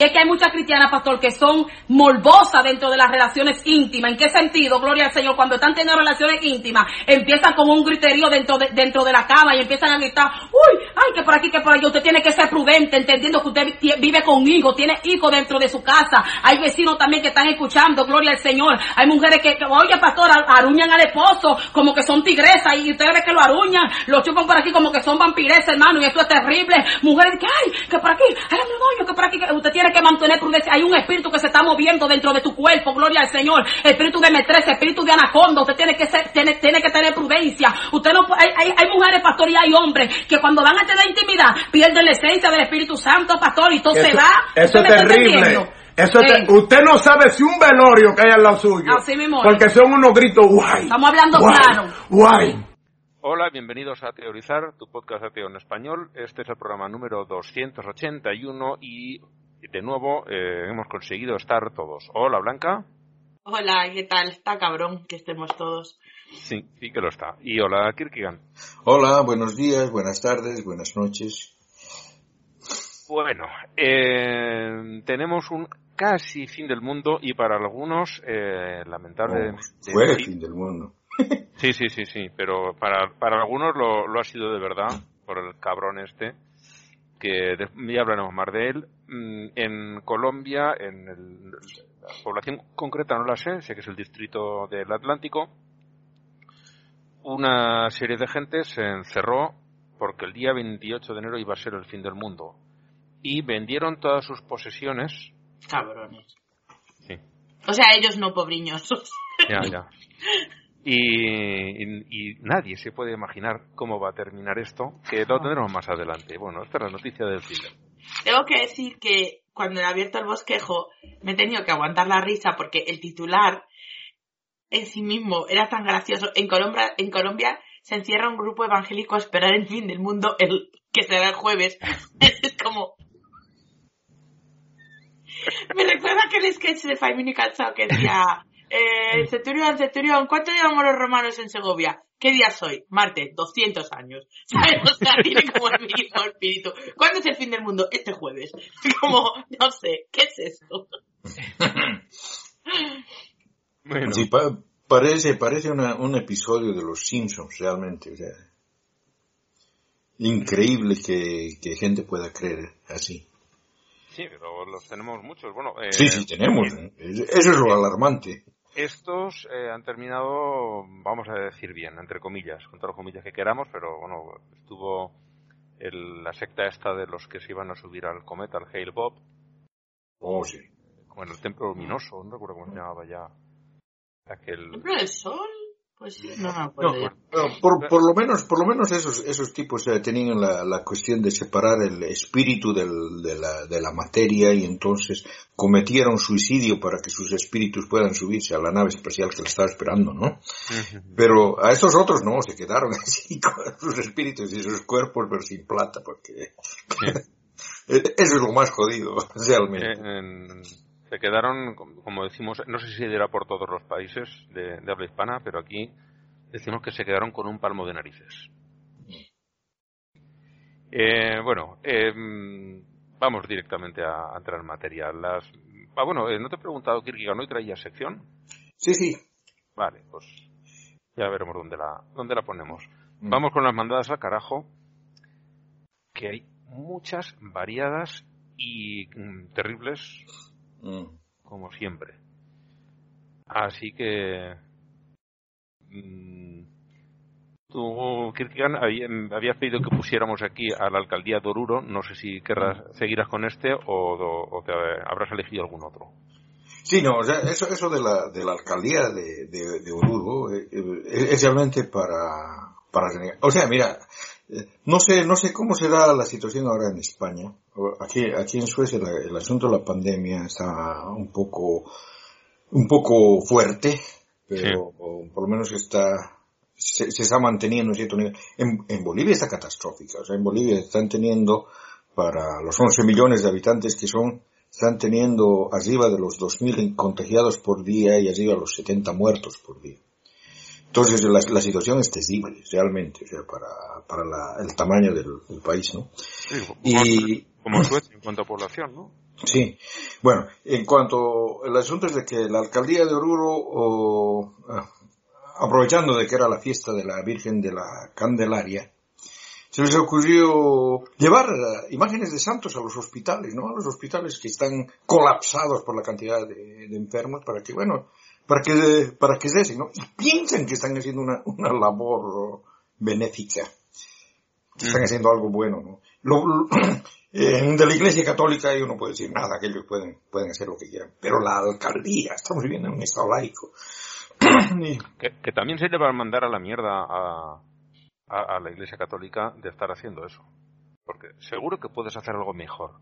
es que hay muchas cristianas, pastor, que son morbosas dentro de las relaciones íntimas. ¿En qué sentido, gloria al Señor? Cuando están teniendo relaciones íntimas, empiezan con un griterío dentro de, dentro de la cama y empiezan a gritar, uy, ay, que por aquí, que por allá. Usted tiene que ser prudente, entendiendo que usted vive con hijos, tiene hijos dentro de su casa. Hay vecinos también que están escuchando, gloria al Señor. Hay mujeres que, oye, pastor, aruñan al esposo como que son tigresas y usted ve que lo aruñan, lo chupan por aquí como que son vampiresas, hermano, y esto es terrible. Mujeres que, ay, que por aquí, ay, no, que por aquí, que usted tiene que mantener prudencia. Hay un espíritu que se está moviendo dentro de tu cuerpo, gloria al Señor. Espíritu de metresa, espíritu de anaconda. Usted tiene que ser, tiene, tiene que tener prudencia. Usted no, hay, hay, hay mujeres, pastor, y hay hombres que cuando van a tener intimidad pierden la esencia del Espíritu Santo, pastor, y todo se va. Eso es terrible. Eso usted no sabe si un velorio que hay al lado suyo. Así mismo. Porque son unos gritos guay. Estamos hablando claro. Guay. Hola, bienvenidos a Teorizar, tu podcast ateo en español. Este es el programa número 281 y de nuevo eh, hemos conseguido estar todos. Hola, Blanca. Hola, ¿qué tal? Está cabrón que estemos todos. Sí, sí que lo está. Y hola, Kirkigan. Hola, buenos días, buenas tardes, buenas noches. Bueno, eh, tenemos un casi fin del mundo y para algunos, eh, lamentablemente... fue el fin del mundo. sí, sí, sí, sí, pero para, para algunos lo, lo ha sido de verdad, por el cabrón este que ya hablaremos más de él. Mm, en Colombia, en el, la población concreta no la sé, sé que es el distrito del Atlántico, una serie de gente se encerró porque el día 28 de enero iba a ser el fin del mundo y vendieron todas sus posesiones. Cabrones. Sí. O sea, ellos no pobriños. Ya, ya. Y, nadie se puede imaginar cómo va a terminar esto, que lo tendremos más adelante. Bueno, esta es la noticia del cine. Tengo que decir que cuando he abierto el bosquejo me he tenido que aguantar la risa porque el titular en sí mismo era tan gracioso. En Colombia, en Colombia se encierra un grupo evangélico a esperar el fin del mundo el que será el jueves. es como... Me recuerda aquel sketch de Five Minute que decía eh, Centurión, Centurión, ¿cuánto llevamos los romanos en Segovia? ¿Qué día soy? Marte, 200 años. O sea, tiene como el mismo espíritu. ¿Cuándo es el fin del mundo? Este jueves. Como, no sé, ¿qué es eso? bueno. Sí, parece, parece un episodio de Los Simpsons, realmente. O sea, increíble que, que gente pueda creer así. Sí, pero los tenemos muchos. Bueno, eh, sí, sí, tenemos. Eso es lo alarmante. Estos eh, han terminado, vamos a decir bien, entre comillas, con todas las comillas que queramos, pero bueno, estuvo la secta esta de los que se iban a subir al cometa, al Hale Bob. Oh, sí. Bueno, el templo luminoso, no recuerdo cómo se llamaba ya. Aquel... ¿Templo del sol? Pues no, no, por, por, lo menos, por lo menos esos, esos tipos eh, tenían la, la, cuestión de separar el espíritu del, de, la, de la materia y entonces cometieron suicidio para que sus espíritus puedan subirse a la nave espacial que le estaba esperando, ¿no? Pero a estos otros no, se quedaron así con sus espíritus y sus cuerpos, pero sin plata, porque eso es lo más jodido, realmente se quedaron, como decimos, no sé si era por todos los países de, habla hispana, pero aquí decimos que se quedaron con un palmo de narices. Eh, bueno, em, vamos directamente a, entrar en materia. Las, ah, bueno, eh, ¿no te he preguntado, Kirkiga, no traía sección? Sí, sí. Vale, pues ya veremos dónde la, dónde la ponemos. Mm. Vamos con las mandadas al carajo, que hay muchas, variadas y mm, terribles Mm. Como siempre. Así que. Mmm, tú, Kirkigan, habías pedido que pusiéramos aquí a la alcaldía de Oruro. No sé si querrás, seguirás con este o, te habrás elegido algún otro. Sí, no, eso, eso de, la, de la alcaldía de, de, Oruro eh, eh, es realmente para, para... O sea, mira, no sé, no sé cómo será la situación ahora en España. Aquí, aquí en Suecia el asunto de la pandemia está un poco, un poco fuerte, pero por lo menos está, se, está manteniendo en cierto nivel. En, Bolivia está catastrófica. O sea, en Bolivia están teniendo, para los 11 millones de habitantes que son, están teniendo arriba de los 2.000 contagiados por día y arriba de los 70 muertos por día. Entonces la, la, situación es terrible, realmente, o sea, para, para el tamaño del, país, ¿no? y, como Suecia en cuanto a población, ¿no? Sí, bueno, en cuanto el asunto es de que la alcaldía de Oruro, ah, aprovechando de que era la fiesta de la Virgen de la Candelaria, se les ocurrió llevar eh, imágenes de santos a los hospitales, ¿no? A los hospitales que están colapsados por la cantidad de, enfermos para que, bueno, para que, para que cesen, ¿no? Y piensan que están haciendo una, una labor benéfica, que están haciendo algo bueno, ¿no? Lo, de la Iglesia Católica ellos no puede decir nada, que ellos pueden, pueden hacer lo que quieran. Pero la alcaldía, estamos viviendo en un estado laico. que, también se le va a mandar a la mierda a, a, la Iglesia Católica de estar haciendo eso. Porque seguro que puedes hacer algo mejor.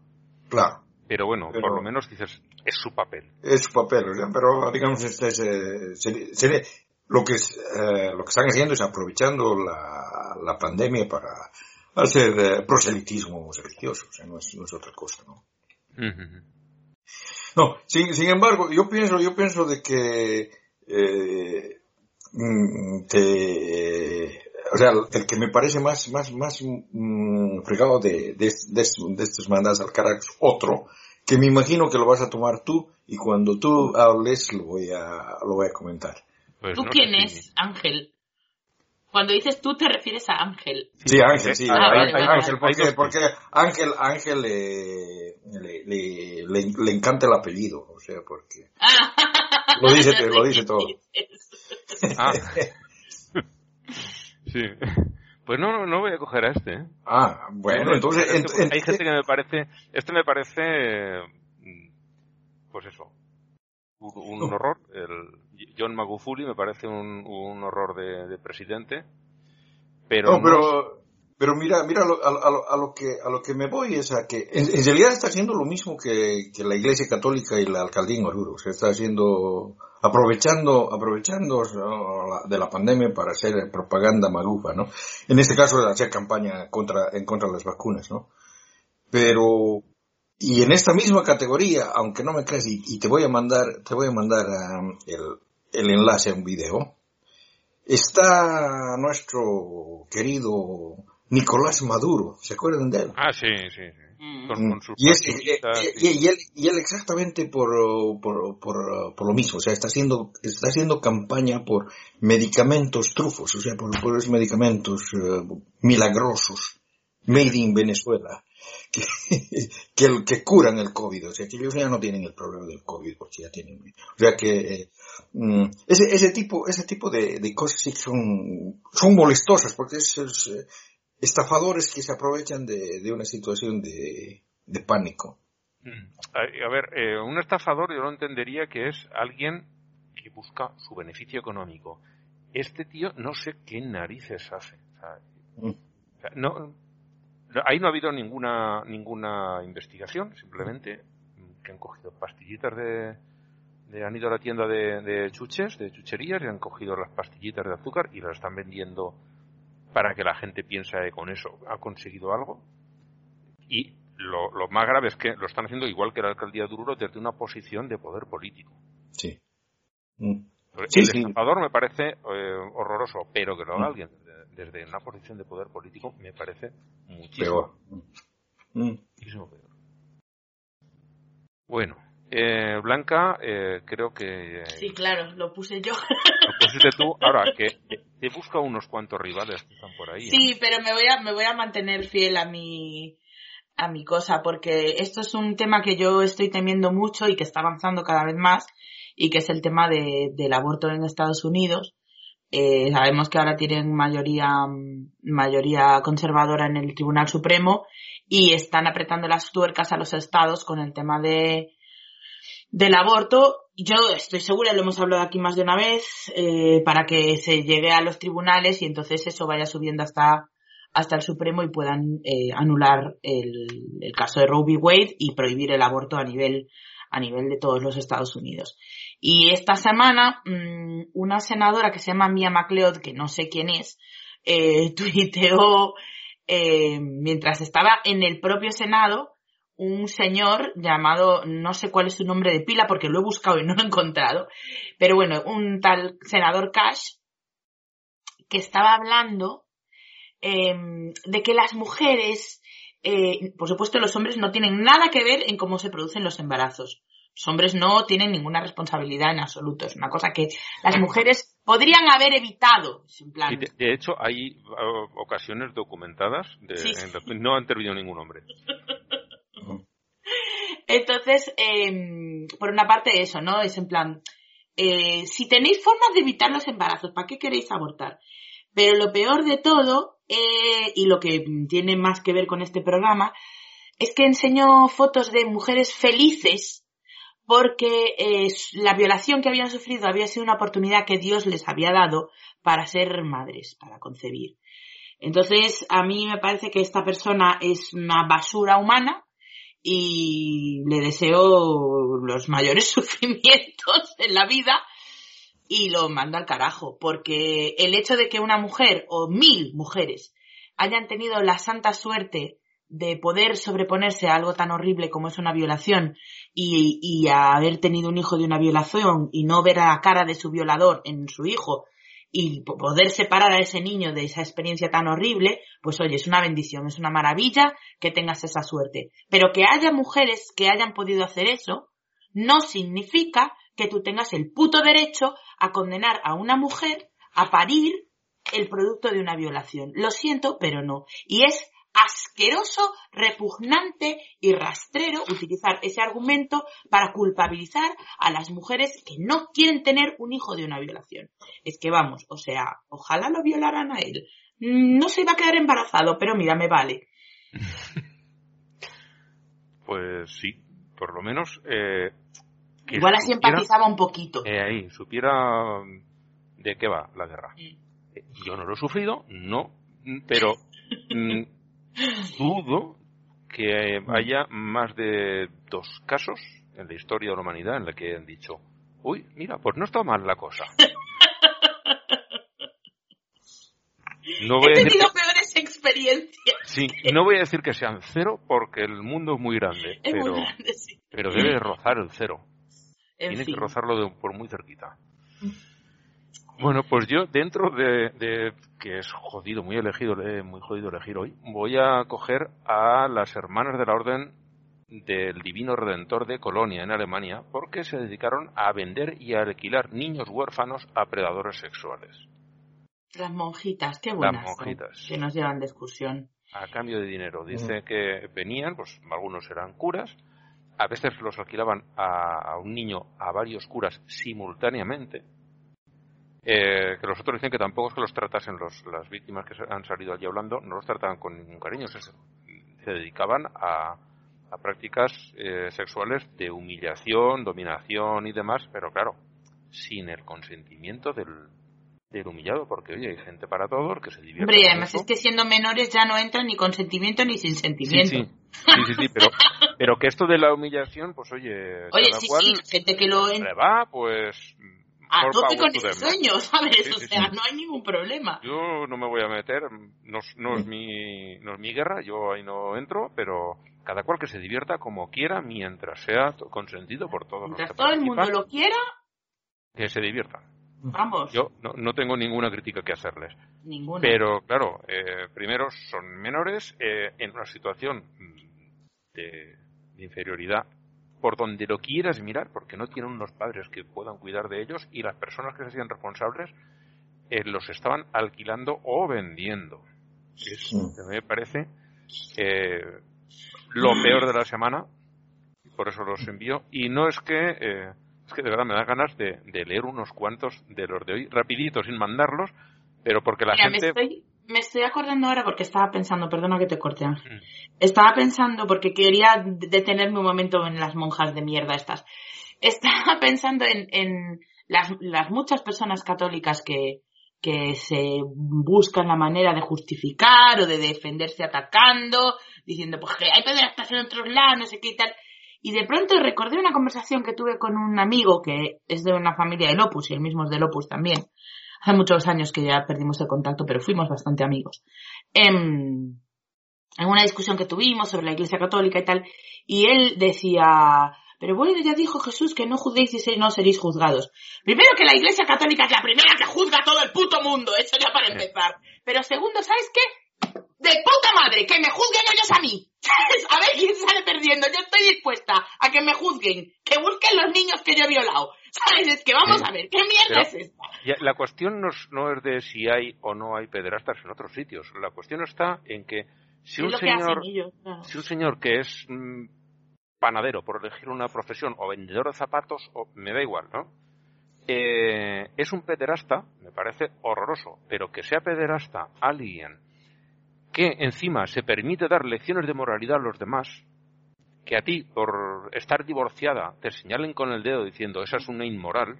Claro. Pero bueno, por lo menos dices, es su papel. Es su papel, pero digamos, este, lo, que, eh, lo que están haciendo es aprovechando la, la pandemia para hacer eh, proselitismo religioso, o sea, no es, no es otra cosa, ¿no? No, sin, sin, embargo, yo pienso, yo pienso de que eh, mm, te, o sea, el que me parece más, más, más mm, fregado de, de, de, estos mandados al carácter otro, que me imagino que lo vas a tomar tú y cuando tú hables lo voy a, lo voy a comentar. Pues ¿Tú quién es, Ángel? Cuando dices tú te refieres a Ángel. Sí, Ángel, sí. Ah, Ángel, porque, porque Ángel, Ángel le, le, le, le, encanta el apellido, o sea, porque lo dice, lo dice todo. Ah. Sí. Pues no, no voy a coger a este. ¿eh? Ah, bueno, entonces... hay gente que me parece... Este me parece... Mm, pues eso. Un, horror. El John Magufuli me parece un, un horror de, presidente. Pero... No, pero... Pero mira, mira a lo, a, lo, que a lo que me voy es a que en, realidad está haciendo lo mismo que, que, la Iglesia Católica y la alcaldía en Oruro. Se está haciendo aprovechando, aprovechando de la pandemia para hacer propaganda magufa, ¿no? En este caso, hacer campaña contra, en contra de las vacunas, ¿no? Pero, y en esta misma categoría, aunque no me creas, y, te voy a mandar, te voy a mandar um, el, el enlace a un video, está nuestro querido Nicolás Maduro, ¿se acuerdan de él? Ah, sí, sí, sí. Mm. y, él, exactamente por, por, por, por, lo mismo, o sea, está haciendo, está haciendo campaña por medicamentos trufos, o sea, por, por esos medicamentos eh, milagrosos, made in Venezuela, que, que, que, curan el COVID, o sea, que ellos ya no tienen el problema del COVID, porque ya tienen, o sea que, eh, mm, ese, ese tipo, ese tipo de, de cosas sí son, son molestosas, porque es, es eh, estafadores que se aprovechan de, de una situación de, de pánico. Mm. A ver, eh, un estafador yo lo entendería que es alguien que busca su beneficio económico. Este tío no sé qué narices hace. Mm. no, ahí no ha habido ninguna ninguna investigación, simplemente que han cogido pastillitas de, de han ido a la tienda de, de chuches, de chucherías, y han cogido las pastillitas de azúcar y las están vendiendo para que la gente piense que con eso ha conseguido algo. Y lo, más grave es que lo están haciendo igual que la alcaldía de Oruro desde una posición de poder político. Sí. Mm. el me parece eh, horroroso, pero que lo haga mm. alguien desde, una posición de poder político me parece muchísimo, peor. Mm. muchísimo peor. Bueno, eh, Blanca, eh, creo que... sí, claro, lo puse yo. Lo pusiste tú. Ahora, que te busca unos cuantos rivales que están por ahí. Sí, pero me voy, a, me voy a mantener fiel a mi, a mi cosa, porque esto es un tema que yo estoy temiendo mucho y que está avanzando cada vez más, y que es el tema de, del aborto en Estados Unidos. Eh, sabemos que ahora tienen mayoría, mayoría conservadora en el Tribunal Supremo y están apretando las tuercas a los estados con el tema de, del aborto, yo estoy segura, lo hemos hablado aquí más de una vez, eh, para que se llegue a los tribunales y entonces eso vaya subiendo hasta, hasta el Supremo y puedan eh, anular el, el, caso de Roe. Wade y prohibir el aborto a nivel, a nivel de todos los Estados Unidos. Y esta semana, mmm, una senadora que se llama Mia MacLeod, que no sé quién es, eh, tuiteó eh, mientras estaba en el propio Senado, un señor llamado, no sé cuál es su nombre de pila porque lo he buscado y no lo he encontrado, pero bueno, un tal senador Cash que estaba hablando em, de que las mujeres eh, por supuesto, los hombres no tienen nada que ver en cómo se producen los embarazos. Los hombres no tienen ninguna responsabilidad en absoluto. Es una cosa que las mujeres podrían haber evitado. de, hecho, hay uh, ocasiones documentadas de, en las que no ha intervenido ningún hombre. Entonces, em, por una parte eso, ¿no? Es en plan, eh, si tenéis formas de evitar los embarazos, ¿para qué queréis abortar? Pero lo peor de todo, eh, y lo que tiene más que ver con este programa, es que enseñó fotos de mujeres felices porque eh, la violación que habían sufrido había sido una oportunidad que Dios les había dado para ser madres, para concebir. Entonces, a mí me parece que esta persona es una basura humana y le deseo los mayores sufrimientos en la vida y lo mando al carajo, porque el hecho de que una mujer o mil mujeres hayan tenido la santa suerte de poder sobreponerse a algo tan horrible como es una violación y, y haber tenido un hijo de una violación y no ver a la cara de su violador en su hijo y poder separar a ese niño de esa experiencia tan horrible, pues oye, es una bendición, es una maravilla que tengas esa suerte. Pero que haya mujeres que hayan podido hacer eso, no significa que tú tengas el puto derecho a condenar a una mujer a parir el producto de una violación. Lo siento, pero no. Y es asqueroso, repugnante y rastrero utilizar ese argumento para culpabilizar a las mujeres que no quieren tener un hijo de una violación. Es que vamos, o sea, ojalá lo violaran a él. Mm, no se iba a quedar embarazado, pero mira, me vale. Pues sí, por lo menos. Eh, Igual así empatizaba un poquito. Eh, ahí, supiera de qué va la guerra. Mm. Eh, yo no lo he sufrido, no, pero mm, dudo que haya más de dos casos en la historia de la humanidad en la que han dicho, uy, mira, pues no está mal la cosa. No voy He tenido peores experiencias. Sí, no voy a decir que sean cero porque el mundo es muy grande, pero, pero debe rozar el cero. Tiene que rozarlo por muy cerquita. Bueno, pues yo dentro de, que es jodido, muy elegido, eh, muy jodido elegir hoy, voy a coger a las hermanas de la Orden del Divino Redentor de Colonia en Alemania porque se dedicaron a vender y a alquilar niños huérfanos a predadores sexuales. Las monjitas, qué buenas. Las monjitas. que nos llevan de excursión. A cambio de dinero. Dice que venían, pues algunos eran curas, a veces los alquilaban a un niño a varios curas simultáneamente eh, que los otros dicen que tampoco es que los tratasen los, las víctimas que han salido allí hablando, no los trataban con ningún cariño, se, se dedicaban a, a prácticas eh, sexuales de humillación, dominación y demás, pero claro, sin el consentimiento del, del humillado, porque oye, hay gente para todo que se divierte. Hombre, además es que siendo menores ya no entran ni consentimiento ni sin sentimiento. Sí, sí, sí, pero, pero que esto de la humillación, pues oye, oye sí, sí, gente que lo le va, pues a tope con ese sueño, ¿sabes? o sea, no hay ningún problema. Yo no me voy a meter, no, no, es mi, no es mi guerra, yo ahí no entro, pero cada cual que se divierta como quiera mientras sea consentido por todos mientras todo el mundo lo quiera, que se divierta. Vamos. Yo no, no, tengo ninguna crítica que hacerles. Ninguna. Pero claro, eh, primero son menores eh, en una situación de, de inferioridad por donde lo quieras mirar, porque no tienen unos padres que puedan cuidar de ellos y las personas que se hacían responsables eh, los estaban alquilando o vendiendo. Es, me parece eh, lo peor de la semana, por eso los envío. Y no es que, eh, es que de verdad me da ganas de, leer unos cuantos de los de hoy, rapidito, sin mandarlos, pero porque la gente me estoy acordando ahora porque estaba pensando, perdona que te corte Ángel. Mm. Estaba pensando porque quería detenerme un momento en las monjas de mierda estas. Estaba pensando en, en las, las muchas personas católicas que, que se buscan la manera de justificar o de defenderse atacando, diciendo pues que hay pederastas en otros lados, no sé qué y tal. Y de pronto recordé una conversación que tuve con un amigo que es de una familia de Opus y el mismo es del Opus también Hace muchos años que ya perdimos el contacto, pero fuimos bastante amigos. En, en una discusión que tuvimos sobre la Iglesia Católica y tal, y él decía, pero bueno, ya dijo Jesús que no juzguéis y no seréis juzgados. Primero que la Iglesia Católica es la primera que juzga a todo el puto mundo, eso ya para empezar. Pero segundo, ¿sabes qué? de puta madre, que me juzguen ellos a mí. A ver quién sale perdiendo. Yo estoy dispuesta a que me juzguen, que busquen los niños que yo he violado. ¿Sabes? Es que vamos a ver, ¿qué mierda es esta? La cuestión no es, no es de si hay o no hay pederastas en otros sitios. La cuestión está en que si un señor, si un señor que es mm, panadero, por elegir una profesión, o vendedor de zapatos, o, me da igual, ¿no? Eh, es un pederasta, me parece horroroso, pero que sea pederasta alguien que encima se permite dar lecciones de moralidad a los demás, que a ti, por estar divorciada, te señalen con el dedo diciendo esa es una inmoral.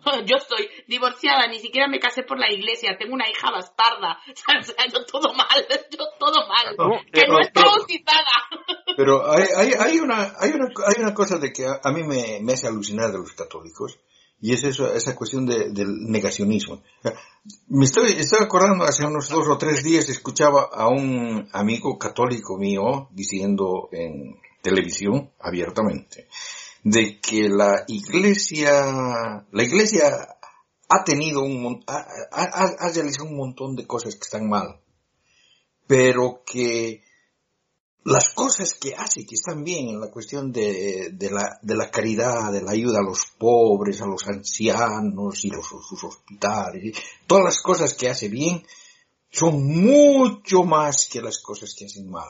Yo estoy divorciada, ni siquiera me casé por la iglesia, tengo una hija bastarda, o sea, yo todo mal, yo todo mal, que no está bautizada. Pero hay, hay, hay, una, hay, una, hay una cosa de que a, mí me, me hace alucinar de los católicos, y es eso, esa cuestión de, del negacionismo. Me estoy, estoy acordando, hace unos dos o tres días escuchaba a un amigo católico mío diciendo en televisión abiertamente de que la iglesia, la iglesia ha tenido un, ha, ha realizado un montón de cosas que están mal, pero que las cosas que hace que están bien en la cuestión de, de, la, de la caridad, de la ayuda a los pobres, a los ancianos y los, sus hospitales, todas las cosas que hace bien son mucho más que las cosas que hacen mal.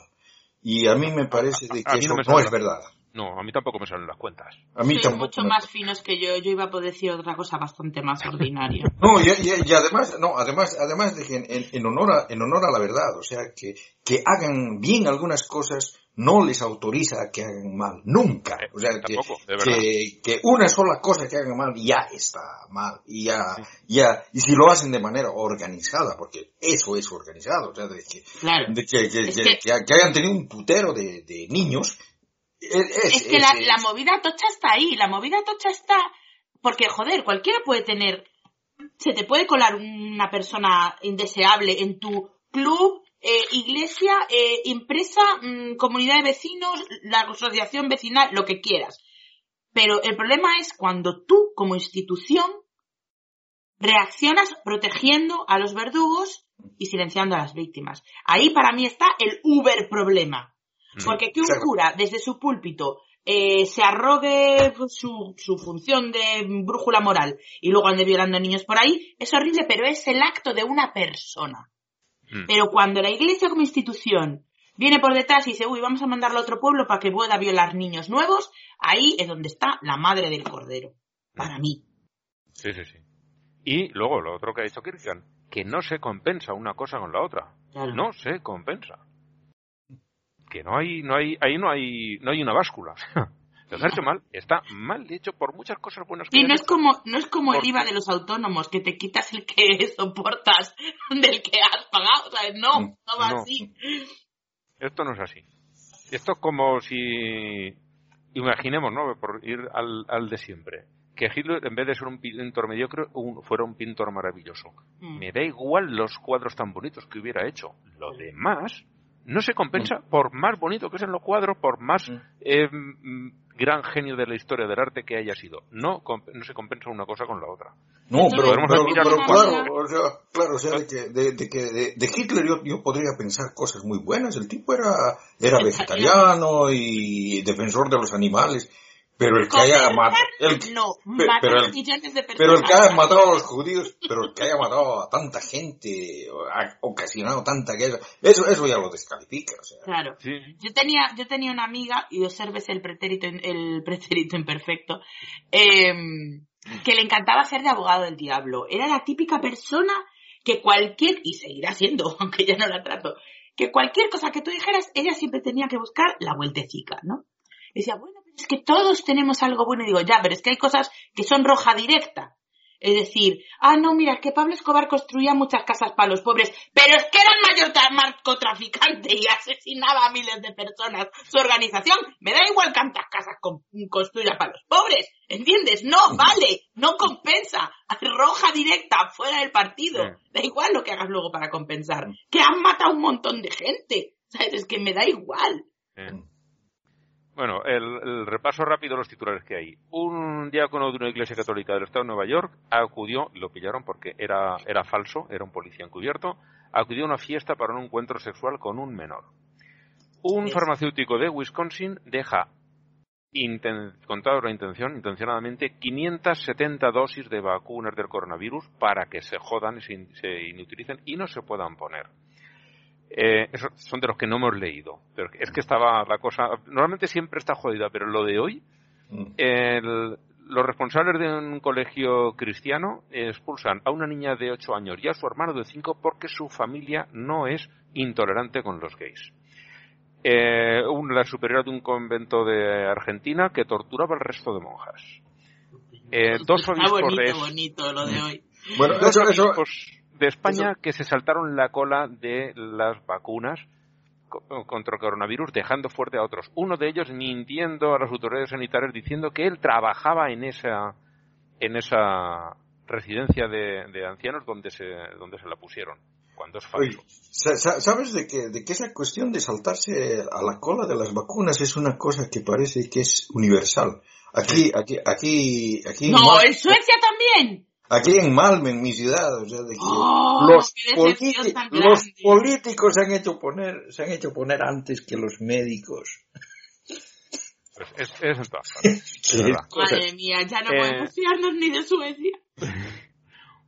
Y a mí me parece de que eso no es verdad. No, a mí tampoco me salen las cuentas. A mí tampoco. mucho más finos que yo. Yo iba a poder decir otra cosa bastante más ordinaria. no, y, y, además, no, además, además de que en, en, honor a, en honor a la verdad, o sea, que, que hagan bien algunas cosas no les autoriza a que hagan mal, nunca. Eh, o sea, que, que, que, una sola cosa que hagan mal ya está mal. Y ya, ya, y si lo hacen de manera organizada, porque eso es organizado, o sea, de que, de que, que, que, hayan tenido un putero de, de niños es, que la, movida tocha está ahí, la movida tocha está porque, joder, cualquiera puede tener, se te puede colar una persona indeseable en tu club, eh, iglesia, eh, empresa, mm, comunidad de vecinos, la asociación vecinal, lo que quieras. Pero el problema es cuando tú, como institución, reaccionas protegiendo a los verdugos y silenciando a las víctimas. Ahí para mí está el uber problema. Porque que un cura desde su púlpito eh, se arrogue su, su, función de brújula moral y luego ande violando a niños por ahí, es horrible, pero es el acto de una persona. Mm. Pero cuando la iglesia como institución viene por detrás y dice, uy, vamos a mandarlo a otro pueblo para que pueda violar niños nuevos, ahí es donde está la madre del cordero, para mí. Sí, sí, sí. Y luego lo otro que ha dicho Kirchner, que no se compensa una cosa con la otra. No se compensa que no hay, no hay, ahí no hay, no hay una báscula. Lo hecho mal, está mal hecho por muchas cosas buenas que Y no es como, no es como el IVA de los autónomos, que te quitas el que soportas del que has pagado, ¿sabes? No, mm, no va así. Esto no es así. Esto es como si, imaginemos, ¿no? Por ir al, al de siempre. Que Hitler, en vez de ser un pintor mediocre, fuera un pintor maravilloso. Mm. Me da igual los cuadros tan bonitos que hubiera hecho. Lo demás, no se compensa por más bonito que sean los cuadros, por más mm. eh, mm, gran genio de la historia del arte que haya sido. No, no se compensa una cosa con la otra. No, pero, claro, o sea, claro, o sea, de que, de, que de, Hitler yo, yo, podría pensar cosas muy buenas. El tipo era, era vegetariano y defensor de los animales. Pero el que haya matado, el, no, pero, el, pero el que haya matado a los judíos, pero el que haya matado a tanta gente, ha ocasionado tanta guerra, eso, eso ya lo descalifica, o sea. Claro. Yo tenía, yo tenía una amiga, y observes el pretérito, el pretérito imperfecto, eh, que le encantaba ser de abogado del diablo. Era la típica persona que cualquier, y seguirá siendo, aunque ya no la trato, que cualquier cosa que tú dijeras, ella siempre tenía que buscar la vueltecica, ¿no? decía, bueno, es que todos tenemos algo bueno. Y digo, ya, pero es que hay cosas que son roja directa. Es decir, ah, no, mira, que Pablo Escobar construía muchas casas para los pobres, pero es que era el mayor narcotraficante y asesinaba a miles de personas. Su organización, me da igual cuántas casas construya para los pobres, ¿entiendes? No, vale, no compensa. Roja directa, fuera del partido. Da igual lo que hagas luego para compensar. Que han matado un montón de gente. ¿Sabes? Es que me da igual. Bueno, el, repaso rápido de los titulares que hay. Un diácono de una iglesia católica del estado de Nueva York acudió, lo pillaron porque era, era falso, era un policía encubierto, acudió a una fiesta para un encuentro sexual con un menor. Un farmacéutico de Wisconsin deja contado la intención, intencionadamente, 570 dosis de vacunas del coronavirus para que se jodan, se, se inutilicen y no se puedan poner. Eh, son de los que no hemos leído. Pero es que estaba la cosa. Normalmente siempre está jodida, pero lo de hoy, mm. los responsables de un colegio cristiano expulsan a una niña de 8 años y a su hermano de 5 porque su familia no es intolerante con los gays eh, la superiora de un convento de Argentina que torturaba al resto de monjas. Eh, dos obispos de... Bueno, de España que se saltaron la cola de las vacunas contra el coronavirus dejando fuerte a otros. Uno de ellos mintiendo a las autoridades sanitarias diciendo que él trabajaba en esa en esa residencia de, de ancianos donde se donde se la pusieron cuando es falso. ¿Sabes de que, de que esa cuestión de saltarse a la cola de las vacunas es una cosa que parece que es universal? Aquí, aquí, aquí, aquí. No, en Suecia también. Aquí en Malmö, en mi ciudad, o sea, de que oh, los, los políticos se han hecho poner, se han hecho poner antes que los médicos. Pues es, es, Madre mía, ya no podemos eh, fiarnos ni de Suecia.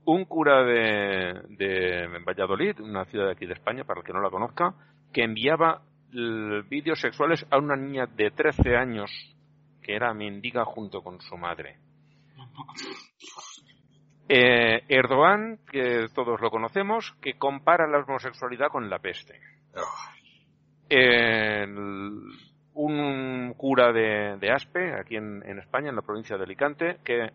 un cura de, de Valladolid, una ciudad de aquí de España, para el que no la conozca, que enviaba vídeos sexuales a una niña de 13 años que era mendiga junto con su madre. Eh, Erdogan, que todos lo conocemos, que compara la homosexualidad con la peste. un cura de, Aspe, aquí en, en España, en la provincia de Alicante, que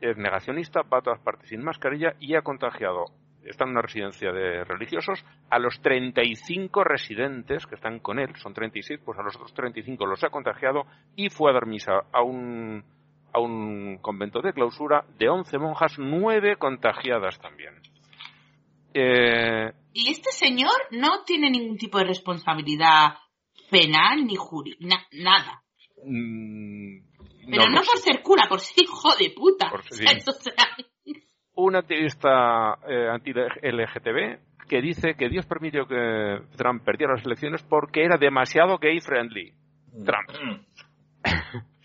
es negacionista, va a todas partes sin mascarilla y ha contagiado, está en una residencia de religiosos, a los 35 residentes que están con él, son 36, pues a los otros 35 los ha contagiado y fue a dar misa a un, a un convento de clausura de 11 monjas, 9 contagiadas también. Eh, y este señor no tiene ningún tipo de responsabilidad penal ni jurídica, nada. Mm, pero no, por ser cura, por ser hijo de puta. Un activista eh, anti-LGTB que dice que Dios permitió que Trump perdiera las elecciones porque era demasiado gay friendly. Trump.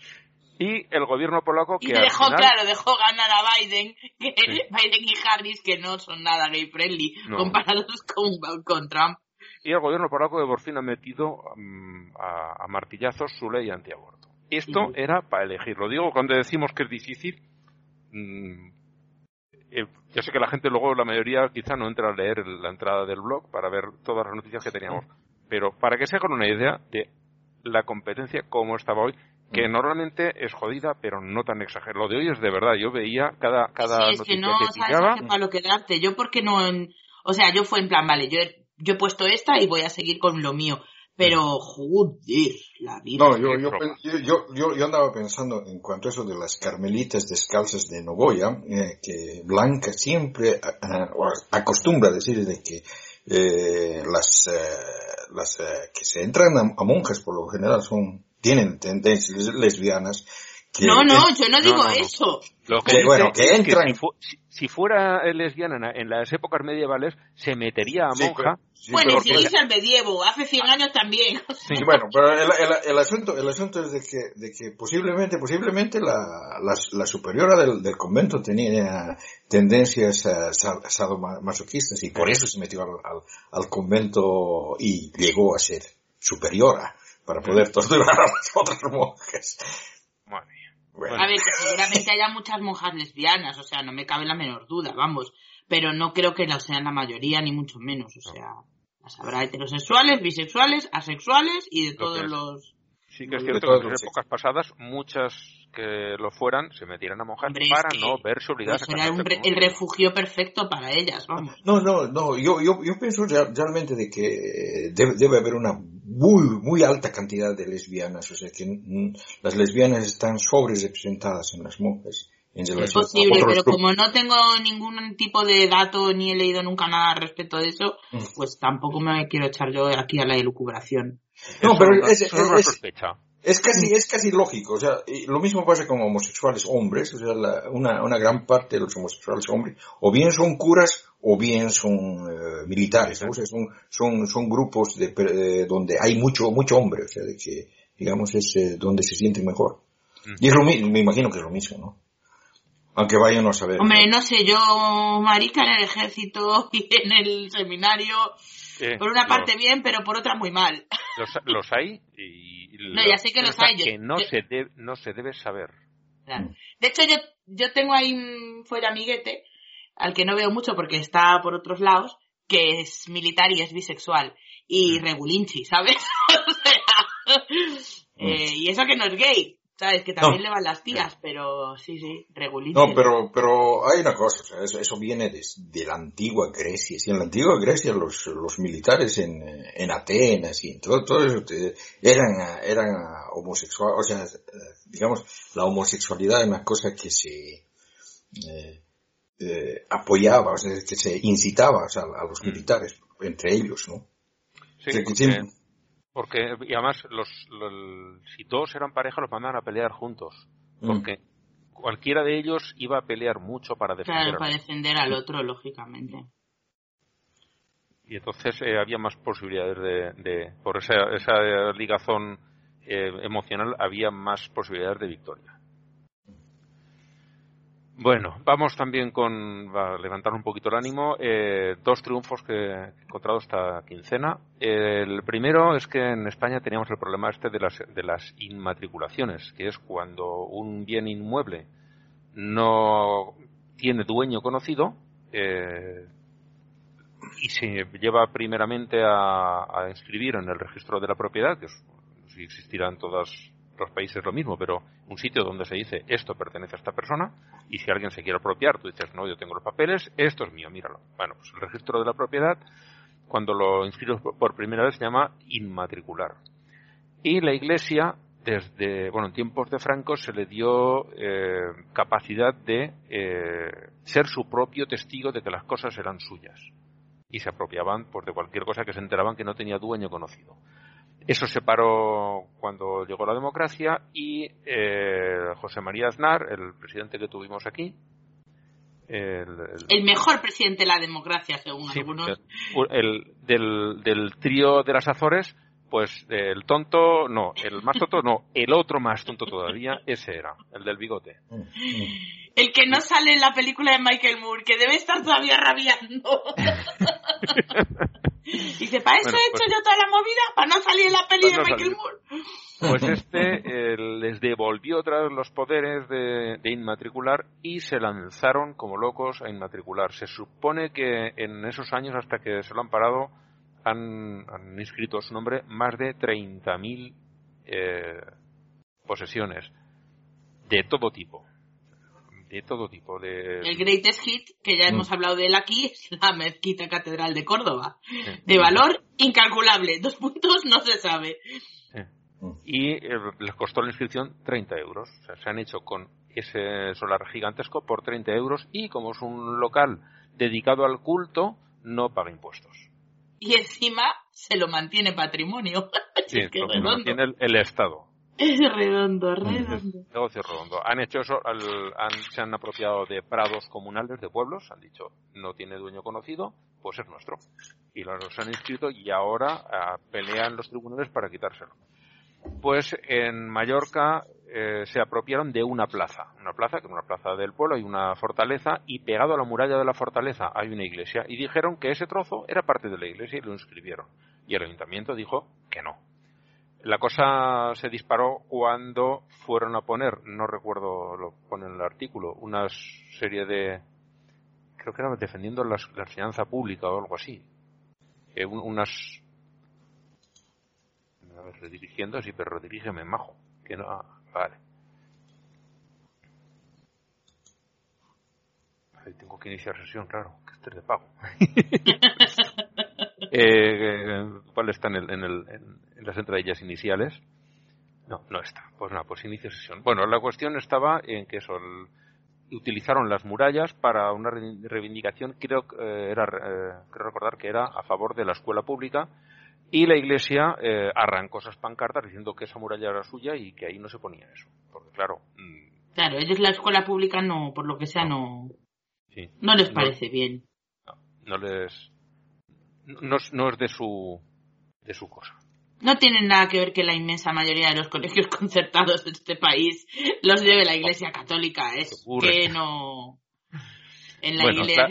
y el gobierno polaco que y dejó claro dejó ganar a Biden que Biden y Harris que no son nada gay friendly comparados con, con, Trump y el gobierno polaco que por fin ha metido mm, a, a, martillazos su ley antiaborto esto era para elegir. Lo digo cuando decimos que es difícil. Mm, eh, yo sé que la gente luego, la mayoría, quizá no entra a leer la entrada del blog para ver todas las noticias que teníamos. Pero para que se hagan una idea de la competencia como estaba hoy, que normalmente es jodida, pero no tan exagerada. Lo de hoy es de verdad. Yo veía cada, cada sí, es que no sabes para lo que darte. Yo porque no... O sea, yo fue en plan, vale, yo yo he puesto esta y voy a seguir con lo mío. Pero, joder, la vida. No, yo, yo, yo, yo, andaba pensando en cuanto a eso de las carmelitas descalzas de Nogoya, eh, que Blanca siempre acostumbra a decir de que eh, las, eh, las que se entran a, a, monjas por lo general son, tienen tendencias lesbianas no, no, yo no digo eso. Lo que, bueno, que entra si, fuera lesbiana en, las épocas medievales, se metería a monja. bueno, si dice el medievo, hace 100 años también. Sí, bueno, pero el, el, asunto, el asunto es de que, de que posiblemente, posiblemente la, la, superiora del, del, convento tenía tendencias uh, sadomasoquistas y por eso se metió al, al, al convento y llegó a ser superiora para poder torturar a las otras monjas. A ver, que seguramente haya muchas monjas lesbianas, o sea, no me cabe la menor duda, vamos. Pero no creo que lo sean la mayoría, ni mucho menos. O sea, las habrá heterosexuales, bisexuales, asexuales y de todos los... Sí que es cierto que en las épocas pasadas muchas que lo fueran se metieran a monjas para no verse obligadas a Era el refugio perfecto para ellas, vamos. No, no, no, yo, yo, yo pienso realmente de que debe, debe haber una muy, muy alta cantidad de lesbianas, o sea que mm, las lesbianas están sobre representadas en las monjas. es posible, pero como no tengo ningún tipo de dato ni he leído nunca nada respecto de eso, mm. pues tampoco me quiero echar yo aquí a la elucubración. No, pero es, es. Es casi, es casi lógico, o sea, lo mismo pasa con homosexuales hombres, o sea, una, una gran parte de los homosexuales hombres, o bien son curas o bien son eh, militares, o sea, son, son, son grupos de, donde hay mucho, mucho hombre, o sea, de que, digamos, es eh, donde se sienten mejor. Y es lo mismo, me imagino que es lo mismo, ¿no? Aunque vayan a saber. Hombre, no sé, yo marica en el ejército y en el seminario, por una parte bien, pero por otra muy mal. Los, hay y... no, ya sé que los hay. Que no, se debe, no se debe saber. De hecho, yo, yo tengo ahí fuera amiguete, al que no veo mucho porque está por otros lados, que es militar y es bisexual. Y regulinchi, ¿sabes? o sea, mm. eh, y eso que no es gay. Sabes que también le van las tías, pero sí, sí, regulito. No, pero, pero hay una cosa, o sea, eso, viene de, de, la antigua Grecia. Sí, en la antigua Grecia los, los militares en, en Atenas y en todo, todo eso eran, eran homosexuales, o sea, digamos, la homosexualidad es una cosa que se eh, eh, apoyaba, o sea, que se incitaba o sea, a los mm. militares, entre ellos, ¿no? Sí, porque, y además, los, si todos eran pareja, los mandaban a pelear juntos. Mm. Porque cualquiera de ellos iba a pelear mucho para defender. Claro, para defender al otro, lógicamente. Y entonces eh, había más posibilidades de, por esa, esa ligazón eh, emocional, había más posibilidades de victoria. Bueno, vamos también con levantar un poquito el ánimo. Eh, dos triunfos que he encontrado esta quincena. El primero es que en España teníamos el problema este de las, de las inmatriculaciones, que es cuando un bien inmueble no tiene dueño conocido eh, y se lleva primeramente a, a, inscribir en el registro de la propiedad, que si existirán todas los países lo mismo, pero un sitio donde se dice esto pertenece a esta persona y si alguien se quiere apropiar, tú dices, no, yo tengo los papeles, esto es mío, míralo. Bueno, pues el registro de la propiedad, cuando lo inscribes por primera vez, se llama inmatricular. Y la Iglesia, desde, bueno, en tiempos de Franco, se le dio eh, capacidad de eh, ser su propio testigo de que las cosas eran suyas. Y se apropiaban pues, de cualquier cosa que se enteraban que no tenía dueño conocido. Eso se paró cuando llegó la democracia y eh, José María Aznar, el presidente que tuvimos aquí, el, mejor presidente de la democracia, según algunos. El, del, del trío de las Azores, pues el tonto, no, el más tonto, no, el otro más tonto todavía, ese era, el del bigote. El que no sale en la película de Michael Moore, que debe estar todavía rabiando. Dice, para eso he hecho pues yo toda la movida, para no salir en la peli de Michael Moore. Pues este les devolvió otra vez los poderes de, inmatricular y se lanzaron como locos a inmatricular. Se supone que en esos años, hasta que se lo han parado, han, inscrito su nombre más de 30.000 eh, posesiones de todo tipo de todo tipo de... El Greatest Hit, que ya hemos mm. hablado de él aquí, es la Mezquita Catedral de Córdoba. De valor incalculable. Dos puntos no se sabe. Y eh, les costó la inscripción 30 euros. O sea, se han hecho con ese solar gigantesco por 30 euros y como es un local dedicado al culto, no paga impuestos. Y encima se lo mantiene patrimonio. Sí, lo mantiene el Estado. Es redondo, redondo. Negocio redondo. Han hecho eso, se han apropiado de prados comunales de pueblos, han dicho, no tiene dueño conocido, pues es nuestro. Y los han inscrito y ahora ah, pelean los tribunales para quitárselo. Pues en Mallorca eh, se apropiaron de una plaza, una plaza que es una plaza del pueblo, hay una fortaleza y pegado a la muralla de la fortaleza hay una iglesia y dijeron que ese trozo era parte de la iglesia y lo inscribieron. Y el ayuntamiento dijo que no, la cosa se disparó cuando fueron a poner, no recuerdo, lo pone en el artículo, una serie de, creo que era defendiendo la, enseñanza pública o algo así. Eh, unas, redirigiendo, sí, pero redirígeme, majo, que no, ah, vale. Ahí tengo que iniciar sesión, claro, que este es de pago. eh, ¿Cuál está en, el, en, el, en, las entradillas iniciales? No, no está. Pues nada, pues inicio sesión. Bueno, la cuestión estaba en que eso, utilizaron las murallas para una reivindicación, creo, eh, era, eh, creo recordar que era a favor de la escuela pública Y la iglesia eh, arrancó esas pancartas diciendo que esa muralla era suya y que ahí no se ponía eso. Porque claro... Mm, claro, ellos la escuela pública no, por lo que sea, no... No, les parece bien. No, les... No, no es de su, de su cosa. No tienen nada que ver que la inmensa mayoría de los colegios concertados de este país los lleve la Iglesia Católica. Es que no. En la, iglesia,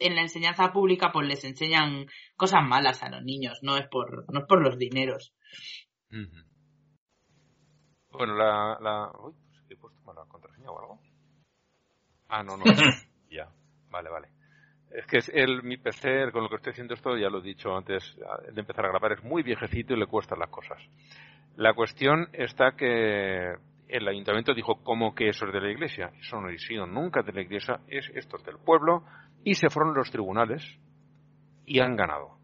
en, la, enseñanza pública pues les enseñan cosas malas a los niños, no es por, no es por los dineros. Bueno, la, la... Uy, pues he puesto mala contraseña o algo. Ah, no, no. ya. Vale, vale. Es que el, mi PC, con lo que estoy haciendo esto, ya lo he dicho antes de empezar a grabar, es muy viejecito y le cuestan las cosas. La cuestión está que el ayuntamiento dijo, ¿cómo que eso es de la iglesia? Eso no ha sido nunca de la iglesia, es esto es del pueblo, y se fueron los tribunales y han ganado.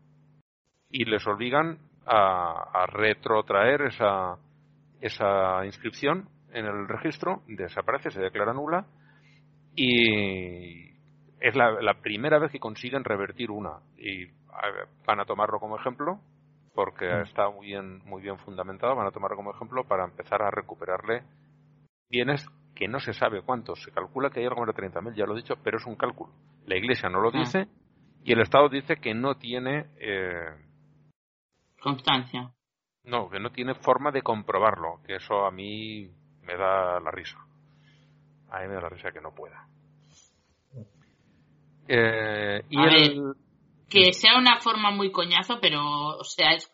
Y les obligan a, a retrotraer esa, esa inscripción en el registro, desaparece, se declara nula, y es la, la primera vez que consiguen revertir una. Y van a tomarlo como ejemplo porque mm. está muy bien, muy bien fundamentado, van a tomarlo como ejemplo para empezar a recuperarle bienes que no se sabe cuántos. Se calcula que hay algo de 30.000, ya lo he dicho, pero es un cálculo. La Iglesia no lo ah. dice y el Estado dice que no tiene... Eh, Constancia. No, que no tiene forma de comprobarlo, que eso a mí me da la risa. A mí me da la risa que no pueda. Eh, y el, que sea una forma muy coñazo, pero, o sea, es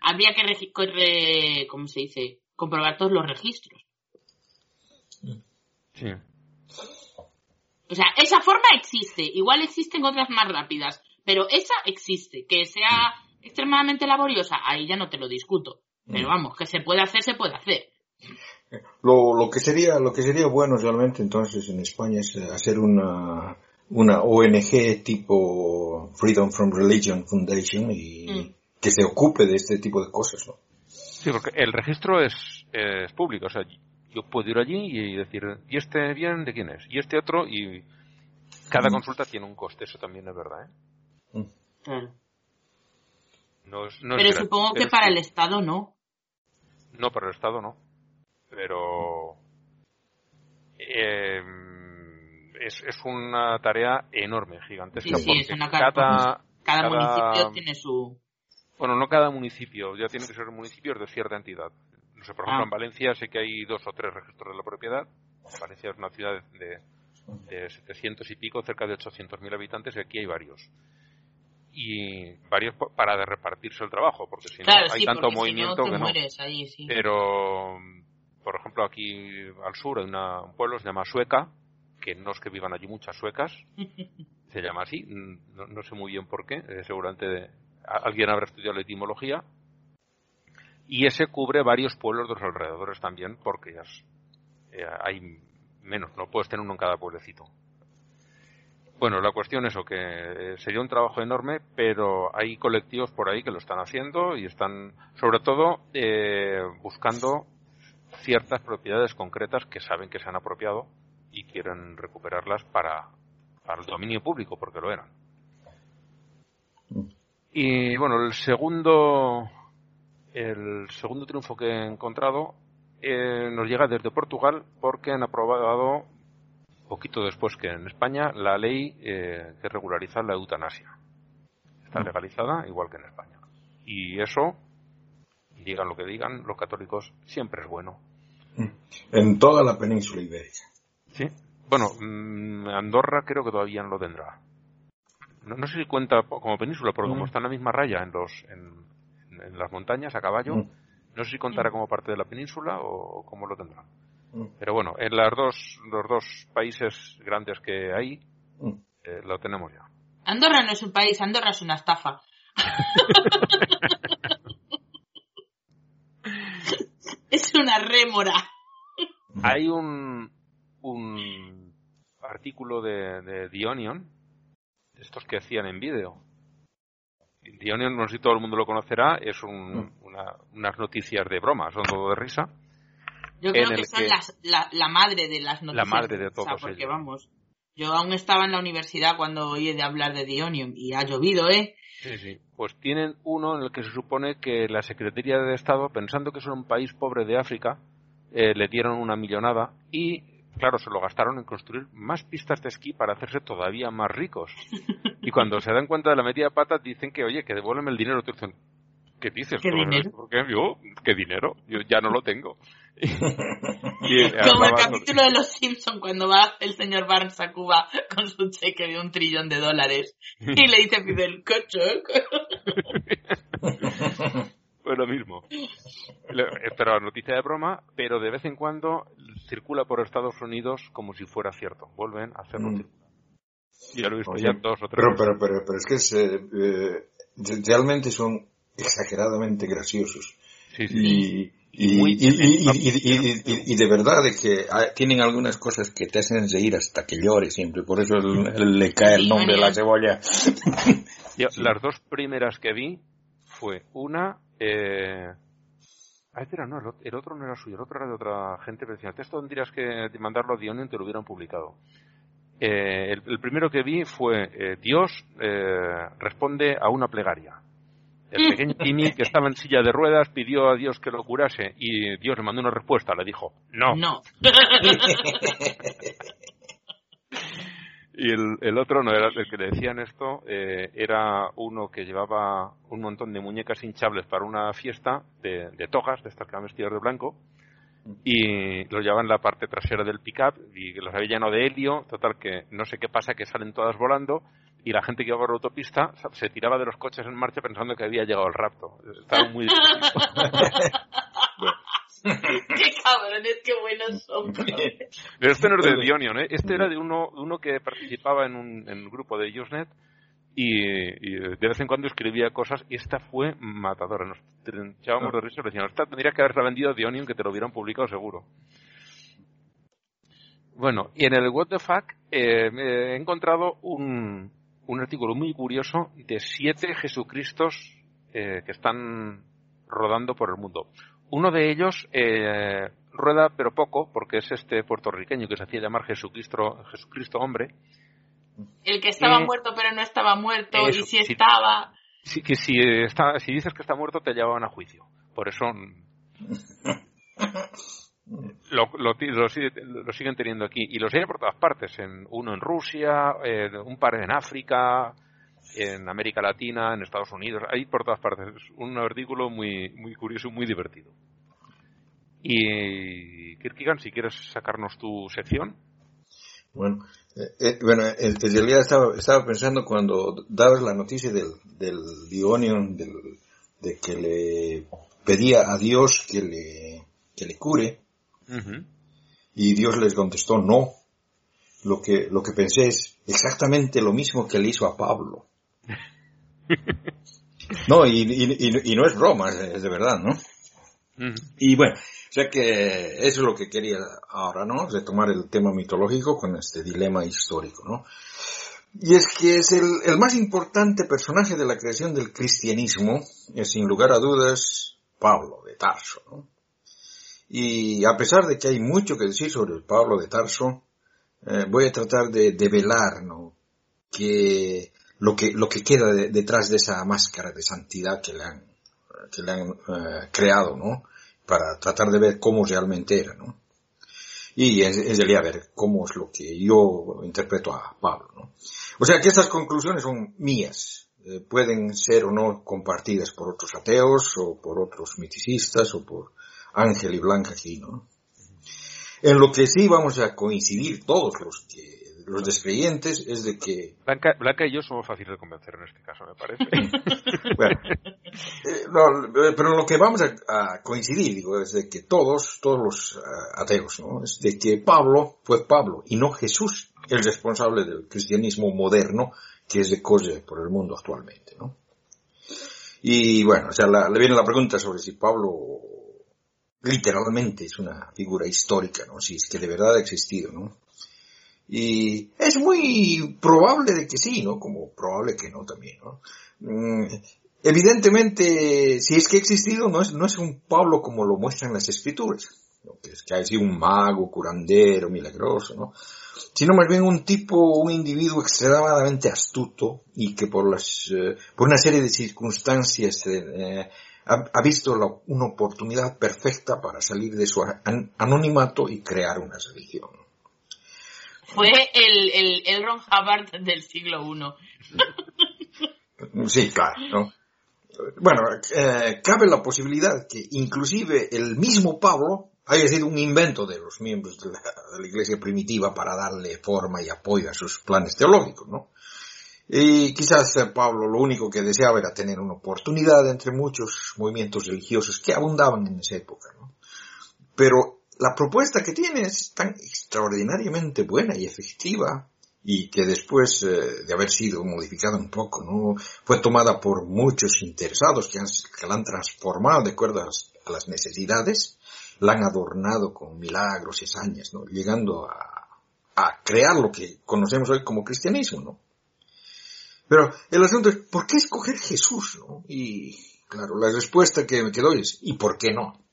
habría que, ¿cómo se dice? Comprobar todos los registros. Sí. O sea, esa forma existe. Igual existen otras más rápidas, pero esa existe. Que sea extremadamente laboriosa, ahí ya no te lo discuto. Pero mm. vamos, que se puede hacer, se puede hacer. Lo, lo que sería, lo que sería bueno realmente entonces en España es hacer una, una ONG tipo Freedom from Religion Foundation y mm. que se ocupe de este tipo de cosas, ¿no? Sí, porque el registro es, es público, o sea, yo puedo ir allí y decir, ¿y este bien de quién es? ¿Y este otro? Y cada mm. consulta tiene un coste, eso también es verdad, ¿eh? Mm. Claro. Pero supongo que para el Estado no. No, para el Estado no. Pero... Eh, es, es una tarea enorme, gigantesca. Sí, es una cada, cada, municipio tiene su... Bueno, no cada municipio, ya tiene que ser municipios de cierta entidad. No sé, por ejemplo, en ah. Valencia sé que hay dos o tres registros de la propiedad. Valencia es una ciudad de, de 700 y pico, cerca de 800.000 habitantes, y aquí hay varios. Y varios para repartirse el trabajo, porque si no hay tanto movimiento que no. Ahí, sí. Pero, por ejemplo, aquí al sur hay una, un pueblo, se llama Sueca, que no es que vivan allí muchas suecas, se llama así, no, sé muy bien por qué, eh, seguramente alguien habrá estudiado la etimología, y ese cubre varios pueblos de los alrededores también, porque ya eh, hay menos, no puedes tener uno en cada pueblecito. Bueno, la cuestión es eso, que eh, sería un trabajo enorme, pero hay colectivos por ahí que lo están haciendo y están, sobre todo, buscando ciertas propiedades concretas que saben que se han apropiado y quieren recuperarlas para, para el dominio público, porque lo eran. Y bueno, el segundo, el segundo triunfo que he encontrado eh, nos llega desde Portugal porque han aprobado, poquito después que en España, la ley eh, que regulariza la eutanasia. Está legalizada igual que en España. Y eso, digan lo que digan, los católicos siempre es bueno. En toda la península ibérica. Sí. Bueno, mm, Andorra creo que todavía no lo tendrá. No, sé si cuenta como península, porque como mm. está en la misma raya en los en, las montañas a caballo, mm. no sé si contará como parte de la península o, cómo lo tendrá. Pero bueno, en las dos, los dos países grandes que hay, eh, lo tenemos ya. Andorra no es un país, Andorra es una estafa. es una rémora. Hay un, un artículo de, de The Onion, de estos que hacían en vídeo. The Onion, no sé si todo el mundo lo conocerá, es un, una, unas noticias de broma, son todo de risa. Yo creo que son Las, la, la, madre de las noticias. La madde de todos porque vamos, Yo aún estaba en la universidad cuando oí de hablar de Dionium y ha llovido, ¿eh? Sí, sí. Pues tienen uno en el que se supone que la Secretaría de Estado, pensando que es un país pobre de África, eh, le dieron una millonada y, claro, se lo gastaron en construir más pistas de esquí para hacerse todavía más ricos. Y cuando se dan cuenta de la metida de patas, dicen que, oye, que devuélveme el dinero. Te dicen, ¿qué dices? ¿Qué dinero? ¿Por qué? Yo, ¿qué dinero? Yo ya no lo tengo. Y, Como el capítulo de Los Simpsons cuando va el señor Barnes a Cuba con su cheque de un trillón de dólares y le dice a Fidel, Pues lo mismo. Pero noticia de broma, pero de vez en cuando circula por Estados Unidos como si fuera cierto. Vuelven a hacerlo. Mm. Ya lo he visto ya dos o tres pero, pero, pero, pero, es que eh, eh, realmente son exageradamente graciosos. Sí, sí. Y, y, de verdad de que tienen algunas cosas que te hacen reír hasta que llores siempre, por eso le cae el nombre de la cebolla. las dos primeras que vi fue una... Eh... Ah, este era, no, el otro no era suyo, el otro era de otra gente, pero decía, esto tendrías que mandarlo a Dionion y te lo hubieran publicado. Eh, el, primero que vi fue eh, Dios eh, responde a una plegaria. El pequeño Timmy, que estaba en silla de ruedas, pidió a Dios que lo curase y Dios le mandó una respuesta. Le dijo, no. No. y el, otro, no era el que le decían esto, eh, era uno que llevaba un montón de muñecas hinchables para una fiesta de, de togas, de estas que van vestidas de blanco, y los llevaban en la parte trasera del pickup y los había llenado de helio, total que no sé qué pasa, que salen todas volando y la gente que iba por la autopista se tiraba de los coches en marcha pensando que había llegado el rapto. Estaba muy Qué cabrones, qué buenos son. Pero este no es de Dionion, ¿eh? Este era de uno, uno que participaba en un, en un grupo de Usenet y, de vez en cuando escribía cosas y esta fue matadora. Nos echábamos de risa y decíamos, esta tendría que haberla vendido a Dionion que te lo hubieran publicado seguro. Bueno, y en el What the Fuck eh, he encontrado un, un artículo muy curioso de siete Jesucristos eh, que están rodando por el mundo. Uno de ellos eh, rueda pero poco porque es este puertorriqueño que se hacía llamar Jesucristo, Jesucristo hombre. El que estaba muerto pero no estaba muerto y si estaba... Sí, que si, está, si dices que está muerto te llevaban a juicio. Por eso... Lo, lo, lo, siguen teniendo aquí y los hay por todas partes en, uno en Rusia un par en África en América Latina en Estados Unidos hay por todas partes es un artículo muy muy curioso muy divertido y Kirkigan si quieres sacarnos tu sección bueno eh, eh bueno en realidad estaba, estaba pensando cuando dabas la noticia del del Dionion de que le pedía a Dios que le que le cure y Dios les contestó no. Lo que, lo que pensé es exactamente lo mismo que le hizo a Pablo. no, y, y, no es broma, es, de verdad, ¿no? Y bueno, o sea que eso es lo que quería ahora, ¿no? Retomar el tema mitológico con este dilema histórico, ¿no? Y es que es el, el más importante personaje de la creación del cristianismo, es sin lugar a dudas Pablo de Tarso, ¿no? Y a pesar de que hay mucho que decir sobre el Pablo de Tarso, eh, voy a tratar de, develar ¿no? que lo que lo que queda detrás de esa máscara de santidad que le han que le han eh, creado, ¿no? Para tratar de ver cómo realmente era, ¿no? Y es, es a ver cómo es lo que yo interpreto a Pablo, ¿no? O sea que estas conclusiones son mías, eh, pueden ser o no compartidas por otros ateos o por otros miticistas o por Ángel y Blanca aquí, ¿no? En lo que sí vamos a coincidir todos los que los descreyentes es de que Blanca, Blanca y yo somos fáciles de convencer en este caso, me parece. bueno, eh, no, pero lo que vamos a, coincidir, digo, es de que todos, todos los uh, ateos, ¿no? Es de que Pablo fue Pablo y no Jesús el responsable del cristianismo moderno que es de coche por el mundo actualmente, ¿no? Y bueno, o sea, le viene la pregunta sobre si Pablo literalmente es una figura histórica, ¿no? Si es que de verdad ha existido, ¿no? Y es muy probable de que sí, ¿no? Como probable que no también, ¿no? Mm, evidentemente, si es que ha existido, no es, no es un Pablo como lo muestran las escrituras. que es que haya sido un mago, curandero, milagroso, ¿no? sino más bien un tipo, un individuo extremadamente astuto y que por las, eh, por una serie de circunstancias eh, ha, visto una oportunidad perfecta para salir de su anonimato y crear una religión. Fue el, el, el Ron Hubbard del siglo I. Sí, claro, ¿no? Bueno, eh, cabe la posibilidad que inclusive el mismo Pablo haya sido un invento de los miembros de la, de la, iglesia primitiva para darle forma y apoyo a sus planes teológicos, ¿no? Y quizás eh, Pablo lo único que deseaba era tener una oportunidad entre muchos movimientos religiosos que abundaban en esa época, ¿no? Pero la propuesta que tiene es tan extraordinariamente buena y efectiva y que después eh, de haber sido modificada un poco, ¿no? Fue tomada por muchos interesados que, la han transformado de acuerdo a las, necesidades, la han adornado con milagros y hazañas, ¿no? Llegando a, a crear lo que conocemos hoy como cristianismo, ¿no? Pero el asunto es, ¿por qué escoger Jesús, no? Y, claro, la respuesta que me quedo es, ¿y por qué no?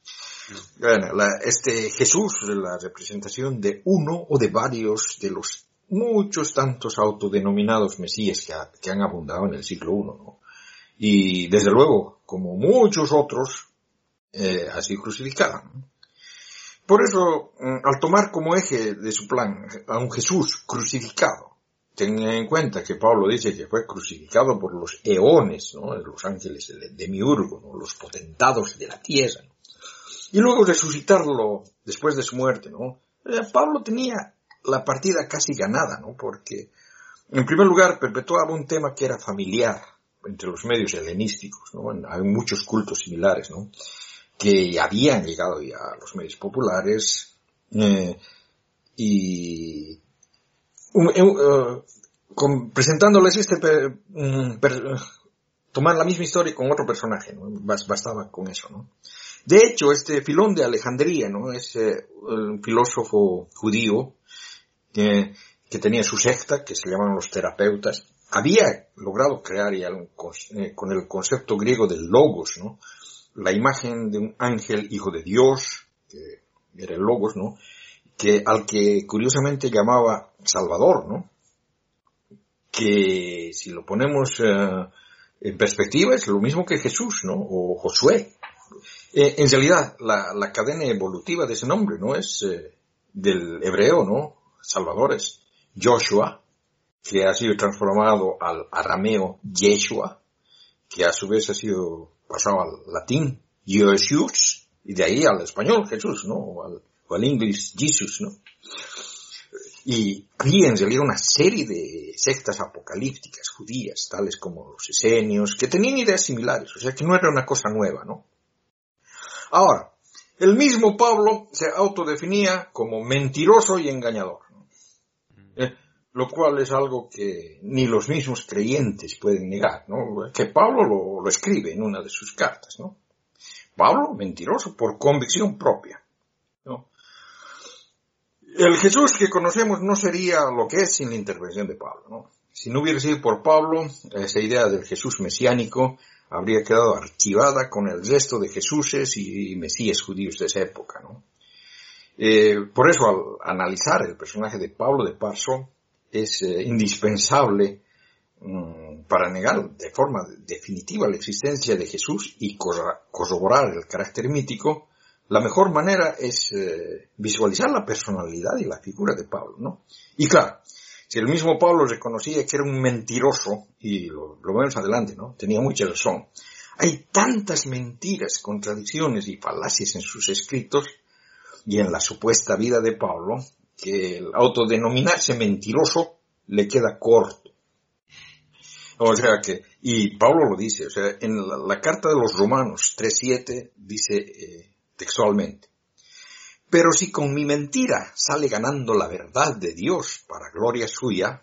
Bueno, este Jesús, la representación de uno o de varios de los muchos tantos autodenominados mesías que, han abundado en el siglo I, ¿no? Y desde luego, como muchos otros, eh, así crucificaban. Por eso, mm, al tomar como eje de su plan a un Jesús crucificado, tengan en cuenta que Pablo dice que fue crucificado por los eones, ¿no? los ángeles de Demiurgo, ¿no? los potentados de la tierra, y luego resucitarlo después de su muerte, ¿no? Eh, Pablo tenía la partida casi ganada, ¿no? Porque, en primer lugar, perpetuaba un tema que era familiar entre los medios helenísticos, ¿no? Hay muchos cultos similares, ¿no? Que habían llegado ya a los medios populares, eh, y uh, presentándoles este, mm, tomar la misma historia con otro personaje, ¿no? Bastaba con eso, ¿no? De hecho, este Filón de Alejandría, ¿no? Es eh, un filósofo judío que, tenía su secta, que se llamaban los terapeutas, había logrado crear ya eh, con el concepto griego del logos, ¿no? La imagen de un ángel hijo de Dios, que era el logos, ¿no? Que, al que curiosamente llamaba Salvador, ¿no? Que si lo ponemos eh, en perspectiva es lo mismo que Jesús, ¿no? O Josué. Eh, en realidad, la, cadena evolutiva de ese nombre, ¿no? Es del hebreo, ¿no? salvadores. Joshua, que ha sido transformado al arameo Yeshua, que a su vez ha sido pasado al latín Jesus, y de ahí al español Jesús, ¿no? O al, inglés Jesus, ¿no? Y había en realidad una serie de sectas apocalípticas judías, tales como los esenios, que tenían ideas similares, o sea que no era una cosa nueva, ¿no? Ahora, el mismo Pablo se autodefinía como mentiroso y engañador. Eh, lo cual es algo que ni los mismos creyentes pueden negar, ¿no? Que Pablo lo, escribe en una de sus cartas, ¿no? Pablo, mentiroso por convicción propia, ¿no? El Jesús que conocemos no sería lo que es sin la intervención de Pablo, ¿no? Si no hubiera sido por Pablo, esa idea del Jesús mesiánico habría quedado archivada con el resto de Jesuses y Mesías judíos de esa época, ¿no? Eh, por eso, al analizar el personaje de Pablo de Parso, es eh, indispensable mm, para negar de forma definitiva la existencia de Jesús y corroborar el carácter mítico, la mejor manera es eh, visualizar la personalidad y la figura de Pablo, ¿no? Y claro, si el mismo Pablo reconocía que era un mentiroso, y lo, vemos adelante, ¿no? Tenía mucha razón. Hay tantas mentiras, contradicciones y falacias en sus escritos y en la supuesta vida de Pablo que el autodenominarse mentiroso le queda corto. O sea que, y Pablo lo dice, o sea, en la, carta de los Romanos 3.7 dice eh, textualmente, pero si con mi mentira sale ganando la verdad de Dios para gloria suya,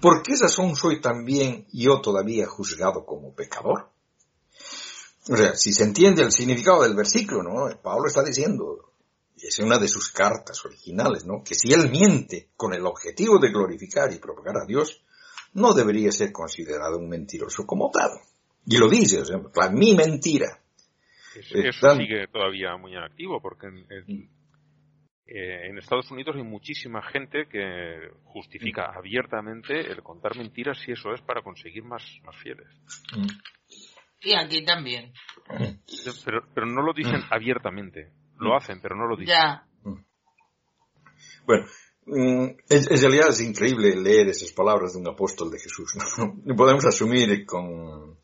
¿por qué razón soy también yo todavía juzgado como pecador? O sea, si se entiende el significado del versículo, ¿no? Pablo está diciendo, y es una de sus cartas originales, ¿no? Que si él miente con el objetivo de glorificar y propagar a Dios, no debería ser considerado un mentiroso como tal. Y lo dice, o sea, mi mentira. Eso sigue todavía muy activo porque en, en, Estados Unidos hay muchísima gente que justifica abiertamente el contar mentiras si eso es para conseguir más, más fieles. Y aquí también. Pero, pero no lo dicen abiertamente. Lo hacen, pero no lo dicen. Ya. Bueno, mm, en, realidad es increíble leer esas palabras de un apóstol de Jesús. ¿no? Podemos asumir con,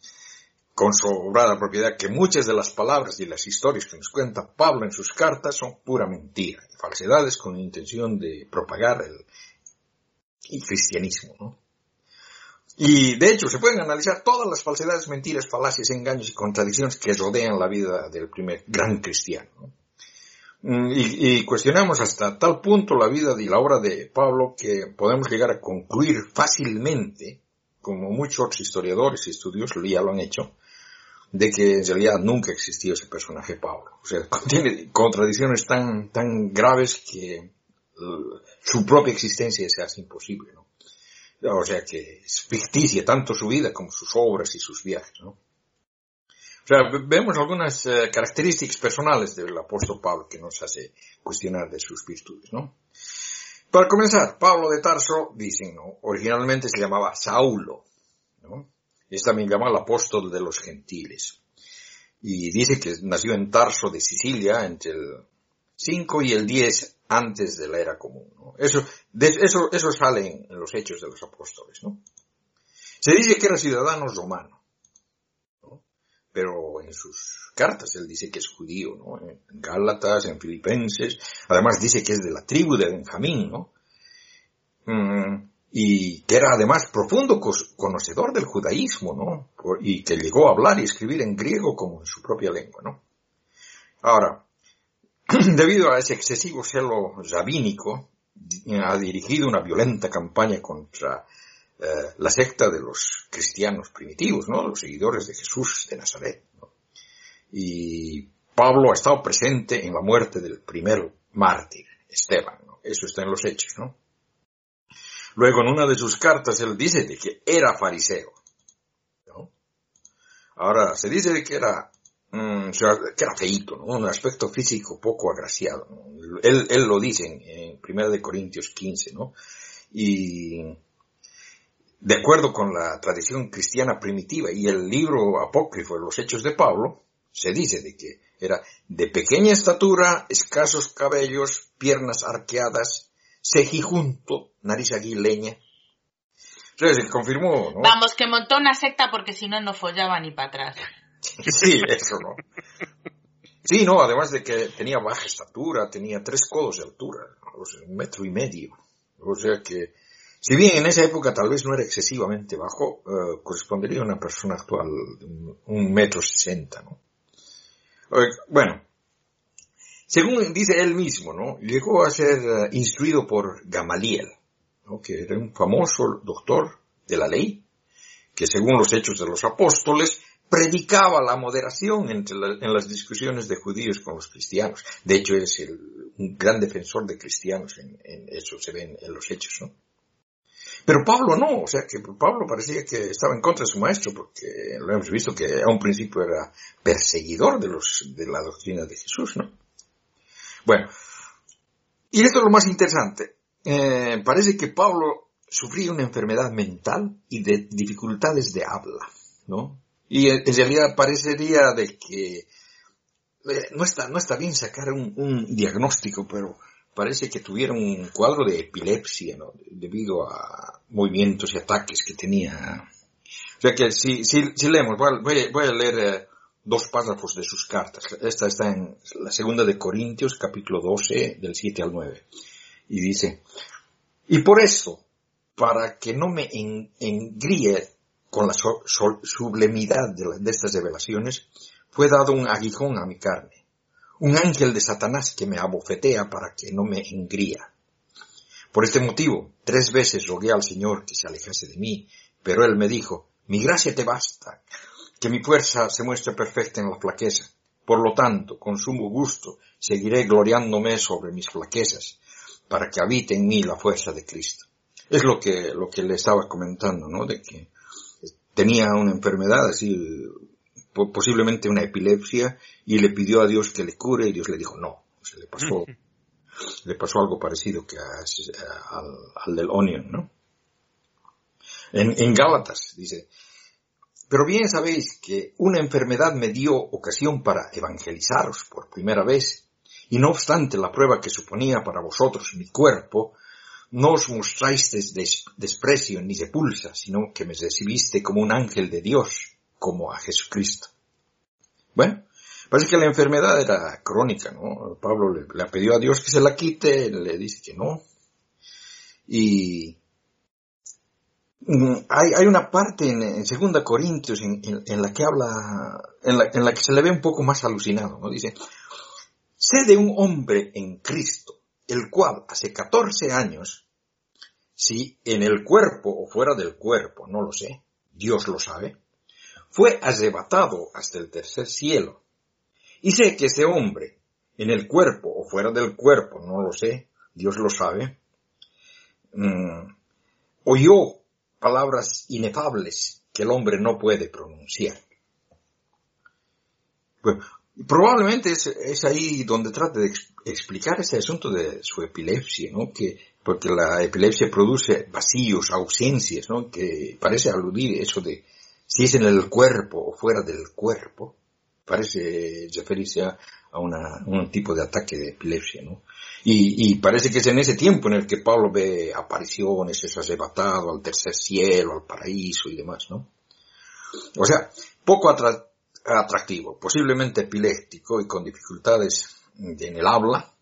con sobrada propiedad que muchas de las palabras y las historias que nos cuenta Pablo en sus cartas son pura mentira, falsedades con intención de propagar el, el cristianismo. ¿no? Y de hecho se pueden analizar todas las falsedades, mentiras, falacias, engaños y contradicciones que rodean la vida del primer gran cristiano. ¿no? Mm, y, cuestionamos hasta tal punto la vida y la obra de Pablo que podemos llegar a concluir fácilmente, como muchos historiadores y estudiosos ya lo han hecho, de que en realidad nunca existió ese personaje Pablo. O sea, contiene contradicciones tan, tan graves que uh, su propia existencia se hace imposible, ¿no? O sea que es ficticia tanto su vida como sus obras y sus viajes, ¿no? O sea, vemos algunas eh, características personales del apóstol Pablo que nos hace cuestionar de sus virtudes, ¿no? Para comenzar, Pablo de Tarso, dicen, ¿no? Originalmente se llamaba Saulo, ¿no? Es también llamado el apóstol de los gentiles. Y dice que nació en Tarso de Sicilia entre el 5 y el 10 antes de la era común, ¿no? Eso, eso, eso sale en los hechos de los apóstoles, ¿no? Se dice que era ciudadano romano pero en sus cartas él dice que es judío, ¿no? En Gálatas, en Filipenses, además dice que es de la tribu de Benjamín, ¿no? Mm, y que era además profundo conocedor del judaísmo, ¿no? Y que llegó a hablar y escribir en griego como en su propia lengua, ¿no? Ahora, debido a ese excesivo celo rabínico, ha dirigido una violenta campaña contra eh, la secta de los cristianos primitivos, ¿no? Los seguidores de Jesús de Nazaret. Y Pablo ha estado presente en la muerte del primer mártir, Esteban, ¿no? Eso está en los hechos, ¿no? Luego en una de sus cartas él dice de que era fariseo. Ahora, se dice de que era, mm, ¿no? Un aspecto físico poco agraciado, él, lo dice en, 1 de Corintios 15, ¿no? Y de acuerdo con la tradición cristiana primitiva y el libro apócrifo de los Hechos de Pablo, se dice de que era de pequeña estatura, escasos cabellos, piernas arqueadas, cejijunto, nariz aguileña. Entonces se confirmó, ¿no? Vamos, que montó una secta porque si no, no follaba ni para atrás. sí, eso no. Sí, no, además de que tenía baja estatura, tenía tres codos de altura, un metro y medio. O sea que si bien en esa época tal vez no era excesivamente bajo, eh, correspondería a una persona actual de un, metro sesenta, ¿no? Bueno, según dice él mismo, ¿no? Llegó a ser eh, instruido por Gamaliel. Que era un famoso doctor de la ley, que según los hechos de los apóstoles, predicaba la moderación entre en las discusiones de judíos con los cristianos. De hecho, es un gran defensor de cristianos, en, en eso se ve en los hechos, ¿no? Pero Pablo no, o sea que Pablo parecía que estaba en contra de su maestro, porque lo hemos visto que a un principio era perseguidor de los, de la doctrina de Jesús, ¿no? Bueno, y esto es lo más interesante. Eh, parece que Pablo sufría una enfermedad mental y de dificultades de habla, ¿no? Y en realidad parecería de que eh, no está, no está bien sacar un, diagnóstico, pero parece que tuvieron un cuadro de epilepsia, ¿no? Debido a movimientos y ataques que tenía. O sea que si, si, si leemos, voy, voy, a leer eh, dos párrafos de sus cartas. Esta está en la segunda de Corintios, capítulo 12, del 7 al 9. Y dice, y por eso, para que no me engríe con la sublimidad de, de estas revelaciones, fue dado un aguijón a mi carne un ángel de Satanás que me abofetea para que no me engría. Por este motivo, tres veces rogué al Señor que se alejase de mí, pero Él me dijo, mi gracia te basta, que mi fuerza se muestre perfecta en la flaqueza. Por lo tanto, con sumo gusto, seguiré gloriándome sobre mis flaquezas, para que habite en mí la fuerza de Cristo. Es lo que, lo que le estaba comentando, ¿no? De que tenía una enfermedad así posiblemente una epilepsia y le pidió a Dios que le cure y Dios le dijo no. Se le pasó, le pasó algo parecido que al, del Onion, ¿no? En, en Gálatas dice, pero bien sabéis que una enfermedad me dio ocasión para evangelizaros por primera vez, y no obstante la prueba que suponía para vosotros mi cuerpo, no os mostráis desprecio ni repulsa, sino que me recibiste como un ángel de Dios, como a Jesucristo. Bueno, parece que la enfermedad era crónica, ¿no? Pablo le, le pidió a Dios que se la quite, le dice que no. Y hay, una parte en, en 2 Corintios en, la que habla, en la, en la que se le ve un poco más alucinado, ¿no? Dice, sé de un hombre en Cristo el cual hace 14 años, si en el cuerpo o fuera del cuerpo, no lo sé, Dios lo sabe, fue arrebatado hasta el tercer cielo. Y sé que ese hombre, en el cuerpo o fuera del cuerpo, no lo sé, Dios lo sabe, mm, oyó palabras inefables que el hombre no puede pronunciar. Probablemente es, ahí donde trata de explicar ese asunto de su epilepsia, ¿no? Que, porque la epilepsia produce vacíos, ausencias, ¿no? Que parece aludir eso de si es en el cuerpo o fuera del cuerpo, parece referirse a, un tipo de ataque de epilepsia, ¿no? Y, parece que es en ese tiempo en el que Pablo ve apariciones, es arrebatado al tercer cielo, al paraíso y demás, ¿no? O sea, poco atrás atractivo, posiblemente epiléptico y con dificultades en el habla.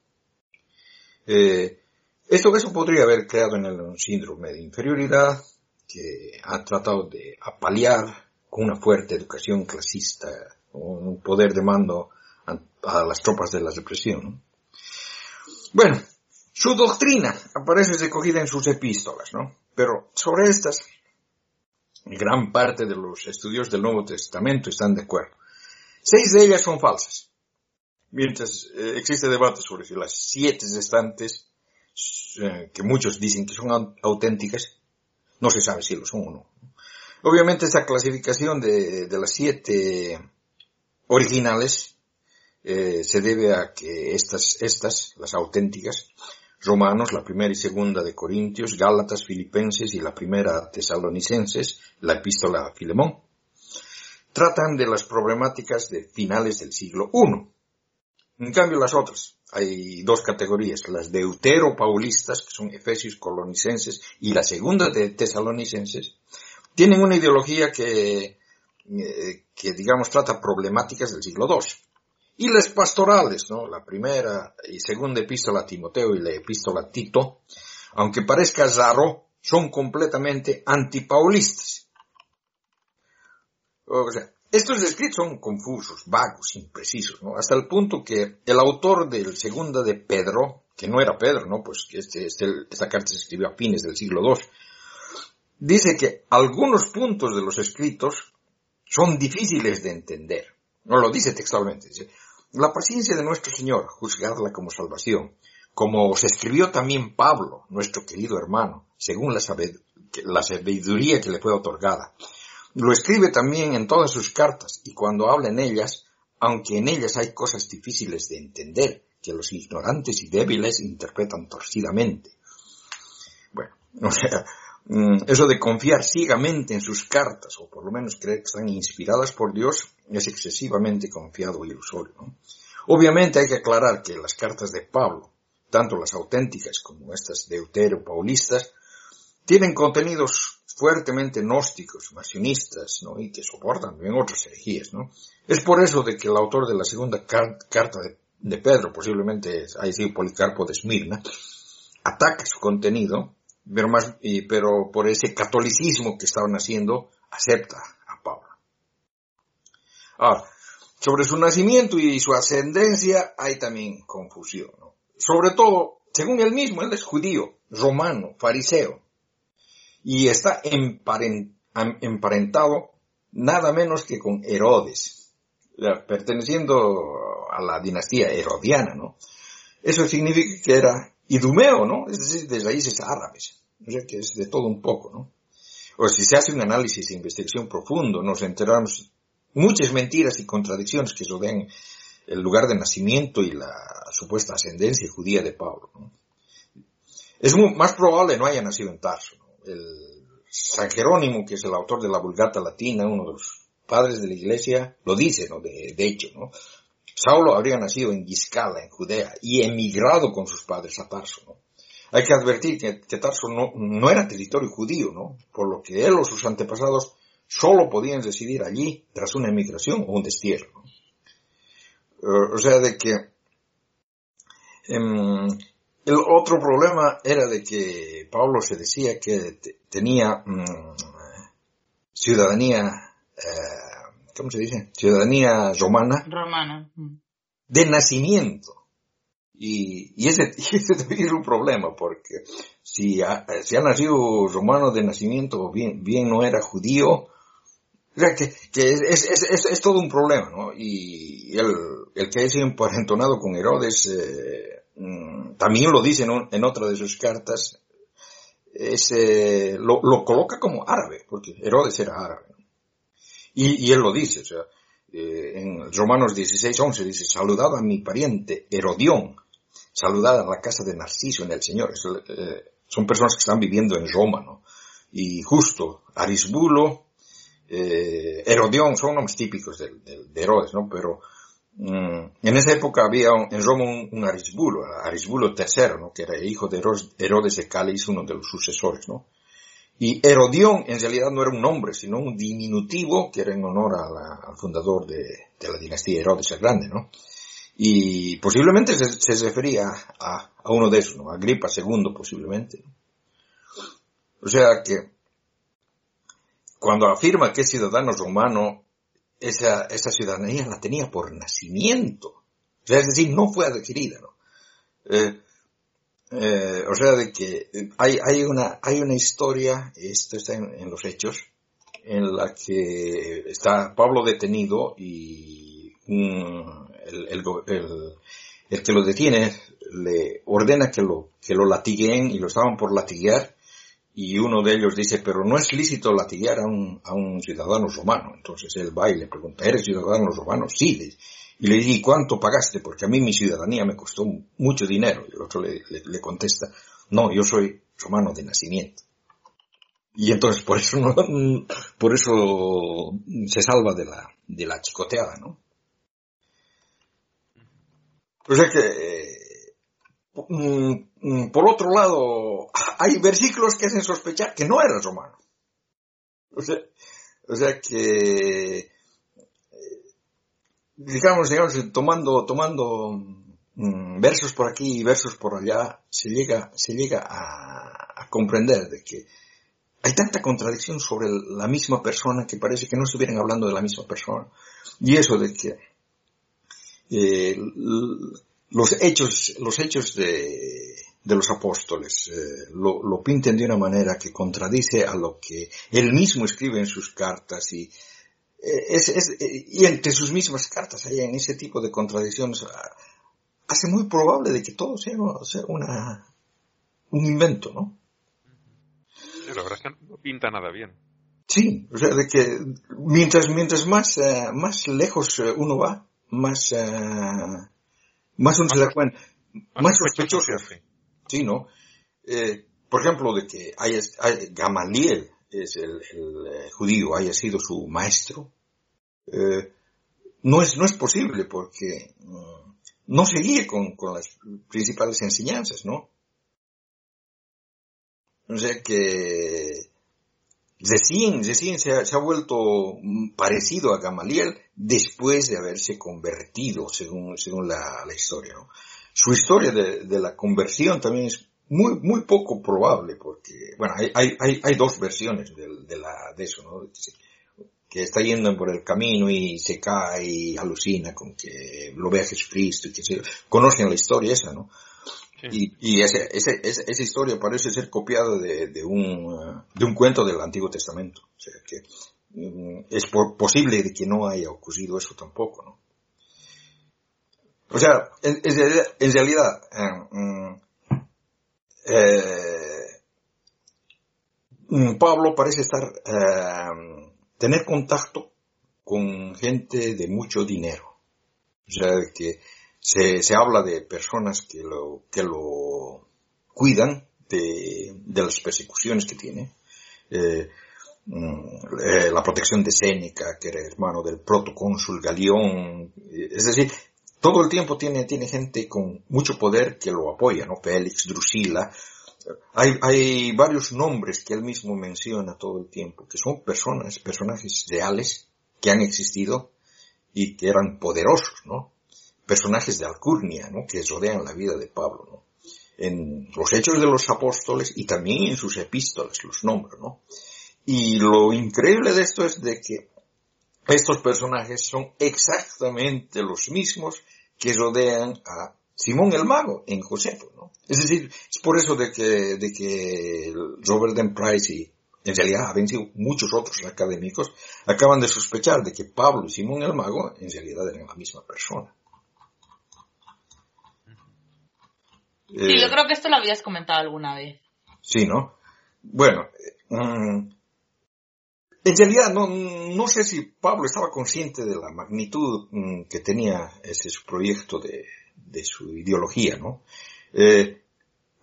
Eh, esto eso podría haber creado en él un síndrome de inferioridad que ha tratado de apalear con una fuerte educación clasista, un poder de mando a, las tropas de la represión. Bueno, su doctrina aparece recogida en sus epístolas, ¿no? Pero sobre estas gran parte de los estudios del Nuevo Testamento están de acuerdo. Seis de ellas son falsas. Mientras eh, existe debate sobre si las siete restantes, eh, que muchos dicen que son auténticas, no se sabe si lo son o no. Obviamente esa clasificación de, las siete originales eh, se debe a que estas, estas, las auténticas, Romanos, la primera y segunda de Corintios, Gálatas, Filipenses y la primera Tesalonicenses, la epístola a Filemón, tratan de las problemáticas de finales del siglo I. En cambio las otras, hay dos categorías, las deutero-paulistas, que son efesios colonicenses, y la segunda de tesalonicenses, tienen una ideología que, eh, que digamos trata problemáticas del siglo II. Y las pastorales, ¿no? La primera y segunda epístola a Timoteo y la epístola a Tito, aunque parezca raro, son completamente antipaulistas. O sea, estos escritos son confusos, vagos, imprecisos, ¿no? Hasta el punto que el autor del segunda de Pedro, que no era Pedro, ¿no? Pues este, este, esta carta se escribió a fines del siglo II, dice que algunos puntos de los escritos son difíciles de entender. No lo dice textualmente, dice, la paciencia de nuestro Señor, juzgarla como salvación, como se escribió también Pablo, nuestro querido hermano, según la, sabiduría que le fue otorgada. Lo escribe también en todas sus cartas y cuando habla en ellas, aunque en ellas hay cosas difíciles de entender, que los ignorantes y débiles interpretan torcidamente. Bueno, o sea, eso de confiar ciegamente en sus cartas, o por lo menos creer que están inspiradas por Dios, es excesivamente confiado y ilusorio. Obviamente hay que aclarar que las cartas de Pablo, tanto las auténticas como estas deutero-paulistas, tienen contenidos fuertemente gnósticos, masionistas, ¿no? y que soportan bien otras herejías. Es por eso de que el autor de la segunda carta de, Pedro, posiblemente haya sido Policarpo de Esmirna, ataca su contenido, pero, más, pero por ese catolicismo que estaban haciendo, acepta Ahora, sobre su nacimiento y su ascendencia hay también confusión. Sobre todo, según él mismo, él es judío, romano, fariseo, y está emparentado nada menos que con Herodes, perteneciendo a la dinastía herodiana, ¿no? Eso significa que era idumeo, ¿no? Es decir, de raíces árabes. O sea, que es de todo un poco, ¿no? O si se hace un análisis de investigación profundo, nos enteramos muchas mentiras y contradicciones que rodean el lugar de nacimiento y la supuesta ascendencia judía de Pablo. Es más probable no haya nacido en Tarso. El San Jerónimo, que es el autor de la Vulgata Latina, uno de los padres de la iglesia, lo dice, ¿no? De, hecho, ¿no? Saulo habría nacido en Giscala, en Judea, y emigrado con sus padres a Tarso. Hay que advertir que, Tarso no, era territorio judío, ¿no? Por lo que él o sus antepasados solo podían residir allí tras una emigración o un destierro. o sea, de que em, el otro problema era de que Pablo se decía que tenía mm, ciudadanía, eh, ¿cómo se dice? Ciudadanía romana. Romana. De nacimiento. Y, y, ese, también es un problema, porque si ha, si ha nacido romano de nacimiento bien, bien no era judío, o sea, que, que es, es, es, todo un problema, ¿no? Y el, el que es emparentonado con Herodes, eh, mm, también lo dice en, en, otra de sus cartas, es, eh, lo, lo, coloca como árabe, porque Herodes era árabe. Y, y él lo dice, o sea, eh, en Romanos 16, 11 dice, saludad a mi pariente Herodión, saludad a la casa de Narciso en el Señor. Eh, son personas que están viviendo en Roma, ¿no? Y justo, Arisbulo, eh, Herodión, son nombres típicos de, de, Herodes, ¿no? Pero mm, en esa época había en Roma un, Arisbulo, Arisbulo III, ¿no? Que era hijo de Herodes de Cáliz, uno de los sucesores, ¿no? Y Herodión en realidad no era un nombre, sino un diminutivo que era en honor al fundador de, la dinastía Herodes el Grande, ¿no? Y posiblemente se, refería a, a, uno de esos, ¿no? A Agripa II posiblemente. O sea que cuando afirma que es ciudadano romano, esa, esa ciudadanía la tenía por nacimiento. O sea, es decir, no fue adquirida, ¿no? Eh, eh, o sea, de que hay, hay, una, hay una historia, esto está en, los hechos, en la que está Pablo detenido y el, el, el, que lo detiene le ordena que lo, que lo latiguen y lo estaban por latiguear y uno de ellos dice, pero no es lícito latiguear a un, a un ciudadano romano. Entonces él va y le pregunta, ¿eres ciudadano romano? Sí. Y le dice, cuánto pagaste? Porque a mí mi ciudadanía me costó mucho dinero. Y el otro le, contesta, no, yo soy romano de nacimiento. Y entonces por eso no, por eso se salva de la, de la chicoteada, ¿no? O sea que, mm, mm, por otro lado, hay versículos que hacen sospechar que no era romano. O sea que, digamos, digamos, tomando, tomando mm, versos por aquí y versos por allá, se llega, se llega a, a, comprender de que hay tanta contradicción sobre la misma persona que parece que no estuvieran hablando de la misma persona. Y eso de que eh, los hechos, los hechos de, de los apóstoles eh, lo, lo pinten de una manera que contradice a lo que él mismo escribe en sus cartas y es, es, y entre sus mismas cartas hay en ese tipo de contradicciones ah, hace muy probable de que todo sea, una, un invento, ¿no? la verdad es que no pinta nada bien. Sí, o sea, de que mientras, mientras más, eh, más lejos eh, uno va, más, uh, más uno se da cuenta, más, sospechoso. Sí, ¿no? Eh, por ejemplo, de que haya, Gamaliel es el, el judío, haya sido su maestro, eh, no, es, no es posible porque mm, no seguía con, con las principales enseñanzas, ¿no? O sea que recién, recién se ha, se vuelto parecido a Gamaliel después de haberse convertido, según, según la, la historia. Su historia de, la conversión también es muy, muy poco probable, porque, bueno, hay, hay, hay dos versiones de eso, ¿no? Que está yendo por el camino y se cae y alucina con que lo ve a Jesucristo y que se... conocen la historia esa, ¿no? Y, y ese, ese, esa historia parece ser copiada de, de, un, de un cuento del Antiguo Testamento. O sea que mm, es por, posible de que no haya ocurrido eso tampoco, ¿no? O sea, en, en realidad, eh, mm, eh, mm, Pablo parece estar eh, tener contacto con gente de mucho dinero. O sea, que se, se habla de personas que lo, que lo cuidan de, de las persecuciones que tiene. Eh, mm, eh, la protección de Séneca, que era hermano del protocónsul Galión, es decir, todo el tiempo tiene, tiene gente con mucho poder que lo apoya, ¿no? Félix, Drusila. Hay, varios nombres que él mismo menciona todo el tiempo, que son personas, personajes reales que han existido y que eran poderosos, ¿no? Personajes de alcurnia, ¿no? Que rodean la vida de Pablo, ¿no? En los hechos de los apóstoles y también en sus epístolas los nombra, ¿no? Y lo increíble de esto es de que estos personajes son exactamente los mismos que rodean a Simón el Mago en Josefo, ¿no? Es decir, es por eso de que, de que Robert M. Price y en realidad habían sido muchos otros académicos acaban de sospechar de que Pablo y Simón el Mago en realidad eran la misma persona. Sí, yo eh, creo que esto lo habías comentado alguna vez. Sí, ¿no? Bueno, mm, en realidad, no, no sé si Pablo estaba consciente de la magnitud mm, que tenía ese su proyecto de, de su ideología, ¿no? Eh,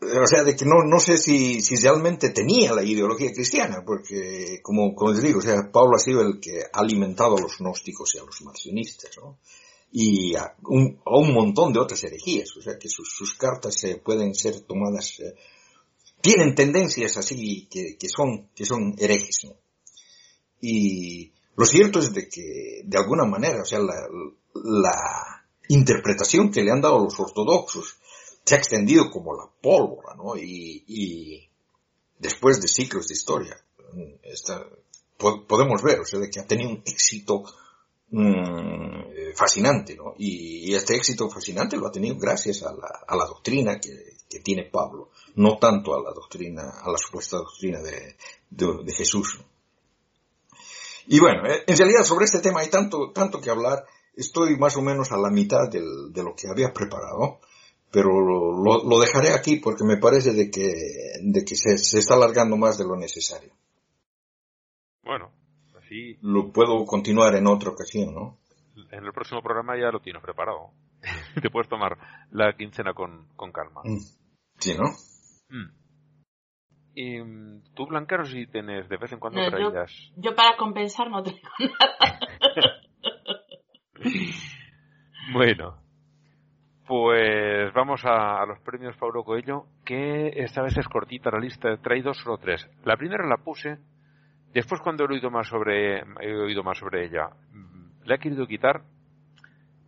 o sea, de que no, no sé si, si realmente tenía la ideología cristiana, porque, como, como les digo, o sea, Pablo ha sido el que ha alimentado a los gnósticos y a los marcionistas, ¿no? Y a un, a un montón de otras herejías, o sea, que sus, sus cartas se pueden ser tomadas, eh, tienen tendencias así que, que son, que son herejes, ¿no? Y lo cierto es de que, de alguna manera, o sea, la, la interpretación que le han dado los ortodoxos se ha extendido como la pólvora, ¿no? Y, después de siglos de historia, está, podemos ver, o sea, de que ha tenido un éxito mmm, fascinante, ¿no? Y, este éxito fascinante lo ha tenido gracias a la, doctrina que, tiene Pablo, no tanto a la doctrina, a la supuesta doctrina de, Jesús. Y bueno, eh, en realidad sobre este tema hay tanto, tanto que hablar. Estoy más o menos a la mitad del, de lo que había preparado, pero lo, lo, dejaré aquí porque me parece de que, de que se, se está alargando más de lo necesario. Bueno, así. Lo puedo continuar en otra ocasión, ¿no? En el próximo programa ya lo tienes preparado. Te puedes tomar la quincena con, con calma. Mm. Sí, ¿no? Mm. Y tú, Blancaro, si tienes de vez en cuando traídas. Yo, para compensar no tengo nada. bueno, pues vamos a, los premios Paulo Coelho, que esta vez es cortita la lista, he traído solo tres. La primera la puse, después cuando he oído más sobre, he oído más sobre ella, mm, la he querido quitar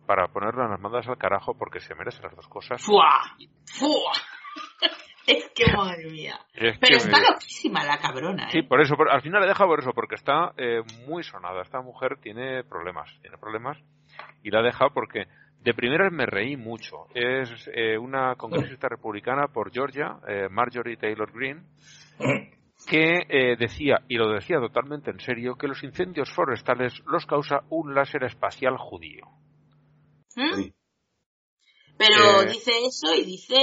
para ponerla en las mandas al carajo porque se merecen las dos cosas. ¡Fua! ¡Fua! Es que madre mía. Pero está loquísima la cabrona. ¿eh? Sí, por eso, al final le deja por eso, porque está eh, muy sonada. Esta mujer tiene problemas, tiene problemas y la ha dejado porque de primera me reí mucho. Es eh, una congresista republicana por Georgia, eh, Marjorie Taylor Greene, que decía, y lo decía totalmente en serio, que los incendios forestales los causa un láser espacial judío. ¿Mm? Pero dice eso y dice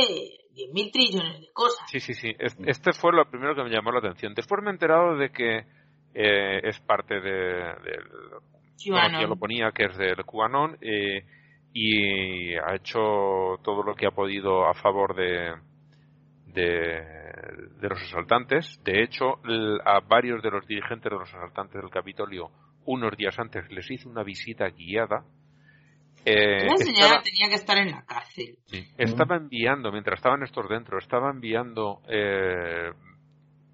10.000 trillones de cosas. Sí, sí, sí. Este fue lo primero que me llamó la atención. Después me he enterado de que eh, es parte de, ya lo ponía, que es del QAnon, eh, y ha hecho todo lo que ha podido a favor de, de, de los asaltantes. De hecho, a varios de los dirigentes de los asaltantes del Capitolio, unos días antes, les hizo una visita guiada eh, la señora tenía que estar en la cárcel. Estaba enviando, mientras estaban estos dentro, estaba enviando eh,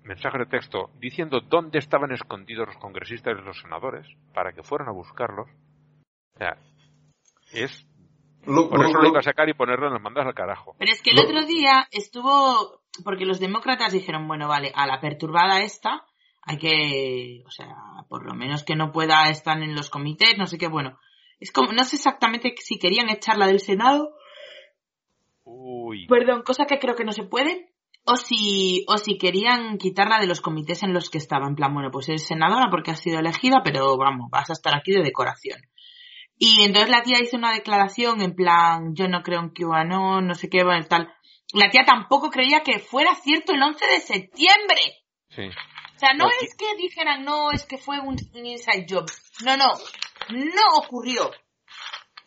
mensajes de texto diciendo dónde estaban escondidos los congresistas y los senadores para que fueran a buscarlos. O sea, es. por eso lo, iba a sacar y ponerlo en las mandas al carajo. Pero es que el otro día estuvo. Porque los demócratas dijeron, bueno, vale, a la perturbada esta hay que. O sea, por lo menos que no pueda estar en los comités, no sé qué, bueno es como, no sé exactamente si querían echarla del Senado. Uy. Perdón, cosa que creo que no se puede. O si, o si querían quitarla de los comités en los que estaba. En plan, bueno, pues es senadora porque ha sido elegida, pero vamos, vas a estar aquí de decoración. Y entonces la tía hizo una declaración en plan, yo no creo en QAnon, no sé qué, bueno, tal. La tía tampoco creía que fuera cierto el 11 de septiembre. Sí. O sea, no es que dijeran, no, es que fue un inside job. No, no no ocurrió.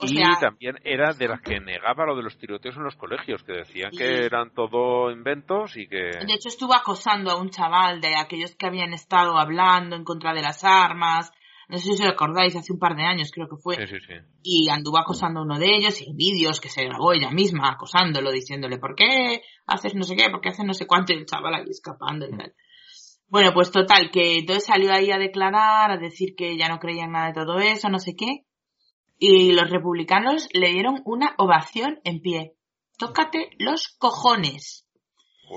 Y también era de las que negaba lo de los tiroteos en los colegios, que decían que eran todo inventos y que... De hecho estuvo acosando a un chaval de aquellos que habían estado hablando en contra de las armas, no sé si os acordáis, hace un par de años creo que fue. Sí, sí, sí. Y anduvo acosando a uno de ellos y vídeos que se grabó ella misma acosándolo, diciéndole, ¿por qué haces no sé qué? ¿Por qué haces no sé cuánto? Y el chaval ahí escapando y tal. Bueno, pues total, que entonces salió ahí a declarar, a decir que ya no creían nada de todo eso, no sé qué. Y los republicanos le dieron una ovación en pie. Tócate los cojones.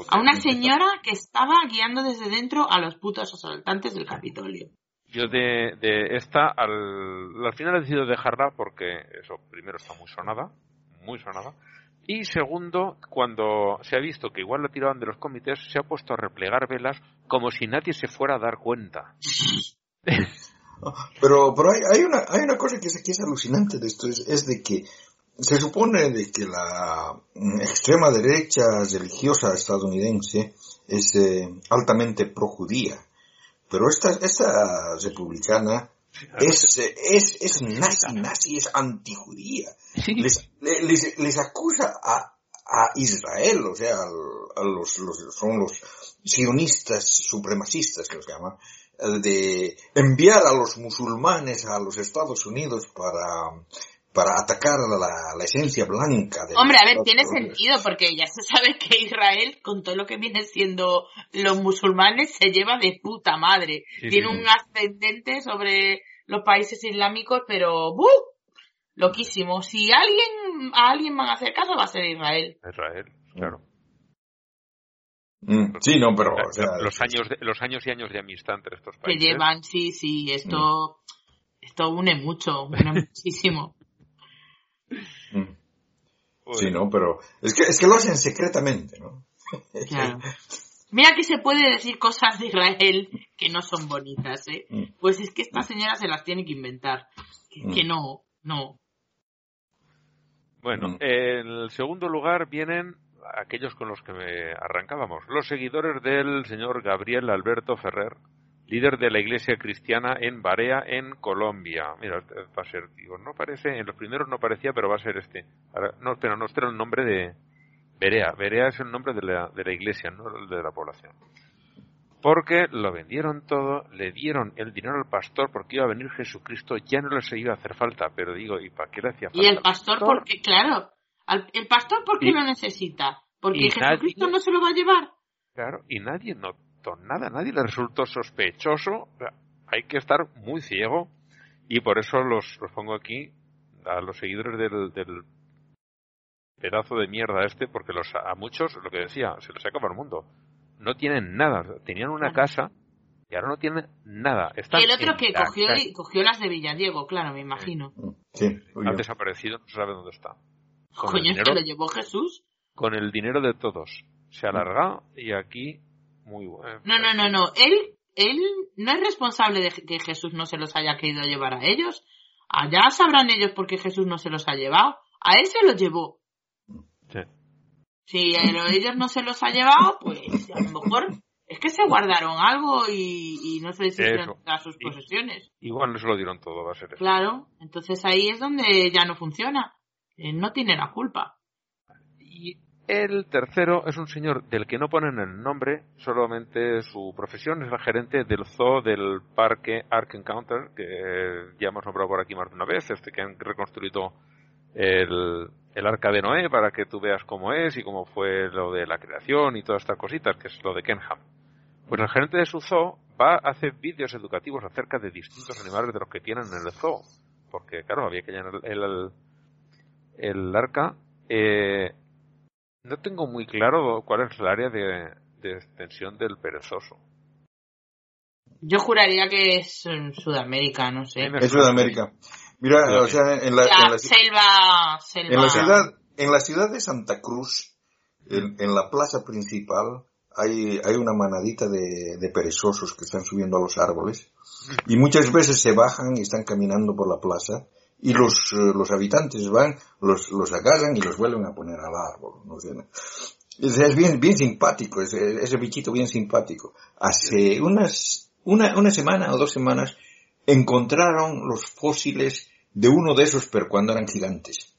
A una señora que estaba guiando desde dentro a los putos asaltantes del Capitolio. Yo de, de esta, al, al final he decidido dejarla porque eso, primero está muy sonada, muy sonada. Y segundo, cuando se ha visto que igual lo tiraban de los comités, se ha puesto a replegar velas como si nadie se fuera a dar cuenta. Pero, pero hay, hay, una, hay una cosa que es, que es alucinante de esto, es, es, de que se supone de que la extrema derecha religiosa estadounidense es eh, altamente projudía. Pero esta, esta republicana es, es, es nazi, nazi, es antijudía. Les, les, les acusa a, a Israel, o sea, a los, los, son los sionistas supremacistas que los llaman, de enviar a los musulmanes a los Estados Unidos para para atacar la, la esencia blanca. De Hombre, a ver, tiene sentido porque ya se sabe que Israel, con todo lo que viene siendo los musulmanes, se lleva de puta madre. tiene un ascendente sobre los países islámicos, pero ¡buh! Loquísimo. Si alguien, a alguien van a hacer caso, va a ser Israel. Israel, claro. Mm, sí, no, pero los años los años y años de amistad entre estos países. Que llevan, sí, sí, esto mm. esto une mucho, une muchísimo. Mm. Sí, no, pero es que, es que lo hacen secretamente, ¿no? Claro. Mira que se puede decir cosas de Israel que no son bonitas, ¿eh? Mm. Pues es que esta mm. señora se las tiene que inventar. Que, no, no. Bueno, en el segundo lugar vienen aquellos con los que me arrancábamos, los seguidores del señor Gabriel Alberto Ferrer, líder de la iglesia cristiana en Barea, en Colombia. Mira, va a ser, digo, no parece, en los primeros no parecía, pero va a ser este. no, pero no, este era el nombre de Berea. Berea es el nombre de la, de la iglesia, no el de la población. Porque lo vendieron todo, le dieron el dinero al pastor porque iba a venir Jesucristo, ya no les iba a hacer falta, pero digo, ¿y para qué le hacía falta? Y el pastor, porque, claro, el pastor, ¿por qué lo necesita? Porque Jesucristo no se lo va a llevar. Claro, y nadie no nada, nadie le resultó sospechoso. hay que estar muy ciego y por eso los, los pongo aquí a los seguidores del, del pedazo de mierda este, porque los, a muchos, lo que decía, se los acaba el mundo. No tienen nada. Tenían una casa y ahora no tienen nada. Están y el otro que cogió, cogió las de Villadiego, claro, me imagino. Sí, ha desaparecido, no sabe dónde está. Coño, ¿se lo llevó Jesús? Con el dinero de todos. Se alarga y aquí muy bueno. No, no, no, no. Él, él no es responsable de que Jesús no se los haya querido llevar a ellos. Allá sabrán ellos por qué Jesús no se los ha llevado. A él se los llevó. Sí. Si ellos no se los ha llevado, pues a lo mejor es que se guardaron algo y, no se deshicieron a sus posesiones. Igual no se lo dieron todo, va a ser eso. Claro, entonces ahí es donde ya no funciona. Él no tiene la culpa. Y el tercero es un señor del que no ponen el nombre, solamente su profesión es la gerente del zoo del parque Ark Encounter, que ya hemos nombrado por aquí más de una vez, este que han reconstruido el, el arca de Noé para que tú veas cómo es y cómo fue lo de la creación y todas estas cositas, que es lo de Kenham. Pues el gerente de su zoo va a hacer vídeos educativos acerca de distintos animales de los que tienen en el zoo, porque claro, había que llenar el, el, el arca. Eh, no tengo muy claro cuál es el área de, extensión del perezoso. Yo juraría que es en Sudamérica, no sé. En Sudamérica. Mira, o sea, en la, en la selva, En la ciudad, en la ciudad de Santa Cruz, en, la plaza principal, hay, hay una manadita de, de, perezosos que están subiendo a los árboles y muchas veces se bajan y están caminando por la plaza y los, eh, los habitantes van, los, los agarran y los vuelven a poner al árbol. ¿no? Es, bien, bien simpático, ese, ese bichito bien simpático. Hace unas, una, una semana o dos semanas encontraron los fósiles de uno de esos, pero cuando eran gigantes.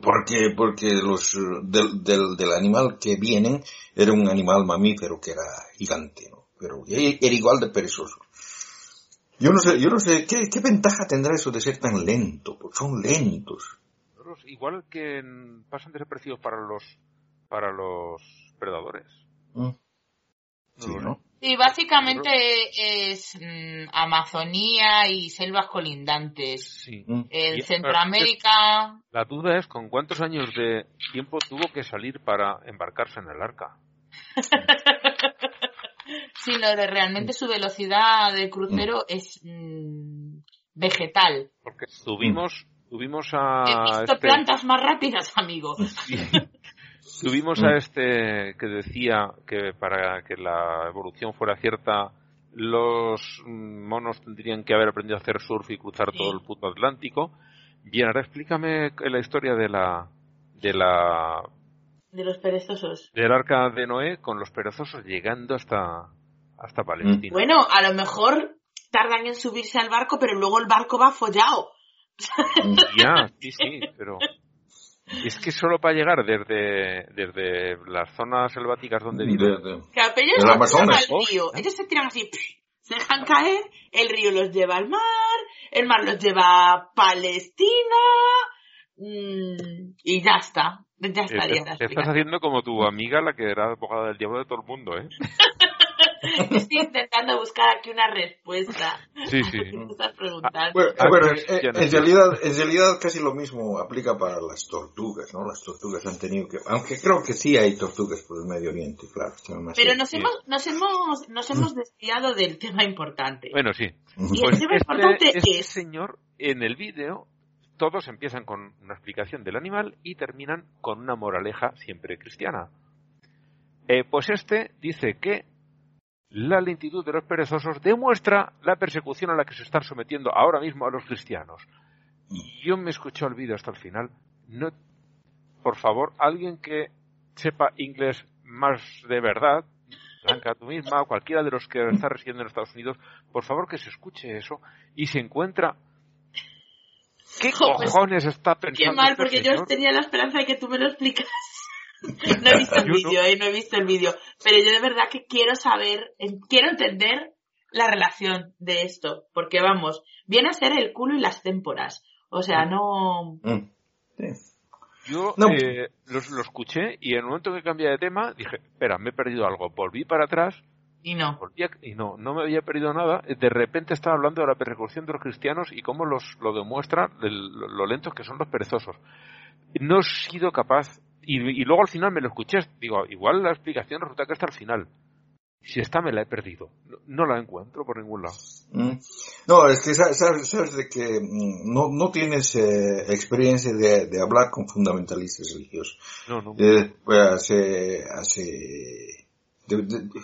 Porque, porque los, del, del, del, animal que vienen era un animal mamífero que era gigante, ¿no? Pero era igual de perezoso. Yo no sé, yo no sé, ¿qué, qué ventaja tendrá eso de ser tan lento? Porque son lentos. Igual que pasan desapercibidos para los, para los predadores. Mm. Sí, ¿no? Sí, básicamente es mm, Amazonía y selvas colindantes. Sí. Mm. En Centroamérica. La duda es con cuántos años de tiempo tuvo que salir para embarcarse en el arca. sí, lo de realmente su velocidad de crucero es vegetal. Porque subimos, subimos a. He visto este plantas más rápidas, amigo. Tuvimos a mm. este que decía que para que la evolución fuera cierta, los monos tendrían que haber aprendido a hacer surf y cruzar todo el puto Atlántico. Bien, ahora explícame la historia de la de la de los perezosos. Del arca de Noé con los perezosos llegando hasta hasta Palestina. Bueno, a lo mejor tardan en subirse al barco, pero luego el barco va follado. Ya, sí, sí, pero es que solo para llegar desde, desde las zonas selváticas donde viven. Claro, pero ellos se tiran al río. Ellos se tiran así, se dejan caer, el río los lleva al mar, el mar los lleva a Palestina, mm, y ya está. Ya estaría. estás haciendo como tu amiga, la que era abogada del diablo de todo el mundo, ¿eh? Estoy intentando buscar aquí una respuesta. Sí, sí. estás preguntando. Bueno, ah, en, realidad, en realidad casi lo mismo aplica para las tortugas, ¿no? Las tortugas han tenido que, aunque creo que sí hay tortugas por el Medio Oriente, claro. Pero nos hemos, nos hemos, nos hemos desviado del tema importante. Bueno, sí. Y el pues tema este, importante este es... señor, en el vídeo, todos empiezan con una explicación del animal y terminan con una moraleja siempre cristiana. Eh, pues este dice que la lentitud de los perezosos demuestra la persecución a la que se están sometiendo ahora mismo a los cristianos. Yo me escuché el vídeo hasta el final. No, por favor, alguien que sepa inglés más de verdad, Blanca, tú misma, o cualquiera de los que está residiendo en Estados Unidos, por favor que se escuche eso y se encuentra ¿Qué cojones está pensando? Qué mal, este porque yo tenía la esperanza de que tú me lo explicas. no he visto el vídeo, eh, no he visto el vídeo. Pero yo de verdad que quiero saber, quiero entender la relación de esto. Porque vamos, viene a ser el culo y las témporas. O sea, no. Mm. Yo eh, lo, escuché y en el momento que cambié de tema dije, espera, me he perdido algo. Volví para atrás. Y no. y no, no me había perdido nada. De repente estaba hablando de la persecución de los cristianos y cómo los, lo demuestra lo lentos que son los perezosos. No he sido capaz y, luego al final me lo escuché, digo, igual la explicación resulta que está al final. Si esta me la he perdido, no, la encuentro por ningún lado. Mm. No, es que sabes, de que mm, no, no tienes eh, experiencia de, de, hablar con fundamentalistas religiosos. No, no. Eh, pues hace, hace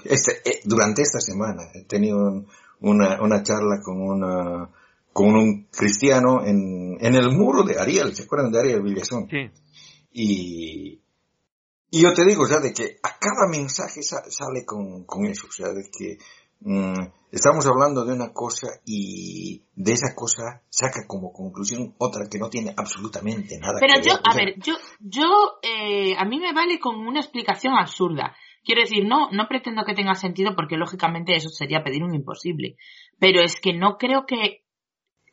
este, eh, durante esta semana he tenido una, una charla con una con un cristiano en, en el muro de Ariel, ¿se acuerdan de Ariel Villazón? Sí. Y, y yo te digo, o sea, de que a cada mensaje sale con, con, eso, o sea, de que mm, estamos hablando de una cosa y de esa cosa saca como conclusión otra que no tiene absolutamente nada Pero que yo, a ver, yo, yo, eh, a mí me vale con una explicación absurda. Quiero decir, no, no pretendo que tenga sentido porque lógicamente eso sería pedir un imposible. Pero es que no creo que,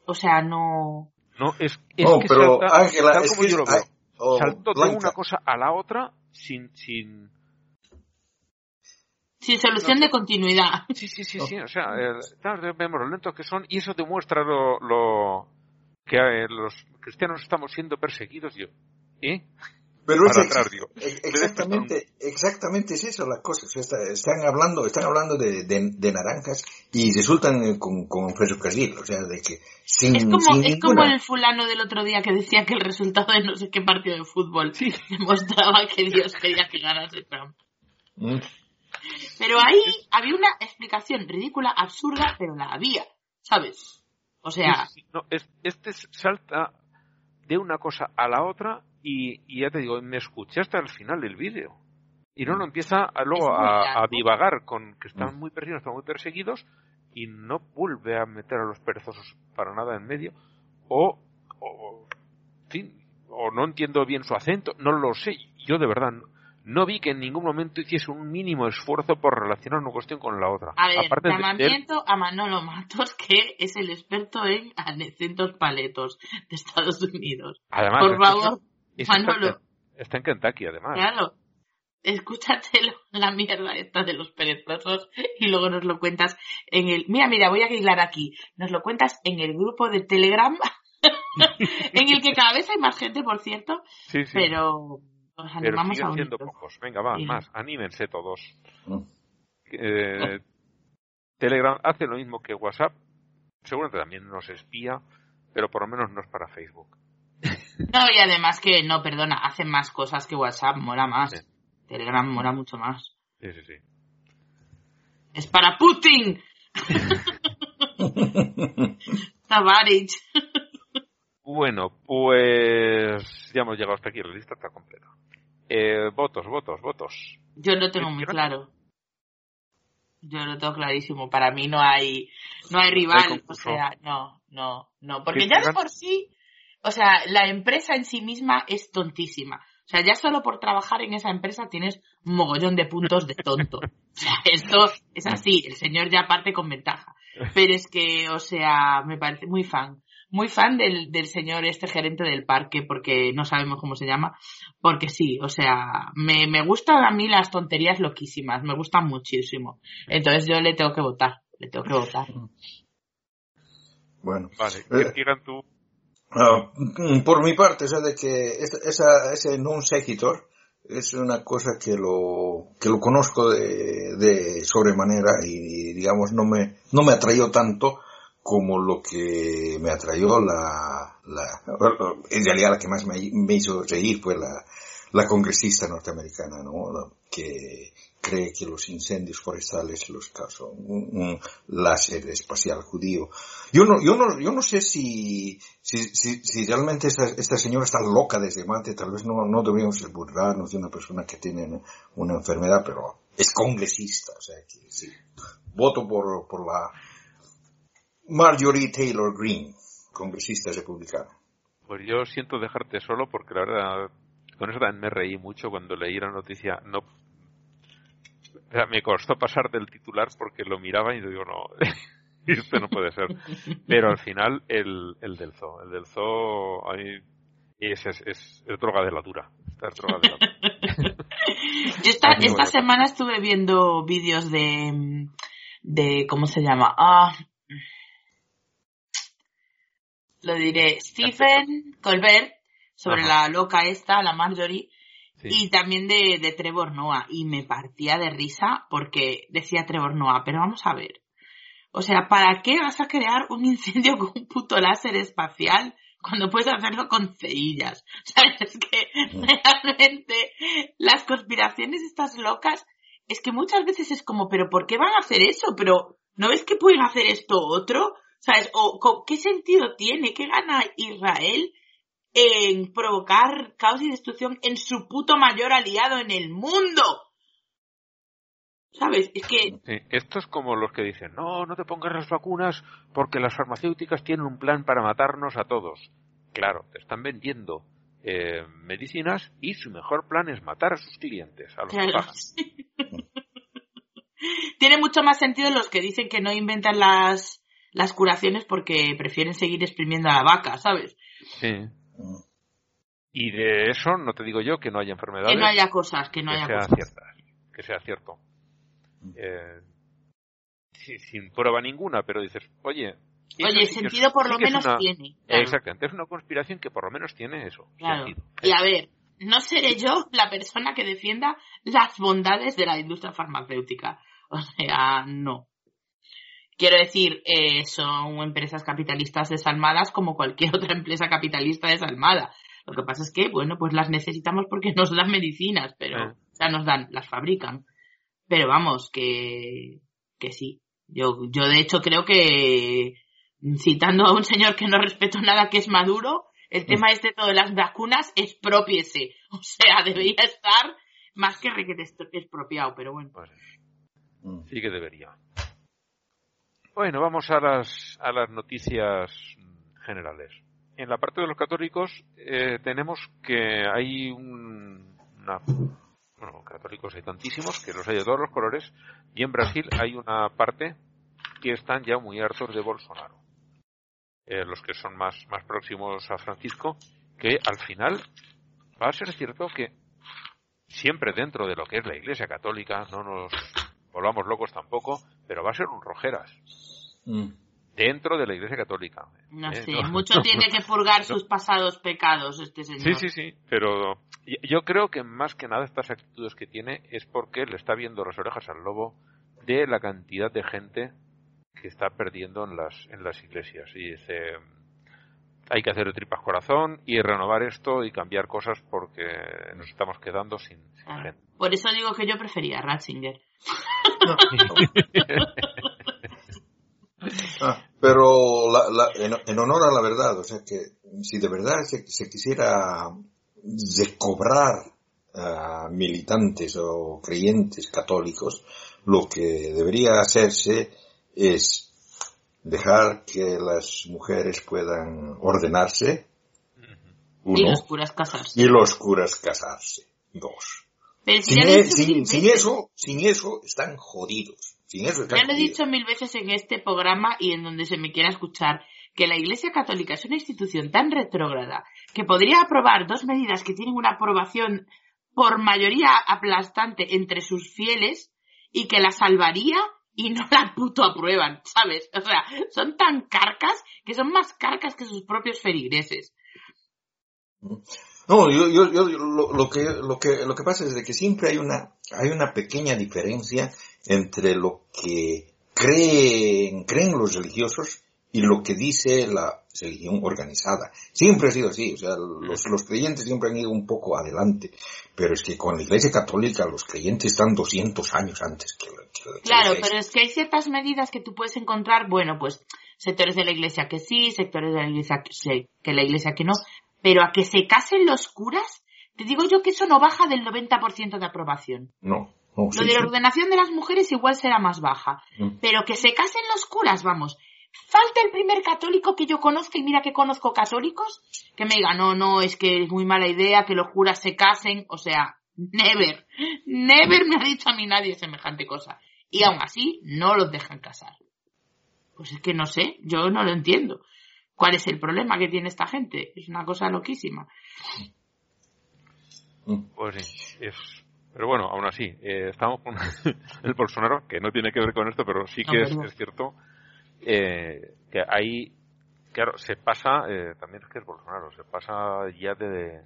o sea, no. No, es, es que pero Ángela, es que, Oh, saltó de una cosa a la otra sin sin sin solución de continuidad. Sí, sí, sí, sí. O sea, eh, vemos lo lentos que son y eso demuestra lo, lo que eh, los cristianos estamos siendo perseguidos. Yo, ¿eh? Pero es exactamente, exactamente es eso la cosa. están hablando, están hablando de, de, naranjas y resultan con, con ferrocarril, o sea, de que sin, es como, es como el fulano del otro día que decía que el resultado de no sé qué partido de fútbol demostraba que Dios quería que ganase Trump. Mm. Pero ahí había una explicación ridícula, absurda, pero la había, ¿sabes? O sea... no, este salta de una cosa a la otra y, ya te digo, me escuché hasta el final del vídeo. Y no, no empieza luego a, divagar con que están mm. muy perseguidos, están muy perseguidos, y no vuelve a meter a los perezosos para nada en medio, o, o, fin, o no entiendo bien su acento, no lo sé. Yo de verdad no, vi que en ningún momento hiciese un mínimo esfuerzo por relacionar una cuestión con la otra. A ver, llamamiento a Manolo Matos, que es el experto en acentos paletos de Estados Unidos. Además, por favor, Manolo. Está en Kentucky, además. Claro. Escúchatelo, la mierda esta de los perezosos y luego nos lo cuentas en el... Mira, mira, voy a guilar aquí. Nos lo cuentas en el grupo de Telegram, en el que cada vez hay más gente, por cierto. Sí, sí. Pero nos animamos pero a siendo pocos. Venga, va, más. Anímense todos. Eh, Telegram hace lo mismo que WhatsApp. Seguramente también nos espía, pero por lo menos no es para Facebook. No, y además que, no, perdona, hace más cosas que WhatsApp, mola más. Telegram mola mucho más. Sí, sí, sí. Es para Putin. Tavarich. bueno, pues ya hemos llegado hasta aquí, la lista está completa. Eh, votos, votos, votos. Yo lo tengo muy claro. Yo lo tengo clarísimo. Para mí no hay, no hay rival. o sea, no, no, no. Porque ya de por sí, o sea, la empresa en sí misma es tontísima. O sea, ya solo por trabajar en esa empresa tienes un mogollón de puntos de tonto. O sea, esto es así, el señor ya parte con ventaja. Pero es que, o sea, me parece muy fan. Muy fan del, del señor este gerente del parque, porque no sabemos cómo se llama. Porque sí, o sea, me, me gustan a mí las tonterías loquísimas, me gustan muchísimo. Entonces yo le tengo que votar, le tengo que votar. Bueno. Vale, ¿qué eh, tú Ah, por mi parte, o sea, de que esa, ese non sequitur es una cosa que lo, que lo conozco de, de sobremanera y, digamos, no me, no me atrayó tanto como lo que me atrayó la, la, en realidad la que más me, me hizo reír fue la, la congresista norteamericana, ¿no? Que, cree que los incendios forestales los causó un, láser espacial judío. Yo no, yo no, yo no sé si, si, si, realmente esta, esta, señora está loca desde antes, tal vez no, no deberíamos burlarnos de una persona que tiene una enfermedad, pero es congresista, o sea que sí. Voto por, por la Marjorie Taylor Greene, congresista republicana. Pues yo siento dejarte solo porque la verdad, con eso también me reí mucho cuando leí la noticia, no me costó pasar del titular porque lo miraba y digo, no, esto no puede ser. Pero al final, el, el del zoo, el del zoo, ahí, es, es, es, droga de la dura. droga de la dura. Yo esta, esta semana estuve viendo vídeos de, de, ¿cómo se llama? Ah, lo diré, Stephen Colbert, sobre la loca esta, la Marjorie, y también de, de Trevor Noah. Y me partía de risa porque decía Trevor Noah, pero vamos a ver. O sea, ¿para qué vas a crear un incendio con un puto láser espacial cuando puedes hacerlo con cerillas? ¿Sabes? que mm. realmente las conspiraciones estas locas es que muchas veces es como, pero ¿por qué van a hacer eso? Pero ¿no ves que pueden hacer esto otro? ¿Sabes? ¿O qué sentido tiene? ¿Qué gana Israel en provocar caos y destrucción en su puto mayor aliado en el mundo. ¿Sabes? Es que... esto es como los que dicen, no, no te pongas las vacunas porque las farmacéuticas tienen un plan para matarnos a todos. Claro, te están vendiendo eh, medicinas y su mejor plan es matar a sus clientes, a los Tiene mucho más sentido los que dicen que no inventan las, las curaciones porque prefieren seguir exprimiendo a la vaca, ¿sabes? Sí. Y de eso no te digo yo que no haya enfermedades. Que no haya cosas, que no haya sea cosas. que sea cierto. Eh, sin, prueba ninguna, pero dices, oye. Oye, sentido por lo menos tiene. Exactamente, es una conspiración que por lo menos tiene eso. Y a ver, no seré yo la persona que defienda las bondades de la industria farmacéutica. O sea, no. Quiero decir, eh, son empresas capitalistas desalmadas como cualquier otra empresa capitalista desalmada. Lo que pasa es que, bueno, pues las necesitamos porque nos dan medicinas, pero, ah. sea, nos dan, las fabrican. Pero vamos, que, que sí. Yo, yo de hecho creo que, citando a un señor que no respeto nada que es Maduro, el tema este de las vacunas es propiese. O sea, debería estar más que requete expropiado, pero bueno. Pues, sí que debería. Bueno, vamos a las, a las noticias generales. En la parte de los católicos eh, tenemos que hay un, una, bueno, católicos hay tantísimos que los hay de todos los colores y en Brasil hay una parte que están ya muy hartos de Bolsonaro. Eh, los que son más, más próximos a Francisco, que al final va a ser cierto que siempre dentro de lo que es la Iglesia Católica, no nos volvamos locos tampoco, pero va a ser un rojeras. Mm. Dentro de la Iglesia Católica. No sé, mucho tiene que purgar sus pasados pecados este señor. Sí, sí, sí, pero yo creo que más que nada estas actitudes que tiene es porque le está viendo las orejas al lobo de la cantidad de gente que está perdiendo en las, en las iglesias. Y dice, hay que hacer el tripas corazón y renovar esto y cambiar cosas porque nos estamos quedando sin, gente. Por eso digo que yo prefería Ratzinger. Ah, pero en, honor a la verdad, o sea que si de verdad se, quisiera descobrar a militantes o creyentes católicos, lo que debería hacerse es dejar que las mujeres puedan ordenarse. y los curas casarse. Y los curas casarse. Dos. Sin, e- eso, sin eso están jodidos. Sin eso ya lo he dicho mil veces en este programa y en donde se me quiera escuchar que la Iglesia Católica es una institución tan retrógrada que podría aprobar dos medidas que tienen una aprobación por mayoría aplastante entre sus fieles y que la salvaría y no la puto aprueban, ¿sabes? O sea, son tan carcas que son más carcas que sus propios feligreses. No, yo, yo, yo lo, que, lo, que, lo que pasa es de que siempre hay una, hay una pequeña diferencia entre lo que creen, creen los religiosos y lo que dice la religión organizada. Siempre ha sido así, o sea, los, los creyentes siempre han ido un poco adelante, pero es que con la Iglesia Católica los creyentes están 200 años antes que, que, Claro, pero es que hay ciertas medidas que tú puedes encontrar, bueno, pues sectores de la Iglesia que sí, sectores de la Iglesia que, que la Iglesia que no, pero a que se casen los curas, te digo yo que eso no baja del 90% de aprobación. No. Lo de la ordenación de las mujeres igual será más baja. Mm. Pero que se casen los curas, vamos. Falta el primer católico que yo conozca, y mira que conozco católicos, que me diga, no, no, es que es muy mala idea que los curas se casen. O sea, never, never me ha dicho a mí nadie semejante cosa. Y aún así, no los dejan casar. Pues es que no sé, yo no lo entiendo. ¿Cuál es el problema que tiene esta gente? Es una cosa loquísima. Pues sí, es pero bueno, aún así, eh, estamos con el Bolsonaro, que no tiene que ver con esto, pero sí que es, cierto eh, que ahí, claro, se pasa, eh, también es que es Bolsonaro, se pasa ya de,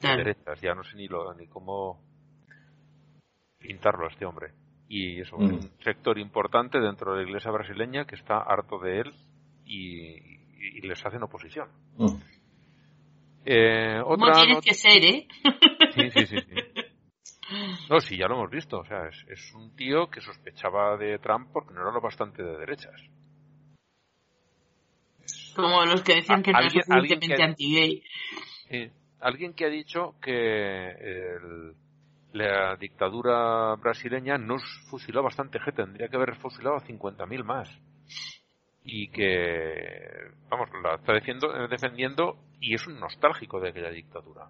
derechas, ya no sé ni, lo, ni cómo pintarlo a este hombre. Y es un mm. sector importante dentro de la iglesia brasileña que está harto de él y, les hacen oposición. Mm. Eh, otra tienes que ser, ¿eh? Sí, sí, sí. No, sí, ya lo hemos visto. O sea, es, un tío que sospechaba de Trump porque no era lo bastante de derechas. Como los que decían que no es suficientemente anti-gay. alguien que ha dicho que la dictadura brasileña nos fusiló bastante gente, tendría que haber fusilado a 50.000 más. Y que, vamos, la está defendiendo, defendiendo y es un nostálgico de aquella dictadura.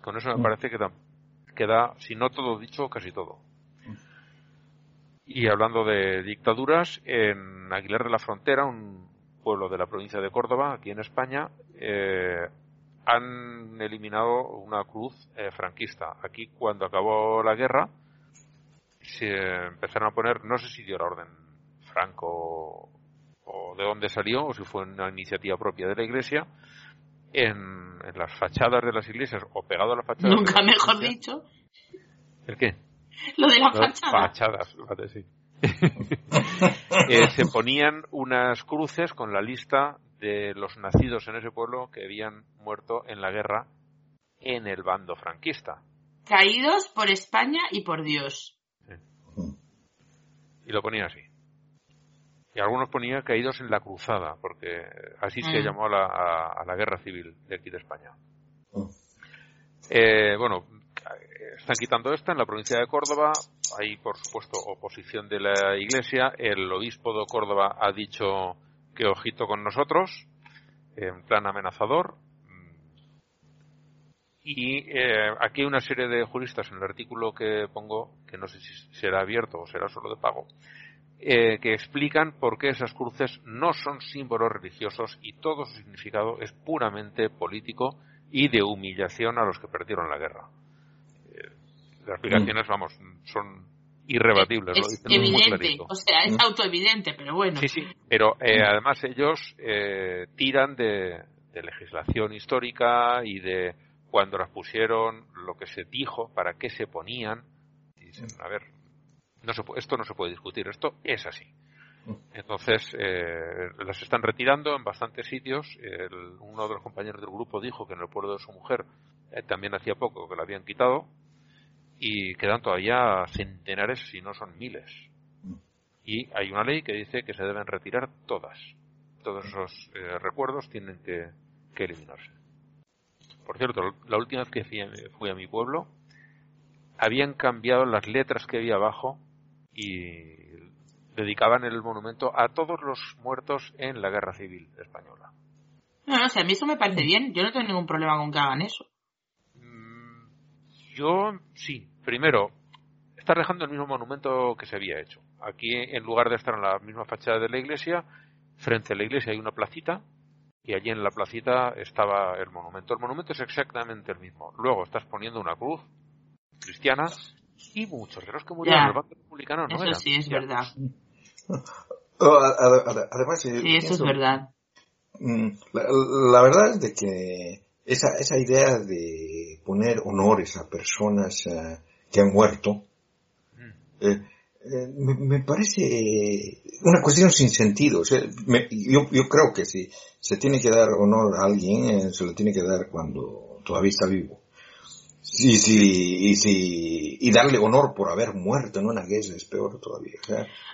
con eso me mm. parece que queda, si no todo dicho, casi todo. Y hablando de dictaduras, en Aguilar de la Frontera, un pueblo de la provincia de Córdoba, aquí en España, eh, han eliminado una cruz eh, franquista. Aquí, cuando acabó la guerra, se empezaron a poner, no sé si dio la orden Franco o de dónde salió, o si fue una iniciativa propia de la Iglesia, en, las fachadas de las iglesias o pegado a las fachadas. Nunca mejor dicho. ¿El qué? Lo de las fachadas. Fachadas, fíjate, sí. Eh, se ponían unas cruces con la lista de los nacidos en ese pueblo que habían muerto en la guerra en el bando franquista. Caídos por España y por Dios. Y lo ponía así y algunos ponían caídos en la cruzada, porque así se mm. llamó a la, a, la, guerra civil de aquí de España. Mm. Eh, bueno, están quitando esta en la provincia de Córdoba, hay por supuesto oposición de la Iglesia. El obispo de Córdoba ha dicho que ojito con nosotros, en plan amenazador. Y eh, aquí hay una serie de juristas en el artículo que pongo, que no sé si será abierto o será solo de pago, eh, que explican por qué esas cruces no son símbolos religiosos y todo su significado es puramente político y de humillación a los que perdieron la guerra. Eh, las explicaciones, mm. vamos, son irrebatibles. Es, evidente, o sea, es mm. autoevidente, pero bueno. Sí, sí, pero eh, además ellos tiran de, de legislación histórica y de cuando las pusieron, lo que se dijo, para qué se ponían. Dicen, a ver, no se, esto no se puede discutir, esto es así. Entonces, eh, las están retirando en bastantes sitios. uno de los compañeros del grupo dijo que en el pueblo de su mujer eh, también hacía poco que la habían quitado y quedan todavía centenares, si no son miles. Y hay una ley que dice que se deben retirar todas. Todos esos eh, recuerdos tienen que, que, eliminarse. Por cierto, la última vez que fui a mi pueblo, habían cambiado las letras que había abajo y dedicaban el monumento a todos los muertos en la guerra civil española. No, no, a mí eso me parece bien. Yo no tengo ningún problema con que hagan eso. Mm, yo sí. Primero, está dejando el mismo monumento que se había hecho. Aquí, en lugar de estar en la misma fachada de la iglesia, frente a la iglesia hay una placita y allí en la placita estaba el monumento. El monumento es exactamente el mismo. Luego estás poniendo una cruz cristiana y muchos de los que murieron en el bando republicano no Eso sí, es verdad. Oh, además, sí, eso es verdad. Mm, la, verdad es de que esa, esa idea de poner honores a personas eh, que han muerto mm. eh, eh, me, parece una cuestión sin sentido. yo, yo creo que si se tiene que dar honor a alguien, se lo tiene que dar cuando todavía está vivo. Sí, sí, y sí, y darle honor por haber muerto en una guerra es peor todavía.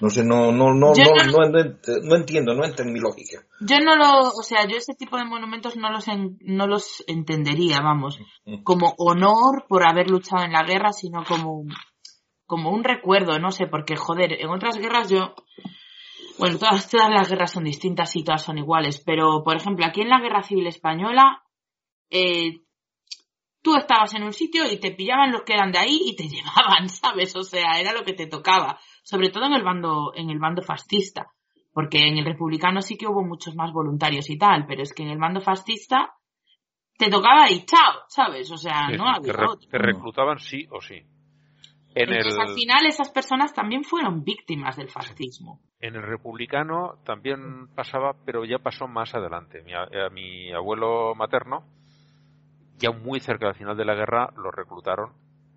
no sé, no, no, no, no, no, entiendo, no entiendo mi lógica. Yo no lo, o sea, yo ese tipo de monumentos no los, no los entendería, vamos, como honor por haber luchado en la guerra, sino como, como un recuerdo, no sé, porque joder, en otras guerras yo, bueno, todas, todas las guerras son distintas y todas son iguales, pero por ejemplo, aquí en la guerra civil española, eh, tú estabas en un sitio y te pillaban los que eran de ahí y te llevaban, ¿sabes? O sea, era lo que te tocaba, sobre todo en el bando, en el bando fascista, porque en el republicano sí que hubo muchos más voluntarios y tal, pero es que en el bando fascista te tocaba y chao, ¿sabes? O sea, no había te, te reclutaban sí o sí. En Entonces, al final esas personas también fueron víctimas del fascismo. En el republicano también pasaba, pero ya pasó más adelante. Mi, a mi abuelo materno, ya muy cerca del final de la guerra lo reclutaron.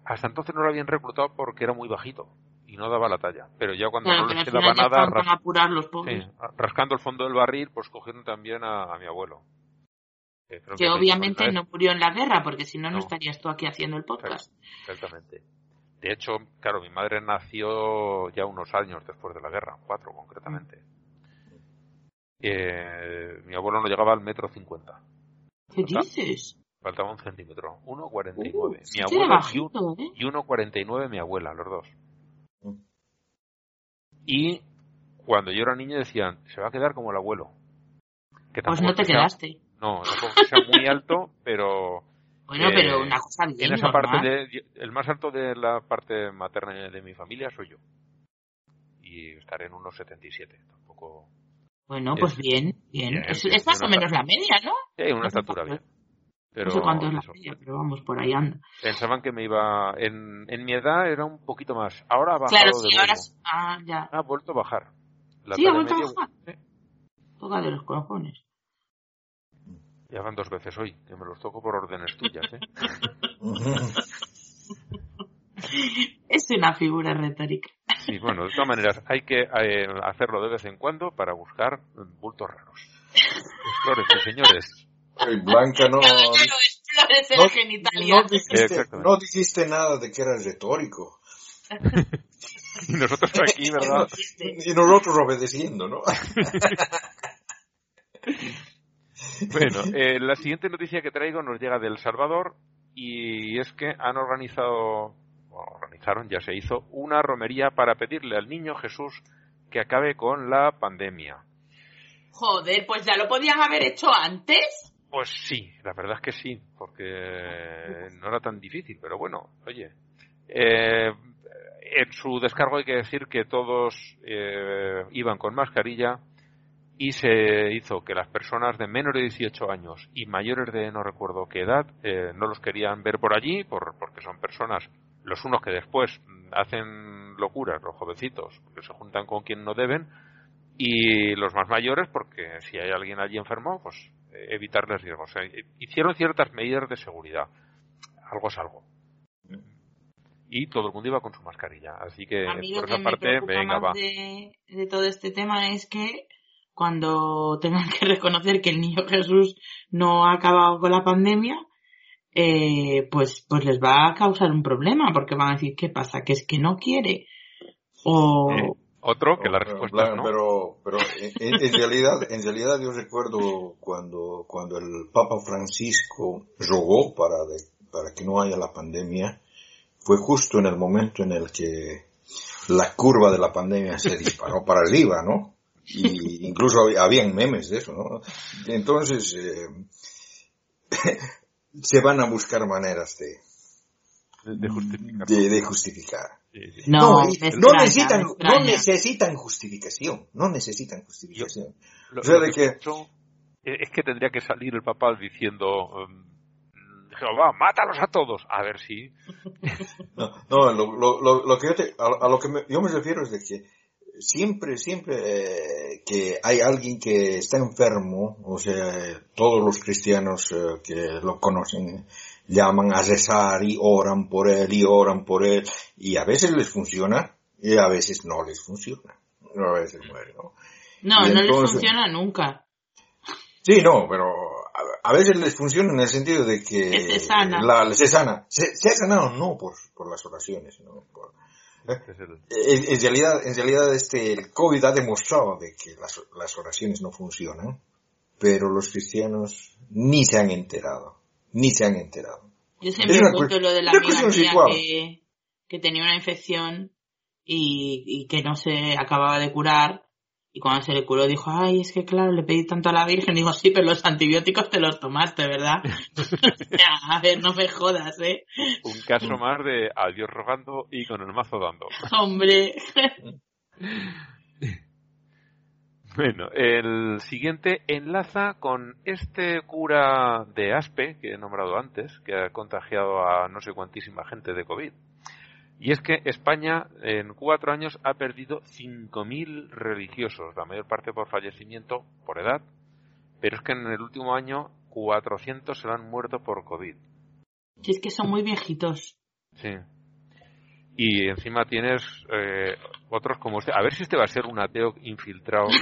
Hasta entonces no lo habían reclutado porque era muy bajito y no daba la talla. Pero ya cuando no les quedaba nada, rascando el fondo del barril, pues cogieron también a, mi abuelo. que, obviamente no murió en la guerra, porque si no, no estarías tú aquí haciendo el podcast. Exactamente. De hecho, claro, mi madre nació ya unos años después de la guerra, cuatro concretamente. Eh, mi abuelo no llegaba al metro cincuenta. ¿Qué dices? Faltaba un centímetro. 1,49. Uh, mi abuela y, 1,49 ¿eh? mi abuela, los dos. Mm. Y cuando yo era niño decían, se va a quedar como el abuelo. Que pues no te quedaste. No, tampoco que sea muy alto, pero... Bueno, pero una cosa bien En esa parte, de, el más alto de la parte materna de mi familia soy yo. Y estaré en unos 77, tampoco... Bueno, pues bien, bien. es, más o menos la media, ¿no? Sí, una estatura bien. Pero, no sé cuánto es la media, pero vamos, por ahí anda. Pensaban que me iba. En, en mi edad era un poquito más. Ahora ha bajado. Claro, sí, ahora. Ah, ya. Ha vuelto a bajar. sí, ha vuelto a bajar. Toca de los cojones. Ya van dos veces hoy, que me los toco por órdenes tuyas, ¿eh? es una figura retórica. Sí, bueno, de todas maneras, hay que eh, hacerlo de vez en cuando para buscar bultos raros. Flores, señores. Blanca no. No, no, dijiste, nada de que era retórico. y nosotros aquí, ¿verdad? y nosotros obedeciendo, ¿no? bueno, eh, la siguiente noticia que traigo nos llega del Salvador y es que han organizado organizaron, ya se hizo una romería para pedirle al niño Jesús que acabe con la pandemia. Joder, pues ya lo podían haber hecho antes. Pues sí, la verdad es que sí, porque no era tan difícil, pero bueno, oye. Eh, en su descargo hay que decir que todos eh, iban con mascarilla y se hizo que las personas de menos de 18 años y mayores de no recuerdo qué edad eh, no los querían ver por allí por, porque son personas, los unos que después hacen locuras, los jovencitos, que se juntan con quien no deben, y los más mayores porque si hay alguien allí enfermo, pues evitarles riesgos. hicieron ciertas medidas de seguridad. Algo es algo. Y todo el mundo iba con su mascarilla. Así que por esa parte, venga, va. De, de todo este tema es que cuando tengan que reconocer que el niño Jesús no ha acabado con la pandemia, eh, pues, pues les va a causar un problema, porque van a decir, ¿qué pasa? ¿Que es que no quiere? O... Eh, otro, que la respuesta no. Pero, pero en, realidad, en realidad yo recuerdo cuando, cuando el Papa Francisco rogó para, para que no haya la pandemia, fue justo en el momento en el que la curva de la pandemia se disparó para arriba, ¿no? Y incluso habían memes de eso, ¿no? Entonces, eh, se van a buscar maneras de, de justificar. No, no, necesitan, no necesitan justificación, no necesitan justificación. o sea, de que... Es que tendría que salir el papá diciendo, um, Jehová, mátalos a todos. A ver si. no, no lo, lo, lo, que yo te, a, lo que yo me refiero es de que siempre, siempre eh, que hay alguien que está enfermo, o sea, todos los cristianos eh, que lo conocen llaman a rezar y oran por él y oran por él y a veces les funciona y a veces no les funciona. A veces muere, ¿no? No, no les funciona nunca. Sí, no, pero a, veces les funciona en el sentido de que se sana. La, se sana. Se, ha sanado no por, por las oraciones, ¿no? en, realidad, en realidad este, el COVID ha demostrado de que las, las oraciones no funcionan, pero los cristianos ni se han enterado, ni se han enterado. Yo siempre cuento lo de la amiga mía que, que, tenía una infección y, y que no se acababa de curar y cuando se le curó dijo, ay, es que claro, le pedí tanto a la Virgen. Digo, sí, pero los antibióticos te los tomaste, ¿verdad? a ver, no me jodas, ¿eh? Un caso más de a Dios rogando y con el mazo dando. Hombre. bueno, el siguiente enlaza con este cura de Aspe que he nombrado antes, que ha contagiado a no sé cuantísima gente de COVID. Y es que España en cuatro años ha perdido 5.000 religiosos, la mayor parte por fallecimiento, por edad, pero es que en el último año 400 se lo han muerto por COVID. Si es que son muy viejitos. Sí. Y encima tienes eh, otros como este. A ver si este va a ser un ateo infiltrado y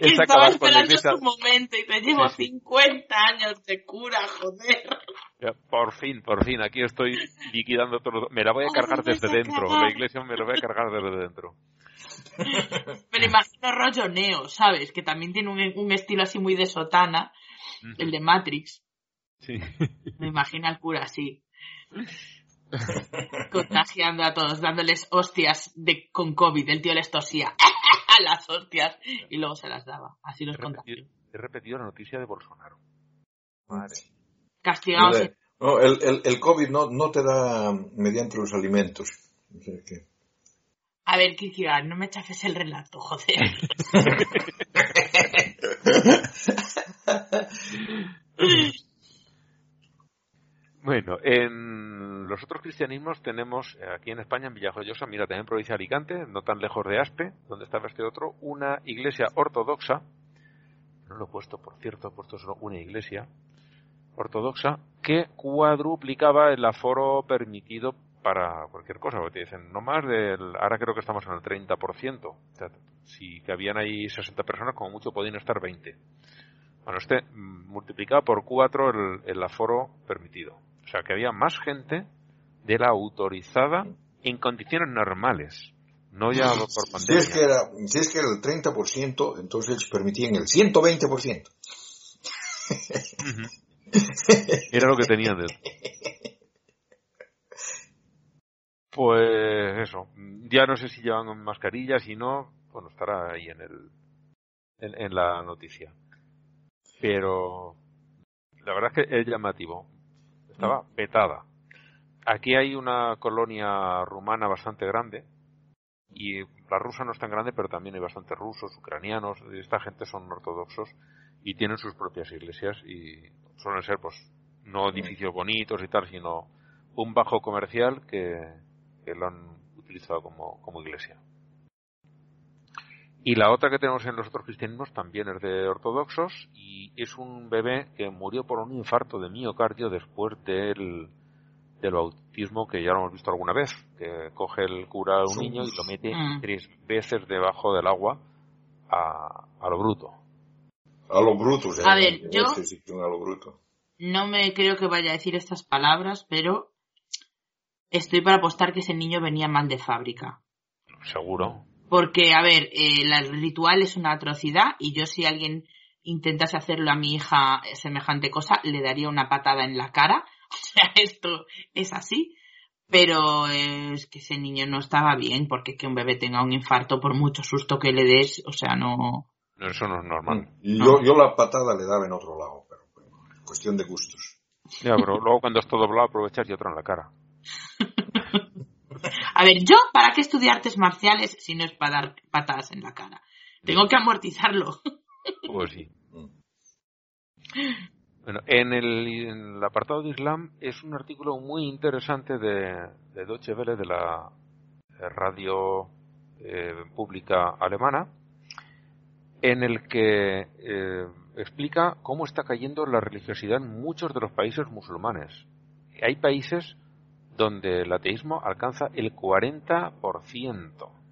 que estaba esperando su momento y te llevo 50 años de cura, joder. por fin, por fin, aquí estoy liquidando todo. Me la voy a cargar desde dentro. La iglesia me la voy a cargar desde dentro. Me imagino rollo Neo, ¿sabes? Que también tiene un, estilo así muy de sotana, el de Matrix. Sí. Me imagino al cura así. Contagiando a todos, dándoles hostias de, con COVID. El tío les tosía. las hostias y luego se las daba. Así los contagió. He repetido la noticia de Bolsonaro. Madre. Castigados. No, el, el, el, COVID no, no te da mediante los alimentos. A ver, Kiki, no me chafes el relato, joder. Bueno, en los otros cristianismos tenemos eh, aquí en España, en Villajoyosa, mira, también en provincia de Alicante, no tan lejos de Aspe, donde estaba este otro, una iglesia ortodoxa, no lo he puesto, por cierto, he puesto solo una iglesia ortodoxa, que cuadruplicaba el aforo permitido para cualquier cosa, porque te dicen, no más del, ahora creo que estamos en el 30%, o sea, si que habían ahí 60 personas, como mucho podían estar 20. Bueno, este mm, multiplicaba por cuatro el, el aforo permitido. O sea, que había más gente de la autorizada en condiciones normales. No ya por pandemia. Si es que era, si es que era el 30%, entonces permitían el 120%. Era lo que tenían de Pues eso, ya no sé si llevan mascarillas y no, bueno, estará ahí en el en, la noticia. Pero la verdad es que es llamativo. Estaba petada. Aquí hay una colonia rumana bastante grande y la rusa no es tan grande, pero también hay bastantes rusos, ucranianos. Esta gente son ortodoxos y tienen sus propias iglesias y suelen ser, pues, no edificios bonitos y tal, sino un bajo comercial que, que lo han utilizado como, como iglesia. Y la otra que tenemos en los otros cristianismos también es de ortodoxos y es un bebé que murió por un infarto de miocardio después del, del bautismo que ya lo hemos visto alguna vez, que coge el cura a un niño y lo mete mm. tres veces debajo del agua a, a lo bruto. A lo bruto, o A ver, yo no me creo que vaya a decir estas palabras, pero estoy para apostar que ese niño venía mal de fábrica. Seguro. Porque, a ver, eh, el ritual es una atrocidad y yo si alguien intentase hacerlo a mi hija semejante cosa, le daría una patada en la cara. O sea, esto es así. Pero es que ese niño no estaba bien porque que un bebé tenga un infarto por mucho susto que le des, o sea, no... Eso no es normal. Yo, yo la patada le daba en otro lado, pero cuestión de gustos. Ya, pero luego cuando está doblado aprovechas y otro en la cara. A ver, yo, ¿para qué estudiar artes marciales si no es para dar patadas en la cara? Tengo que amortizarlo. Pues sí. Bueno, en el, apartado de Islam es un artículo muy interesante de, de Deutsche Welle, de la radio eh, pública alemana, en el que eh, explica cómo está cayendo la religiosidad en muchos de los países musulmanes. Hay países donde el ateísmo alcanza el 40%.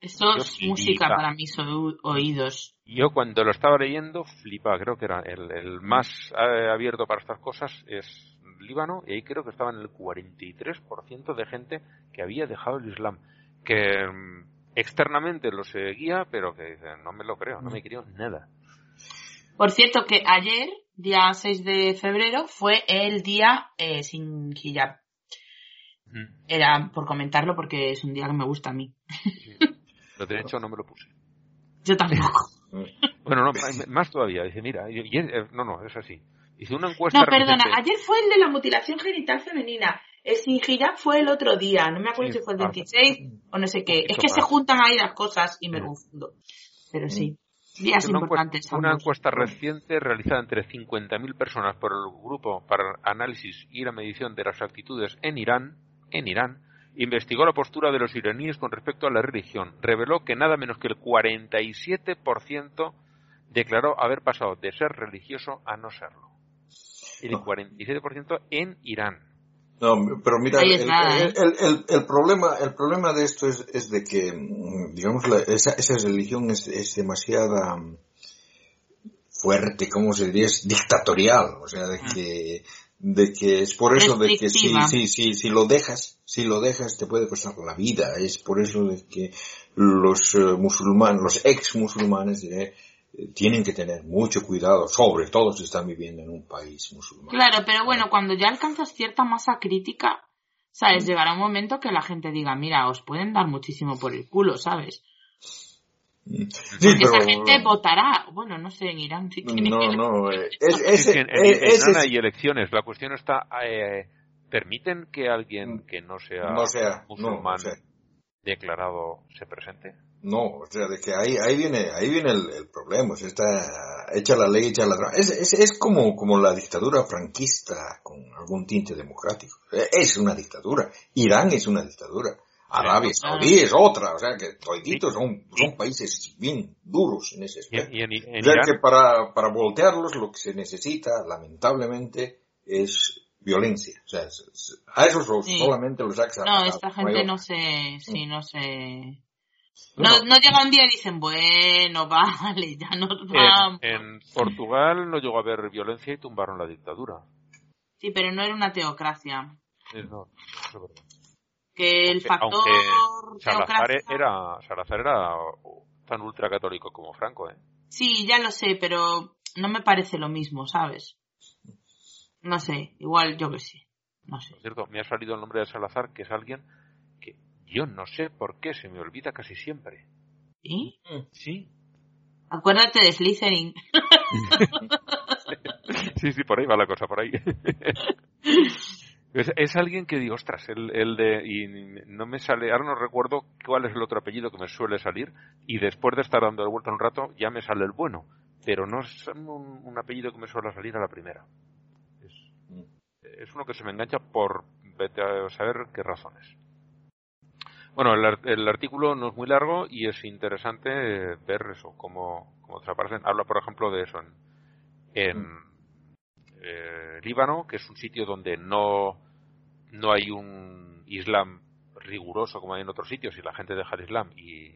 Eso es música para mis oídos. Yo cuando lo estaba leyendo flipaba, creo que era el, más eh, abierto para estas cosas es Líbano y ahí creo que estaba en el 43% de gente que había dejado el Islam, que mm, externamente lo seguía, pero que no me lo creo, no me creo nada. Por cierto que ayer día 6 de febrero, fue el día eh, sin hijab. Era por comentarlo porque es un día que me gusta a mí. Lo de hecho no me lo puse. Yo tampoco. bueno, no, más todavía. Dice, mira, eh, no, no, es así. Hice una encuesta. No, perdona, ayer fue el de la mutilación genital femenina. El sin hijab fue el otro día. No me acuerdo si fue el 26 o no sé qué. Es que se juntan ahí las cosas y me confundo. Pero sí una, encuesta, reciente realizada entre 50.000 personas por el Grupo para Análisis y la Medición de las Actitudes en Irán, en Irán, investigó la postura de los iraníes con respecto a la religión. Reveló que nada menos que el 47% declaró haber pasado de ser religioso a no serlo. El 47% en Irán. No, pero mira, ¿eh? el, el, el, problema, el problema de esto es, es de que, mm, digamos, esa, esa religión es, es demasiada mm, fuerte, ¿cómo se diría? Es dictatorial, o sea, de ah. que, de que es por eso de que si, si, si, si lo dejas, si lo dejas te puede costar la vida, es por eso de que los eh, musulmanes, los ex musulmanes, diré, tienen que tener mucho cuidado, sobre todo si están viviendo en un país musulmán. Claro, pero bueno, cuando ya alcanzas cierta masa crítica, ¿sabes? Llegará un momento que la gente diga, mira, os pueden dar muchísimo por el culo, ¿sabes? Mm. Porque esa gente votará, bueno, no sé, en Irán si No, no, eh, en, Irán hay elecciones, la cuestión está, eh, ¿permiten que alguien que no sea, musulmán declarado se presente? No, o sea, de que ahí, ahí viene, ahí viene el, problema, o sea, está hecha la ley, hecha la es, es, es, como, como la dictadura franquista con algún tinte democrático. Es una dictadura. Irán es una dictadura. Arabia Saudí es otra, o sea que toditos son, son países bien duros en ese aspecto. o sea que para, para voltearlos lo que se necesita, lamentablemente, es violencia. O sea, a eso solamente los saca. No, esta gente no se, sí, no se, no, no llega un día y dicen, bueno, vale, ya nos vamos. En, Portugal no llegó a haber violencia y tumbaron la dictadura. Sí, pero no era una teocracia. no, Que el factor Salazar era, Salazar era tan ultracatólico como Franco, ¿eh? Sí, ya lo sé, pero no me parece lo mismo, ¿sabes? No sé, igual yo que sí. no sé. Por cierto, me ha salido el nombre de Salazar, que es alguien yo no sé por qué se me olvida casi siempre. ¿Sí? Sí. Acuérdate de Slytherin. sí, sí, por ahí va la cosa, por ahí. Es, es, alguien que digo, ostras, el, el, de. Y no me sale. Ahora no recuerdo cuál es el otro apellido que me suele salir. Y después de estar dando de vuelta un rato, ya me sale el bueno. Pero no es un, un apellido que me suele salir a la primera. Es, es, uno que se me engancha por vete a saber qué razones. Bueno, el, el, artículo no es muy largo y es interesante ver eso, cómo, cómo desaparecen. Habla, por ejemplo, de eso en, en eh, Líbano, que es un sitio donde no, no hay un Islam riguroso como hay en otros sitios y la gente deja el Islam y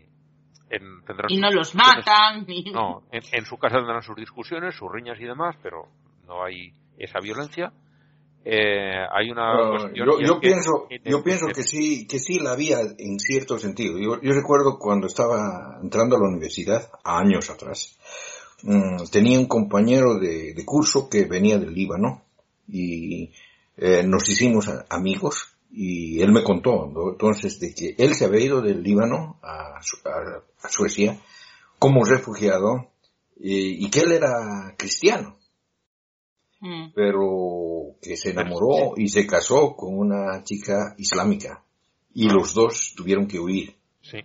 en, tendrán y no los matan no en, en, su casa tendrán sus discusiones sus riñas y demás pero no hay esa violencia eh, hay una uh, yo, pienso que, yo pienso que sí que sí la había en cierto sentido. Yo, yo recuerdo cuando estaba entrando a la universidad años atrás mmm, tenía un compañero de, de, curso que venía del Líbano y eh, nos hicimos amigos y él me contó entonces de que él se había ido del Líbano a, a, a Suecia como refugiado y, y, que él era cristiano mm. pero que se enamoró y se casó con una chica islámica y los dos tuvieron que huir sí.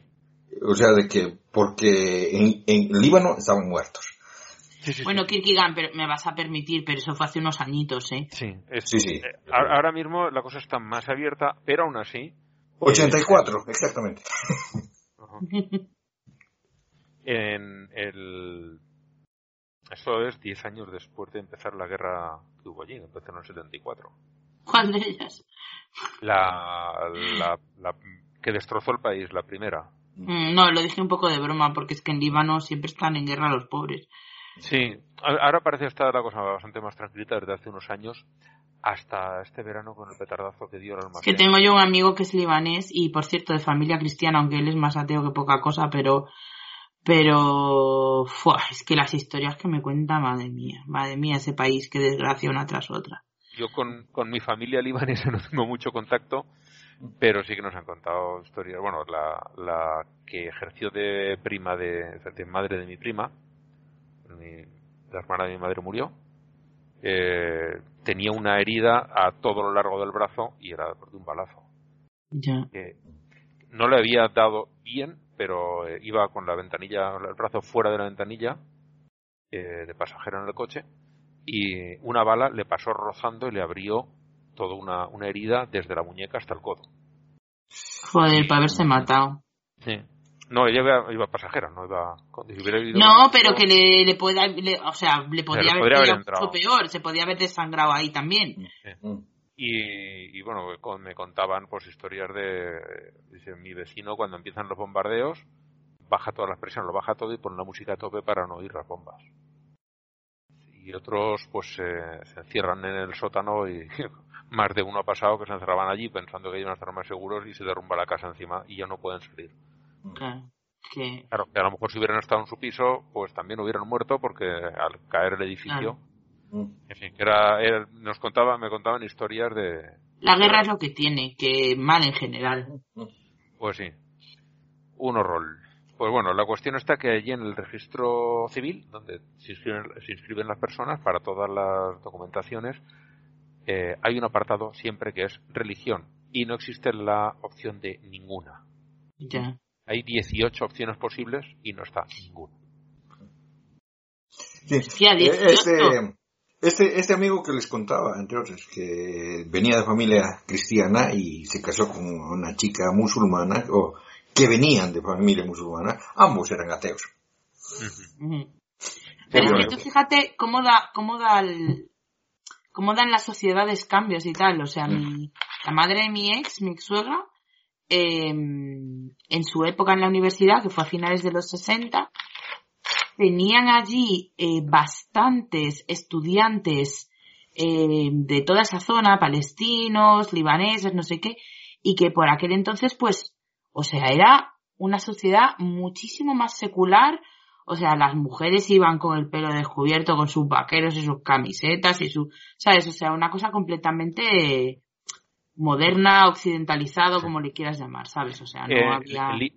o sea de que porque en, en Líbano estaban muertos Sí, sí, bueno, sí. Kirkigan, pero me vas a permitir, pero eso fue hace unos añitos, ¿eh? Sí, es, sí, sí. Eh, ahora mismo la cosa está más abierta, pero aún así. 84, eh, exactamente. Uh -huh. En el. Eso es 10 años después de empezar la guerra que hubo allí, empezó en el 74. ¿Cuál de ellas? La, la, la que destrozó el país, la primera. Mm, no, lo dije un poco de broma, porque es que en Líbano siempre están en guerra los pobres. Sí, ahora parece estar la cosa bastante más tranquilita desde hace unos años hasta este verano con el petardazo que dio el almacén. Que tengo yo un amigo que es libanés y por cierto de familia cristiana, aunque él es más ateo que poca cosa, pero pero es que las historias que me cuenta, madre mía, madre mía, ese país, qué desgracia una tras otra. Yo con, con mi familia libanesa no tengo mucho contacto, pero sí que nos han contado historias. Bueno, la, la que ejerció de prima de, de madre de mi prima, mi, la hermana de mi madre murió, eh, tenía una herida a todo lo largo del brazo y era de un balazo. Ya. Que no le había dado bien, pero eh, iba con la ventanilla, el brazo fuera de la ventanilla, eh, de pasajero en el coche, y una bala le pasó rozando y le abrió toda una, una herida desde la muñeca hasta el codo. Joder, para haberse matado. Sí. No, ella iba, iba pasajera, no iba. Si hubiera ido no, pero que le, le pueda, le, o sea, le podría le haber, haber mucho entrado. peor, se podía haber desangrado ahí también. Sí. Y, y, bueno, me contaban pues historias de, dice, mi vecino cuando empiezan los bombardeos, baja todas las presiones, lo baja todo y pone la música a tope para no oír las bombas. Y otros pues eh, se encierran en el sótano y más de uno ha pasado que se encerraban allí pensando que iban a estar más seguros y se derrumba la casa encima y ya no pueden salir. Claro, que... Claro, que a lo mejor si hubieran estado en su piso, pues también hubieran muerto porque al caer el edificio, claro. En fin, que era, era, nos contaba, me contaban historias de... La guerra es lo que tiene, que mal en general. Pues sí, un horror. Pues bueno, la cuestión está que allí en el registro civil, donde se inscriben, se inscriben las personas para todas las documentaciones, eh, hay un apartado siempre que es religión y no existe la opción de ninguna. Ya. Hay 18 opciones posibles y no está ninguna. Sí. 18. Este, este, este amigo que les contaba, entre otros, que venía de familia cristiana y se casó con una chica musulmana, o que venían de familia musulmana, ambos eran ateos. Uh -huh. Pero es que tú fíjate cómo da, cómo da el, cómo dan las sociedades cambios y tal. O sea, mi, la madre de mi ex, mi ex suegra, eh, en su época en la universidad, que fue a finales de los 60, tenían allí eh, bastantes estudiantes eh, de toda esa zona, palestinos, libaneses, no sé qué, y que por aquel entonces, pues, o sea, era una sociedad muchísimo más secular, o sea, las mujeres iban con el pelo descubierto, con sus vaqueros y sus camisetas y su, ¿sabes? O sea, una cosa completamente moderna, occidentalizado, como le quieras llamar, ¿sabes? O sea, no Eh, había...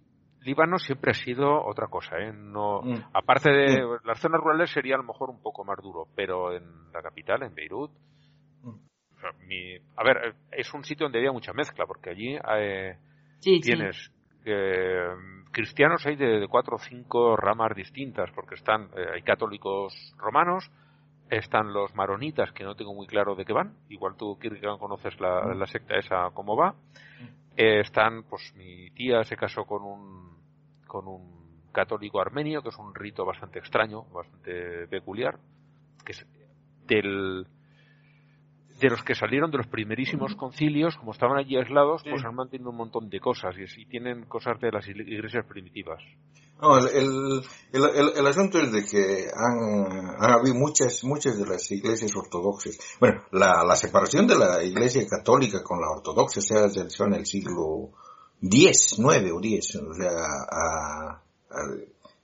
Líbano siempre ha sido otra cosa, ¿eh? No, Mm. aparte de las zonas rurales sería a lo mejor un poco más duro, pero en la capital, en Beirut, Mm. o sea, mi- a ver, es un sitio donde había mucha mezcla, porque allí eh, Sí, sí. tienes eh, cristianos hay de, de cuatro o cinco ramas distintas, porque están, eh, hay católicos romanos, están los maronitas, que no tengo muy claro de qué van, igual tú, Kierkegaard, conoces la, la secta esa cómo va, Eh, están, pues mi tía se casó con un, con un católico armenio, que es un rito bastante extraño, bastante peculiar, que es del, de los que salieron de los primerísimos concilios, como estaban allí aislados, pues han mantenido un montón de cosas y, y tienen cosas de las igle- iglesias primitivas. No, el, el, el, el- el asunto es de que han, han habido muchas, muchas de las iglesias ortodoxas. Bueno, la, la separación de la iglesia católica con la ortodoxa se realizó en el siglo X, 9 o 10, o sea, a- a-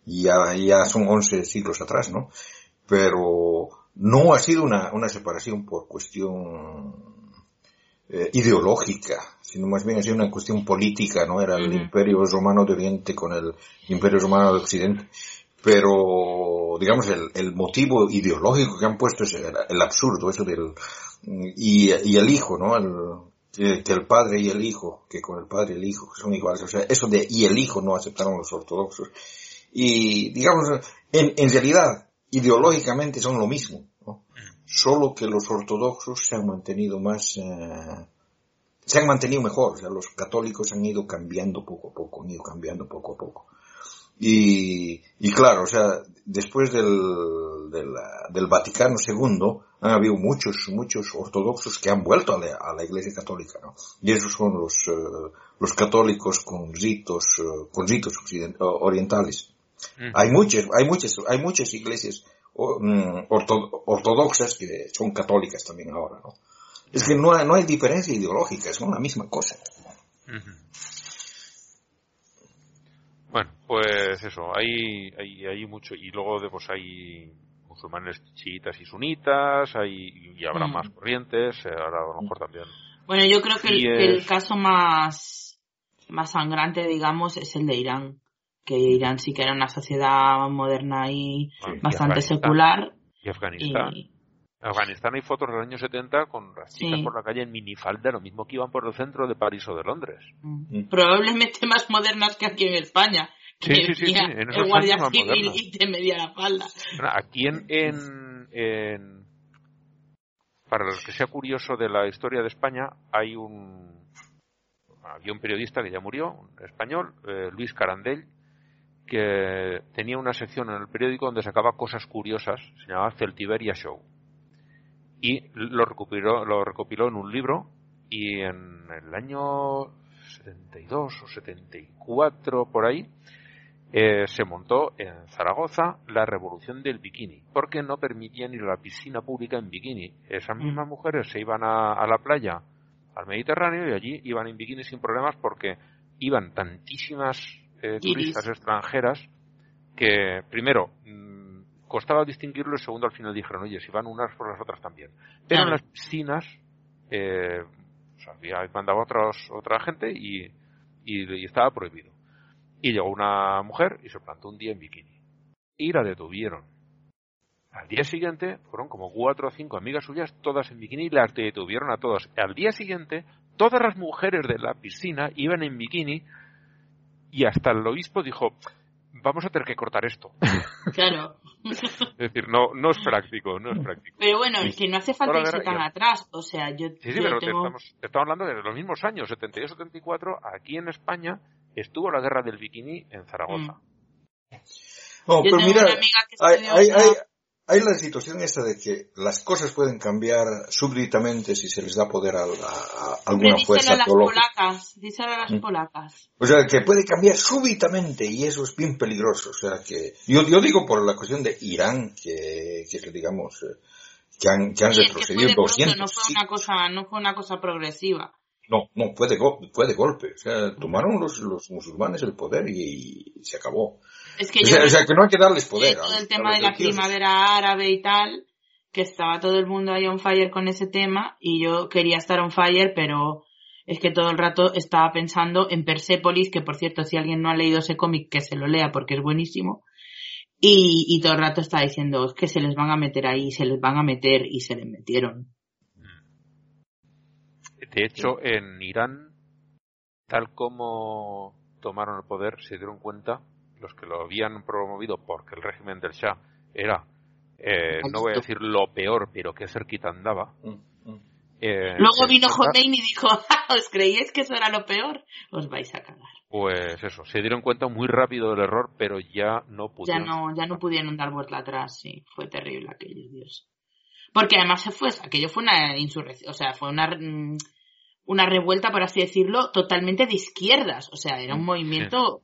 ya, ya son 11 siglos atrás, ¿no? Pero no ha sido una, una separación por cuestión eh, ideológica, sino más bien ha sido una cuestión política, ¿no? Era el imperio romano de Oriente con el imperio romano de Occidente. Pero, digamos, el, el motivo ideológico que han puesto es el, el absurdo, eso del... Y, y el hijo, ¿no? El, que, que el padre y el hijo, que con el padre y el hijo son iguales. O sea, eso de y el hijo no aceptaron los ortodoxos. Y, digamos, en, en realidad, ideológicamente son lo mismo. Solo que los ortodoxos se han mantenido más, eh, se han mantenido mejor, o sea, los católicos han ido cambiando poco a poco, han ido cambiando poco a poco. Y, y claro, o sea, después del, del, del Vaticano II han habido muchos, muchos ortodoxos que han vuelto a la, a la Iglesia Católica, ¿no? Y esos son los, eh, los católicos con ritos, eh, con ritos orientales. Mm. Hay muchas, hay muchas, hay muchas iglesias ortodoxas que son católicas también ahora, ¿no? Es que no hay, no hay diferencia ideológica, son la misma cosa. Bueno, pues eso, hay, hay, hay mucho, y luego de, pues hay musulmanes chiitas y sunitas, hay, y habrá Mm. más corrientes, ahora a lo mejor también. Bueno, yo creo que el, el es- caso más, más sangrante, digamos, es el de Irán. Que Irán sí que era una sociedad moderna y Sí, bastante secular. Y Afganistán. Y, Afganistán hay fotos del año 70 con las chicas Sí. por la calle en minifalda, lo mismo que iban por el centro de París o de Londres. mm, probablemente más modernas que aquí en España. Sí, que sí, sí, en esos guardia civil y te medía la falda. Bueno, Aquí en, en, en- para los que sea curioso de la historia de España, hay un había un periodista que ya murió, un español, eh, Luis Carandell, que tenía una sección en el periódico donde sacaba cosas curiosas, se llamaba Celtiberia Show. Y lo recopiló, lo recopiló en un libro y en el año 72 o 74 por ahí eh, se montó en Zaragoza la revolución del bikini, porque no permitían ir a la piscina pública en bikini. Esas mismas mujeres se iban a, a la playa, al Mediterráneo, y allí iban en bikini sin problemas porque iban tantísimas eh, turistas extranjeras que, primero, mm, costaba distinguirlo y segundo, al final dijeron, oye, si van unas por las otras también. Pero en las piscinas, eh, o sea, había mandado otros, otra gente y, y, y estaba prohibido. Y llegó una mujer y se plantó un día en bikini. Y la detuvieron. Al día siguiente fueron como cuatro o cinco amigas suyas, todas en bikini, y las detuvieron a todas. Al día siguiente, todas las mujeres de la piscina iban en bikini y hasta el obispo dijo, vamos a tener que cortar esto. Claro. es decir, no, no es práctico, no es práctico. Pero bueno, es que no hace falta irse tan atrás. O sea, yo, Sí, sí, yo pero te tengo... estamos, te estamos hablando de los mismos años, 72-74, aquí en España estuvo la guerra del bikini en Zaragoza. No, Yo pero tengo mira, una amiga que hay, estudió hay, una- hay, la situación esta de que las cosas pueden cambiar súbitamente si se les da poder a, a- a alguna Pero fuerza díselo a las polacas, díselo a las Mm. polacas. O sea, que puede cambiar súbitamente y eso es bien peligroso. O sea, que yo, yo digo por la cuestión de Irán, que, que, que digamos, eh, que han, que han Sí, es que fue retrocedido pronto, 200. no fue sí. una cosa, no fue una cosa progresiva. No, no, fue de, go- fue de golpe. O sea, tomaron los, los musulmanes el poder y, y se acabó. Es que O yo sea, o sea, que no hay que darles poder. todo el tema de la primavera árabe y tal, que estaba todo el mundo ahí on fire con ese tema y yo quería estar on fire, pero es que todo el rato estaba pensando en Persepolis, que por cierto, si alguien no ha leído ese cómic, que se lo lea porque es buenísimo. Y, y todo el rato está diciendo, es que se les van a meter ahí, se les van a meter y se les metieron. De hecho, en Irán, tal como tomaron el poder, se dieron cuenta, los que lo habían promovido porque el régimen del Shah era, eh, no voy a decir lo peor, pero que cerquita andaba. Mm, mm. Eh, Luego vino Khomeini y dijo, ¿os creíais que eso era lo peor? Os vais a cagar. Pues eso, se dieron cuenta muy rápido del error, pero ya no pudieron. Ya no, ya no pudieron dar vuelta atrás, sí. Fue terrible aquello, Dios. Porque además se fue, aquello fue una insurrección, o sea, fue una, mm, una revuelta, por así decirlo, totalmente de izquierdas. O sea, era un movimiento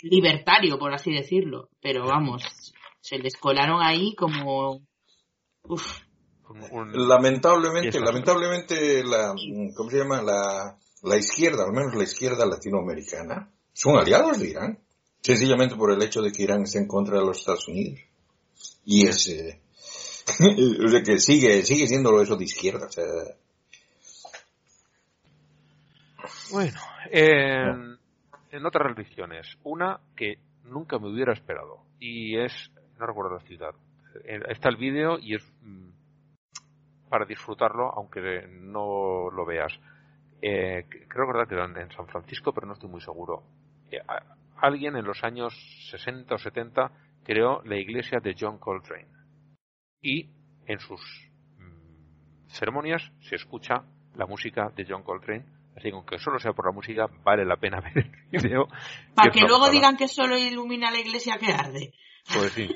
libertario, por así decirlo. Pero vamos, se les colaron ahí como... Uf. Lamentablemente, lamentablemente la, ¿cómo se llama? La, la izquierda, al menos la izquierda latinoamericana, son aliados de Irán. Sencillamente por el hecho de que Irán está en contra de los Estados Unidos. Y ese, o sea que sigue, sigue siendo eso de izquierda. O sea, bueno, en, en otras religiones, una que nunca me hubiera esperado, y es, no recuerdo la ciudad, eh, está el vídeo y es mm, para disfrutarlo, aunque no lo veas. Eh, creo que era en San Francisco, pero no estoy muy seguro. Eh, alguien en los años 60 o 70 creó la iglesia de John Coltrane. Y en sus mm, ceremonias se escucha la música de John Coltrane Así que aunque solo sea por la música, vale la pena ver el video. Para que, luego digan que solo ilumina la iglesia que arde. Pues sí.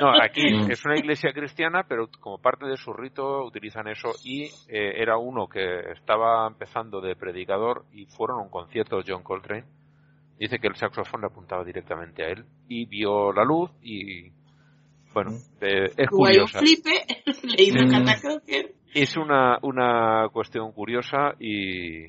No, aquí es una iglesia cristiana, pero como parte de su rito utilizan eso y eh, era uno que estaba empezando de predicador y fueron a un concierto de John Coltrane. Dice que el saxofón le apuntaba directamente a él y vio la luz y bueno, eh, es flipe, le hizo Es una, una cuestión curiosa y,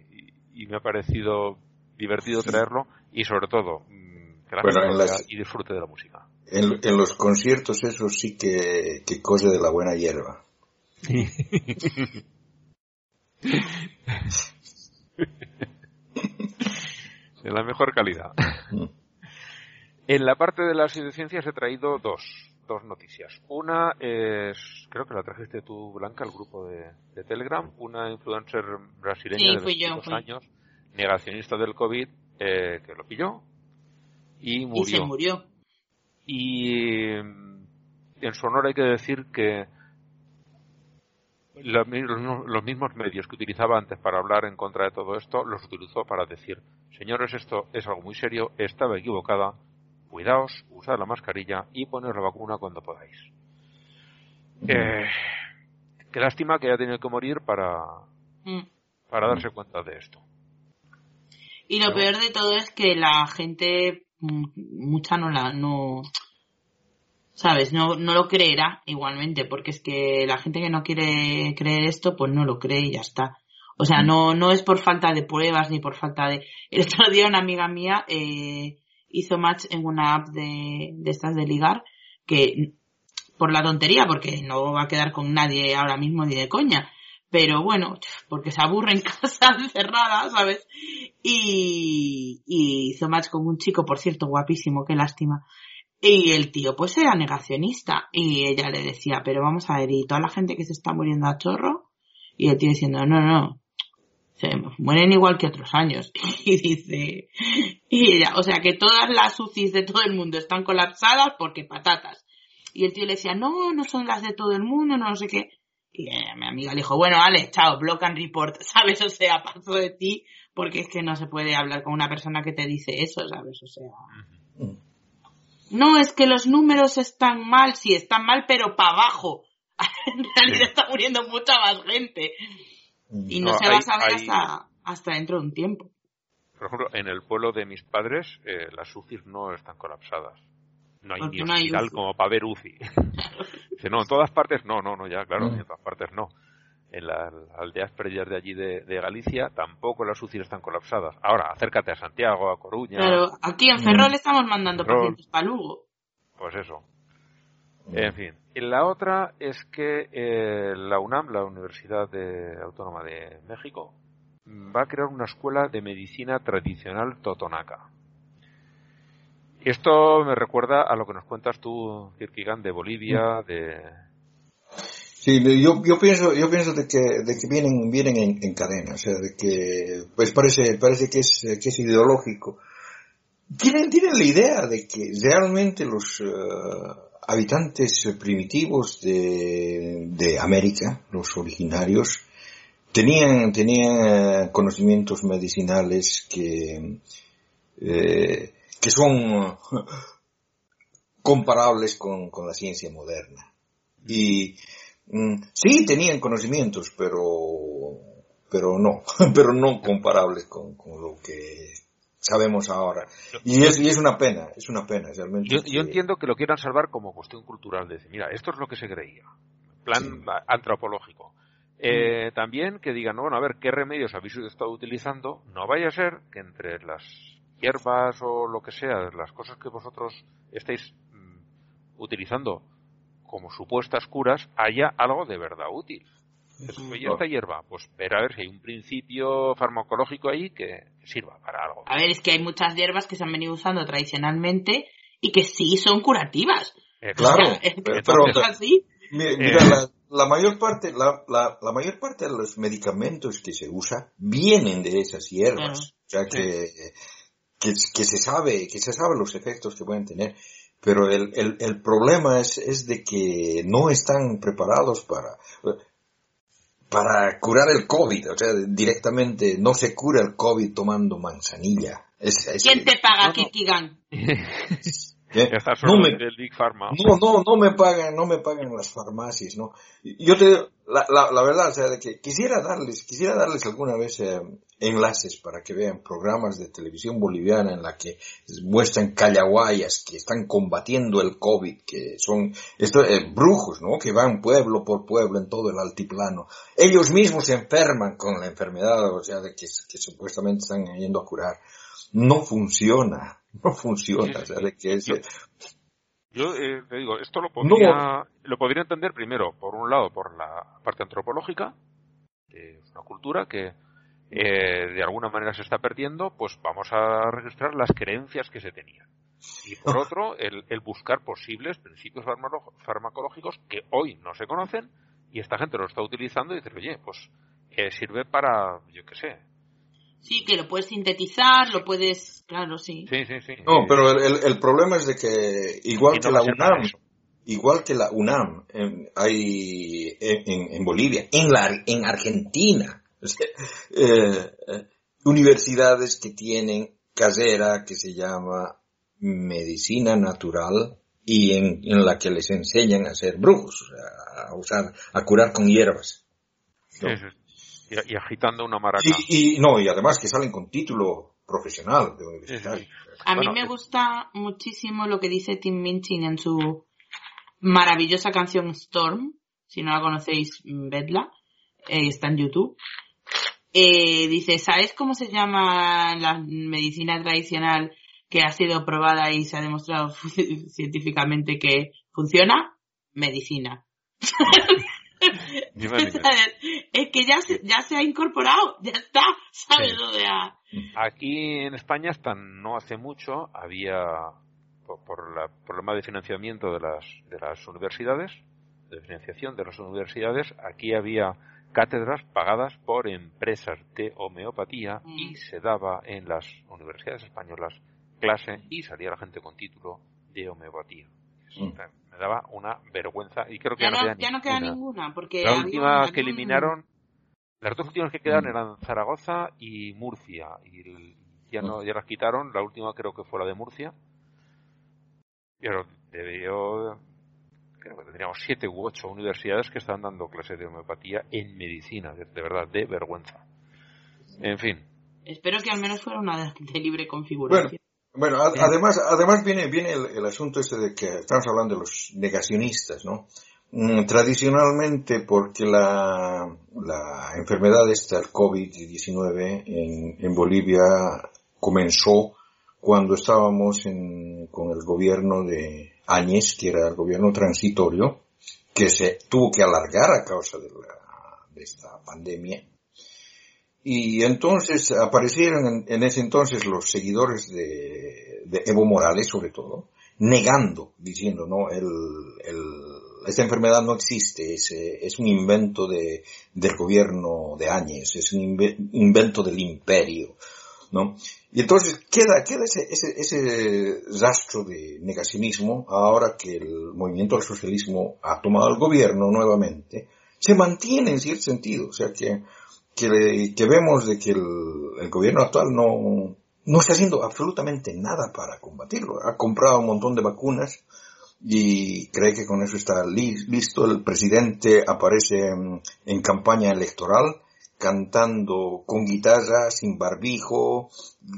y me ha parecido divertido traerlo y sobre todo mm, que la gente y disfrute de la música. En, en, los conciertos eso sí que, que cose de la buena hierba. de la mejor calidad. Mm. En la parte de las ciencias he traído dos, dos noticias. Una es, creo que la trajiste tú, Blanca, al grupo de, Telegram, una influencer brasileña de dos años, negacionista del COVID, eh, que lo pilló y murió. Y se murió. Y en su honor hay que decir que los, los, mismos medios que utilizaba antes para hablar en contra de todo esto, los utilizó para decir, señores, esto es algo muy serio, estaba equivocada, cuidaos, usad la mascarilla y poner la vacuna cuando podáis. Eh, qué lástima que haya tenido que morir para, mm. para darse cuenta de esto. Y lo peor de todo es que la gente, mm, mucha no la, no, sabes, no, no lo creerá igualmente, porque es que la gente que no quiere creer esto, pues no lo cree y ya está. O sea, no, no es por falta de pruebas ni por falta de... El otro día una amiga mía eh, hizo match en una app de, estas de ligar que por la tontería, porque no va a quedar con nadie ahora mismo ni de coña. Pero bueno, porque se aburre en casa encerrada, ¿sabes? Y, y hizo match con un chico, por cierto, guapísimo, qué lástima. Y el tío pues era negacionista. Y ella le decía, pero vamos a ver, ¿y toda la gente que se está muriendo a chorro? Y el tío diciendo, no, no, se mueren igual que otros años. Y dice, y ella, o sea que todas las UCIs de todo el mundo están colapsadas porque patatas. Y el tío le decía, no, no son las de todo el mundo, no, sé qué. Y mi amiga le dijo, bueno, vale, chao, block and report, ¿sabes? O sea, paso de ti, porque es que no se puede hablar con una persona que te dice eso, ¿sabes? O sea. No, es que los números están mal, sí, están mal, pero para abajo. en realidad está muriendo mucha más gente. Y no, se va a saber hasta, hasta dentro de un tiempo. Por ejemplo, en el pueblo de mis padres, eh, las UCIs no están colapsadas. No hay ni hospital como para ver UCI. Dice, no, en todas partes no, no, no, ya, claro, mm. en todas partes no. En las aldeas perdidas de allí de, Galicia tampoco las UCI están colapsadas. Ahora, acércate a Santiago, a Coruña. Claro, aquí en Ferrol mm. estamos mandando pacientes para Lugo. Pues eso. En fin, y la otra es que eh, la UNAM, la Universidad Autónoma de México, va a crear una escuela de medicina tradicional totonaca. Esto me recuerda a lo que nos cuentas tú, Kirkigan, de Bolivia, de... Sí, yo, yo pienso, yo pienso de que, de que vienen, vienen en, cadena, o sea, de que, pues parece, parece que es, que es ideológico. Tienen, tienen la idea de que realmente los eh, habitantes primitivos de, de América, los originarios, tenían, tenían conocimientos medicinales que, eh, que son comparables con, con la ciencia moderna. Y mm, sí tenían conocimientos, pero, pero no, pero no comparables con, con lo que sabemos ahora. Y es, y es una pena, es una pena realmente. Yo, yo entiendo que lo quieran salvar como cuestión cultural, de decir, mira, esto es lo que se creía, plan antropológico. Eh, también que digan, bueno, a ver, ¿qué remedios habéis estado utilizando? No vaya a ser que entre las hierbas o lo que sea, las cosas que vosotros estáis mm, utilizando como supuestas curas, haya algo de verdad útil. ¿Y esta hierba? Pues ver a ver si hay un principio farmacológico ahí que sirva para algo. A ver, es que hay muchas hierbas que se han venido usando tradicionalmente y que sí son curativas. claro, pero, así. Mira, la, la, mayor parte, la, la, la, mayor parte de los medicamentos que se usan vienen de esas hierbas. O sea que que, se sabe, que se sabe los efectos que pueden tener, pero el, el, el problema es, es de que no están preparados para, para curar el COVID, o sea, directamente no se cura el COVID tomando manzanilla. ¿Quién te paga, Kikigan? No me, no, no, no me pagan, no me pagan las farmacias, no. Yo te, la, la, la verdad, o sea, de que quisiera darles, quisiera darles alguna vez eh, enlaces para que vean programas de televisión boliviana en la que muestran callahuayas que están combatiendo el COVID, que son estos eh, brujos, ¿no? Que van pueblo por pueblo en todo el altiplano. Ellos mismos se enferman con la enfermedad, o sea, de que, que supuestamente están yendo a curar. No funciona no funciona. que yo, eh, te digo, esto lo podría, lo podría entender primero, por un lado, por la parte antropológica, que es una cultura que eh, de alguna manera se está perdiendo, pues vamos a registrar las creencias que se tenían. Y por otro, el, el buscar posibles principios farmacológicos que hoy no se conocen y esta gente lo está utilizando y dice, oye, pues eh, sirve para, yo qué sé, Sí, que lo puedes sintetizar, lo puedes, claro, sí. Sí, sí, sí. No, pero el, el problema es de que igual que la UNAM, igual que la UNAM, hay en, en, Bolivia, en la en Argentina, eh, eh, universidades que tienen carrera que se llama medicina natural y en, en la que les enseñan a ser brujos, a usar, a curar con hierbas. Sí, sí y, agitando una maraca. Y, no, y además que salen con título profesional de universitario. A mí me gusta muchísimo lo que dice Tim Minchin en su maravillosa canción Storm. Si no la conocéis, vedla. Eh, está en YouTube. Eh, dice, ¿sabes cómo se llama la medicina tradicional que ha sido probada y se ha demostrado científicamente que funciona? Medicina. es que ya se, ya se ha incorporado, ya está, ¿sabes? Aquí en España hasta no hace mucho había, por, el problema de financiamiento de las, de las universidades, de financiación de las universidades, aquí había cátedras pagadas por empresas de homeopatía y mm. se daba en las universidades españolas clase y salía la gente con título de homeopatía. Mm. Me daba una vergüenza y creo que ya, no, queda, ya ninguna. no queda ninguna porque la última que eliminaron las dos últimas que quedaron eran Zaragoza y Murcia y ya no ya las quitaron la última creo que fue la de Murcia. Pero debió creo que tendríamos siete u ocho universidades que están dando clases de homeopatía en medicina de, verdad de vergüenza. En fin. Espero que al menos fuera una de libre configuración bueno, además, además viene, viene el, asunto este de que estamos hablando de los negacionistas, ¿no? Mm, tradicionalmente, porque la, la enfermedad esta, el COVID-19 en, en Bolivia comenzó cuando estábamos en, con el gobierno de Áñez, que era el gobierno transitorio, que se tuvo que alargar a causa de, la, de esta pandemia. Y entonces aparecieron en, ese entonces los seguidores de, Evo Morales, sobre todo, negando, diciendo, no, el, esta enfermedad no existe, es, es un invento de, del gobierno de Áñez, es un invento del imperio, ¿no? Y entonces queda, queda ese, ese, ese rastro de negacionismo ahora que el movimiento del socialismo ha tomado el gobierno nuevamente, se mantiene en cierto sentido, o sea que que, vemos de que el, gobierno actual no, no está haciendo absolutamente nada para combatirlo. Ha comprado un montón de vacunas y cree que con eso está listo. El presidente aparece en, campaña electoral cantando con guitarra, sin barbijo,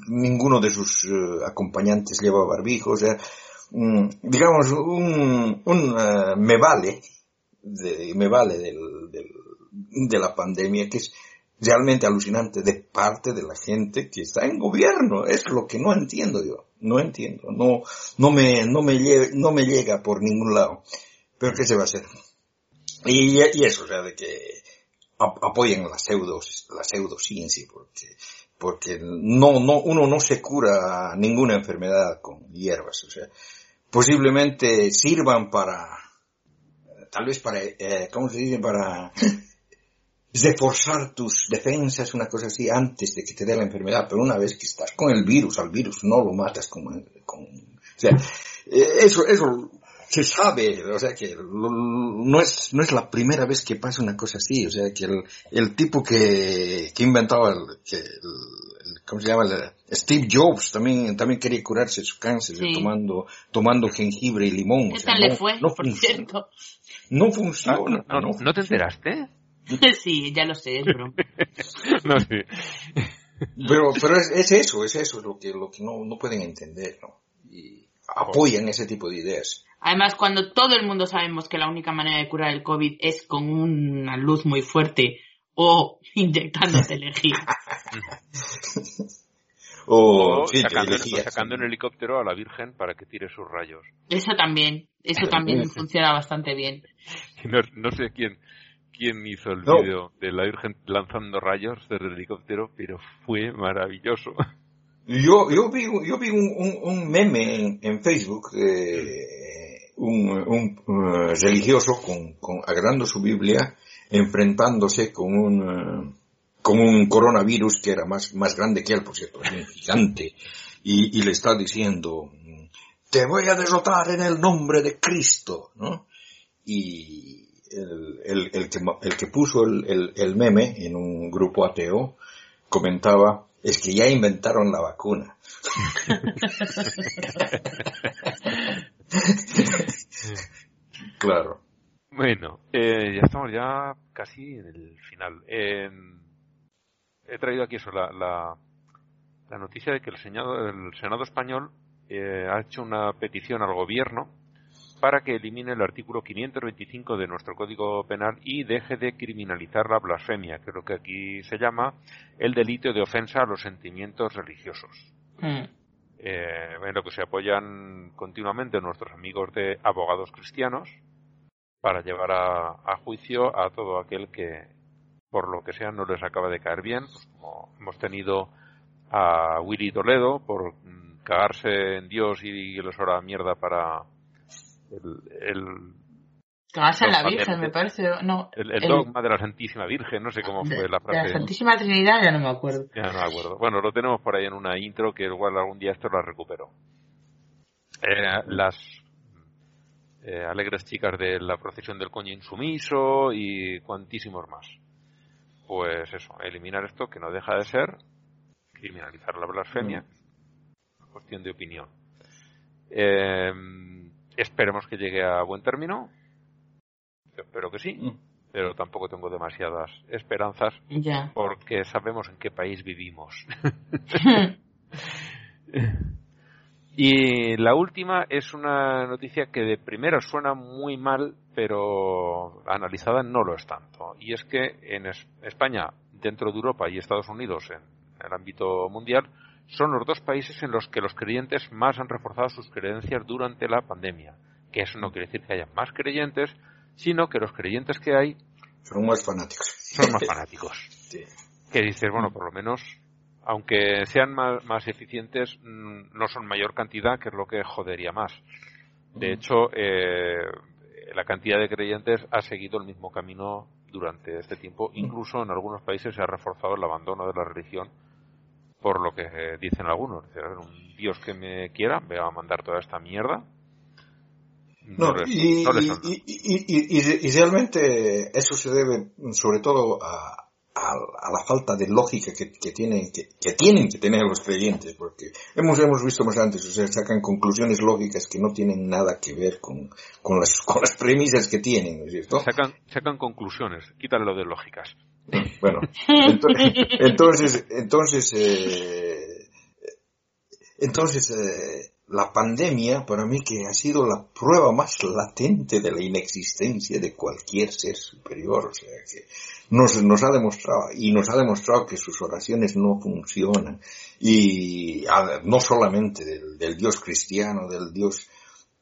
ninguno de sus eh, acompañantes lleva barbijo, o sea, mm, digamos, un, un eh, me vale, de, me vale del, de la pandemia, que es realmente alucinante de parte de la gente que está en gobierno. Es lo que no entiendo yo. No entiendo. No, no me, no me, llega, no me llega por ningún lado. Pero ¿qué se va a hacer? Y, eso, o sea, de que apoyen la pseudo, la pseudociencia, porque, porque no, no, uno no se cura ninguna enfermedad con hierbas, o sea, posiblemente sirvan para, tal vez para, eh, ¿cómo se dice? Para reforzar tus defensas, una cosa así, antes de que te dé la enfermedad, pero una vez que estás con el virus, al virus no lo matas con, con o sea, eh, eso, eso se sabe, o sea que no es, no es la primera vez que pasa una cosa así, o sea que el, el tipo que, que inventaba el, que el, ¿cómo se llama? Steve Jobs también, también quería curarse su cáncer tomando, tomando jengibre y limón. le fue, por cierto. No funciona. Ah, no, no, te enteraste? sí, ya lo sé, es broma. no, sí. Pero, pero es, es, eso, es eso lo que, lo que no, no pueden entender, ¿no? Y apoyan ese tipo de ideas. Además, cuando todo el mundo sabemos que la única manera de curar el COVID es con una luz muy fuerte o inyectándote energía. o, sacando, sacando en helicóptero a la Virgen para que tire sus rayos. Eso también, eso también funciona bastante bien. No, no sé quién, quién hizo el vídeo de la Virgen lanzando rayos desde el helicóptero, pero fue maravilloso. Yo, yo vi, yo vi un, un, meme en, Facebook, eh, un, un uh, religioso con, con, agarrando su Biblia, enfrentándose con un, uh, con un coronavirus que era más, más grande que él, por cierto, un gigante, y, y le está diciendo, te voy a derrotar en el nombre de Cristo, ¿no? Y, el, el, que, el que puso el, el, meme en un grupo ateo comentaba, es que ya inventaron la vacuna. claro. Bueno, eh, ya estamos ya casi en el final. he traído aquí eso, la, la, la, noticia de que el Senado, el Senado español eh, ha hecho una petición al gobierno para que elimine el artículo 525 de nuestro Código Penal y deje de criminalizar la blasfemia, que es lo que aquí se llama el delito de ofensa a los sentimientos religiosos. Mm. Eh, en lo que se apoyan continuamente nuestros amigos de abogados cristianos para llevar a, juicio a todo aquel que, por lo que sea, no les acaba de caer bien, pues como hemos tenido a Willy Toledo por cagarse en Dios y, les ora mierda para el, el la Virgen, me parece. No, el, dogma de la Santísima Virgen, no sé cómo fue la frase. De la Santísima Trinidad ya no me acuerdo. Ya no me acuerdo. Bueno, lo tenemos por ahí en una intro que igual algún día esto la recupero. Eh, las eh, alegres chicas de la procesión del coño insumiso y cuantísimos más. Pues eso, eliminar esto que no deja de ser criminalizar la blasfemia. Mm. Cuestión de opinión. Eh, Esperemos que llegue a buen término. espero que sí. Mm. Pero tampoco tengo demasiadas esperanzas porque sabemos en qué país vivimos. y la última es una noticia que de primera suena muy mal, pero analizada no lo es tanto. Y es que en España, dentro de Europa y Estados Unidos, en el ámbito mundial, son los dos países en los que los creyentes más han reforzado sus creencias durante la pandemia. Que eso no quiere decir que haya más creyentes, sino que los creyentes que hay son más fanáticos. Son más fanáticos. que dices, bueno, por lo menos, aunque sean más, más eficientes, mm, no son mayor cantidad, que es lo que jodería más. De hecho, eh, la cantidad de creyentes ha seguido el mismo camino durante este tiempo. Incluso en algunos países se ha reforzado el abandono de la religión por lo que dicen algunos. un Dios que me quiera, me va a mandar toda esta mierda. No, y, y, realmente eso se debe sobre todo a, a, la falta de lógica que, tienen que, tienen que tener los creyentes, porque hemos, hemos visto más antes, o sea, sacan conclusiones lógicas que no tienen nada que ver con, con, las, con las premisas que tienen, ¿no es cierto? Sacan, sacan conclusiones, quítale lo de lógicas. Bueno, entonces, entonces, eh, entonces, eh, la pandemia para mí que ha sido la prueba más latente de la inexistencia de cualquier ser superior, o sea que nos, nos ha demostrado y nos ha demostrado que sus oraciones no funcionan. Y no solamente del, Dios cristiano, del Dios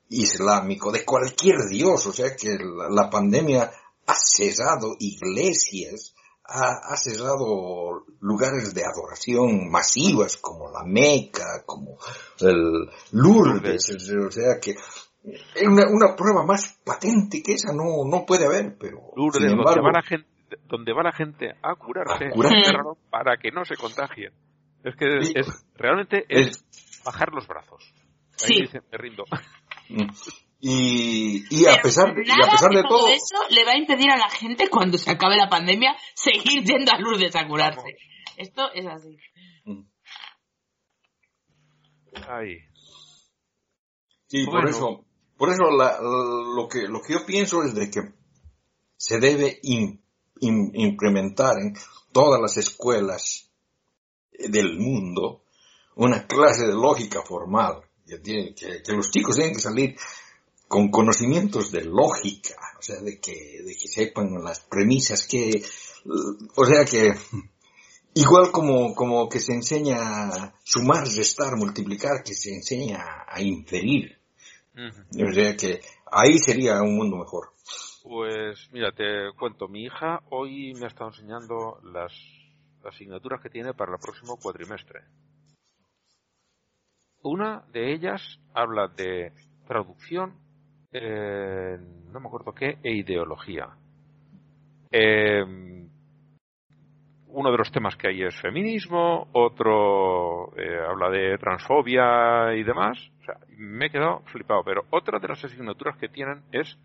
islámico, de cualquier Dios, o sea que la, la pandemia ha cesado iglesias, ha, cerrado lugares de adoración masivas como la Meca, como el Lourdes, o sea que es una, una, prueba más patente que esa no, no puede haber, pero Lourdes, sin embargo, donde, va la gente, donde va la gente a curarse, para que no se contagien. Es que es, realmente es, bajar los brazos. Ahí sí. me rindo. Mm. Y, y, a pesar, de, y a pesar de todo, eso le va a impedir a la gente cuando se acabe la pandemia seguir yendo a Lourdes a curarse. Esto es así. Ay. Sí, por eso, por eso lo que lo que yo pienso es de que se debe implementar en todas las escuelas del mundo una clase de lógica formal que, que los chicos tienen que salir con conocimientos de lógica, o sea, de que, de que sepan las premisas que, o sea que, igual como, como que se enseña a sumar, restar, multiplicar, que se enseña a inferir. O sea que ahí sería un mundo mejor. Pues mira, te cuento, mi hija hoy me ha estado enseñando las asignaturas que tiene para el próximo cuatrimestre. Una de ellas habla de traducción eh, no me acuerdo qué, e ideología. Eh, uno de los temas que hay es feminismo, otro eh, habla de transfobia y demás. O sea, me he quedado flipado. Pero otra de las asignaturas que tienen es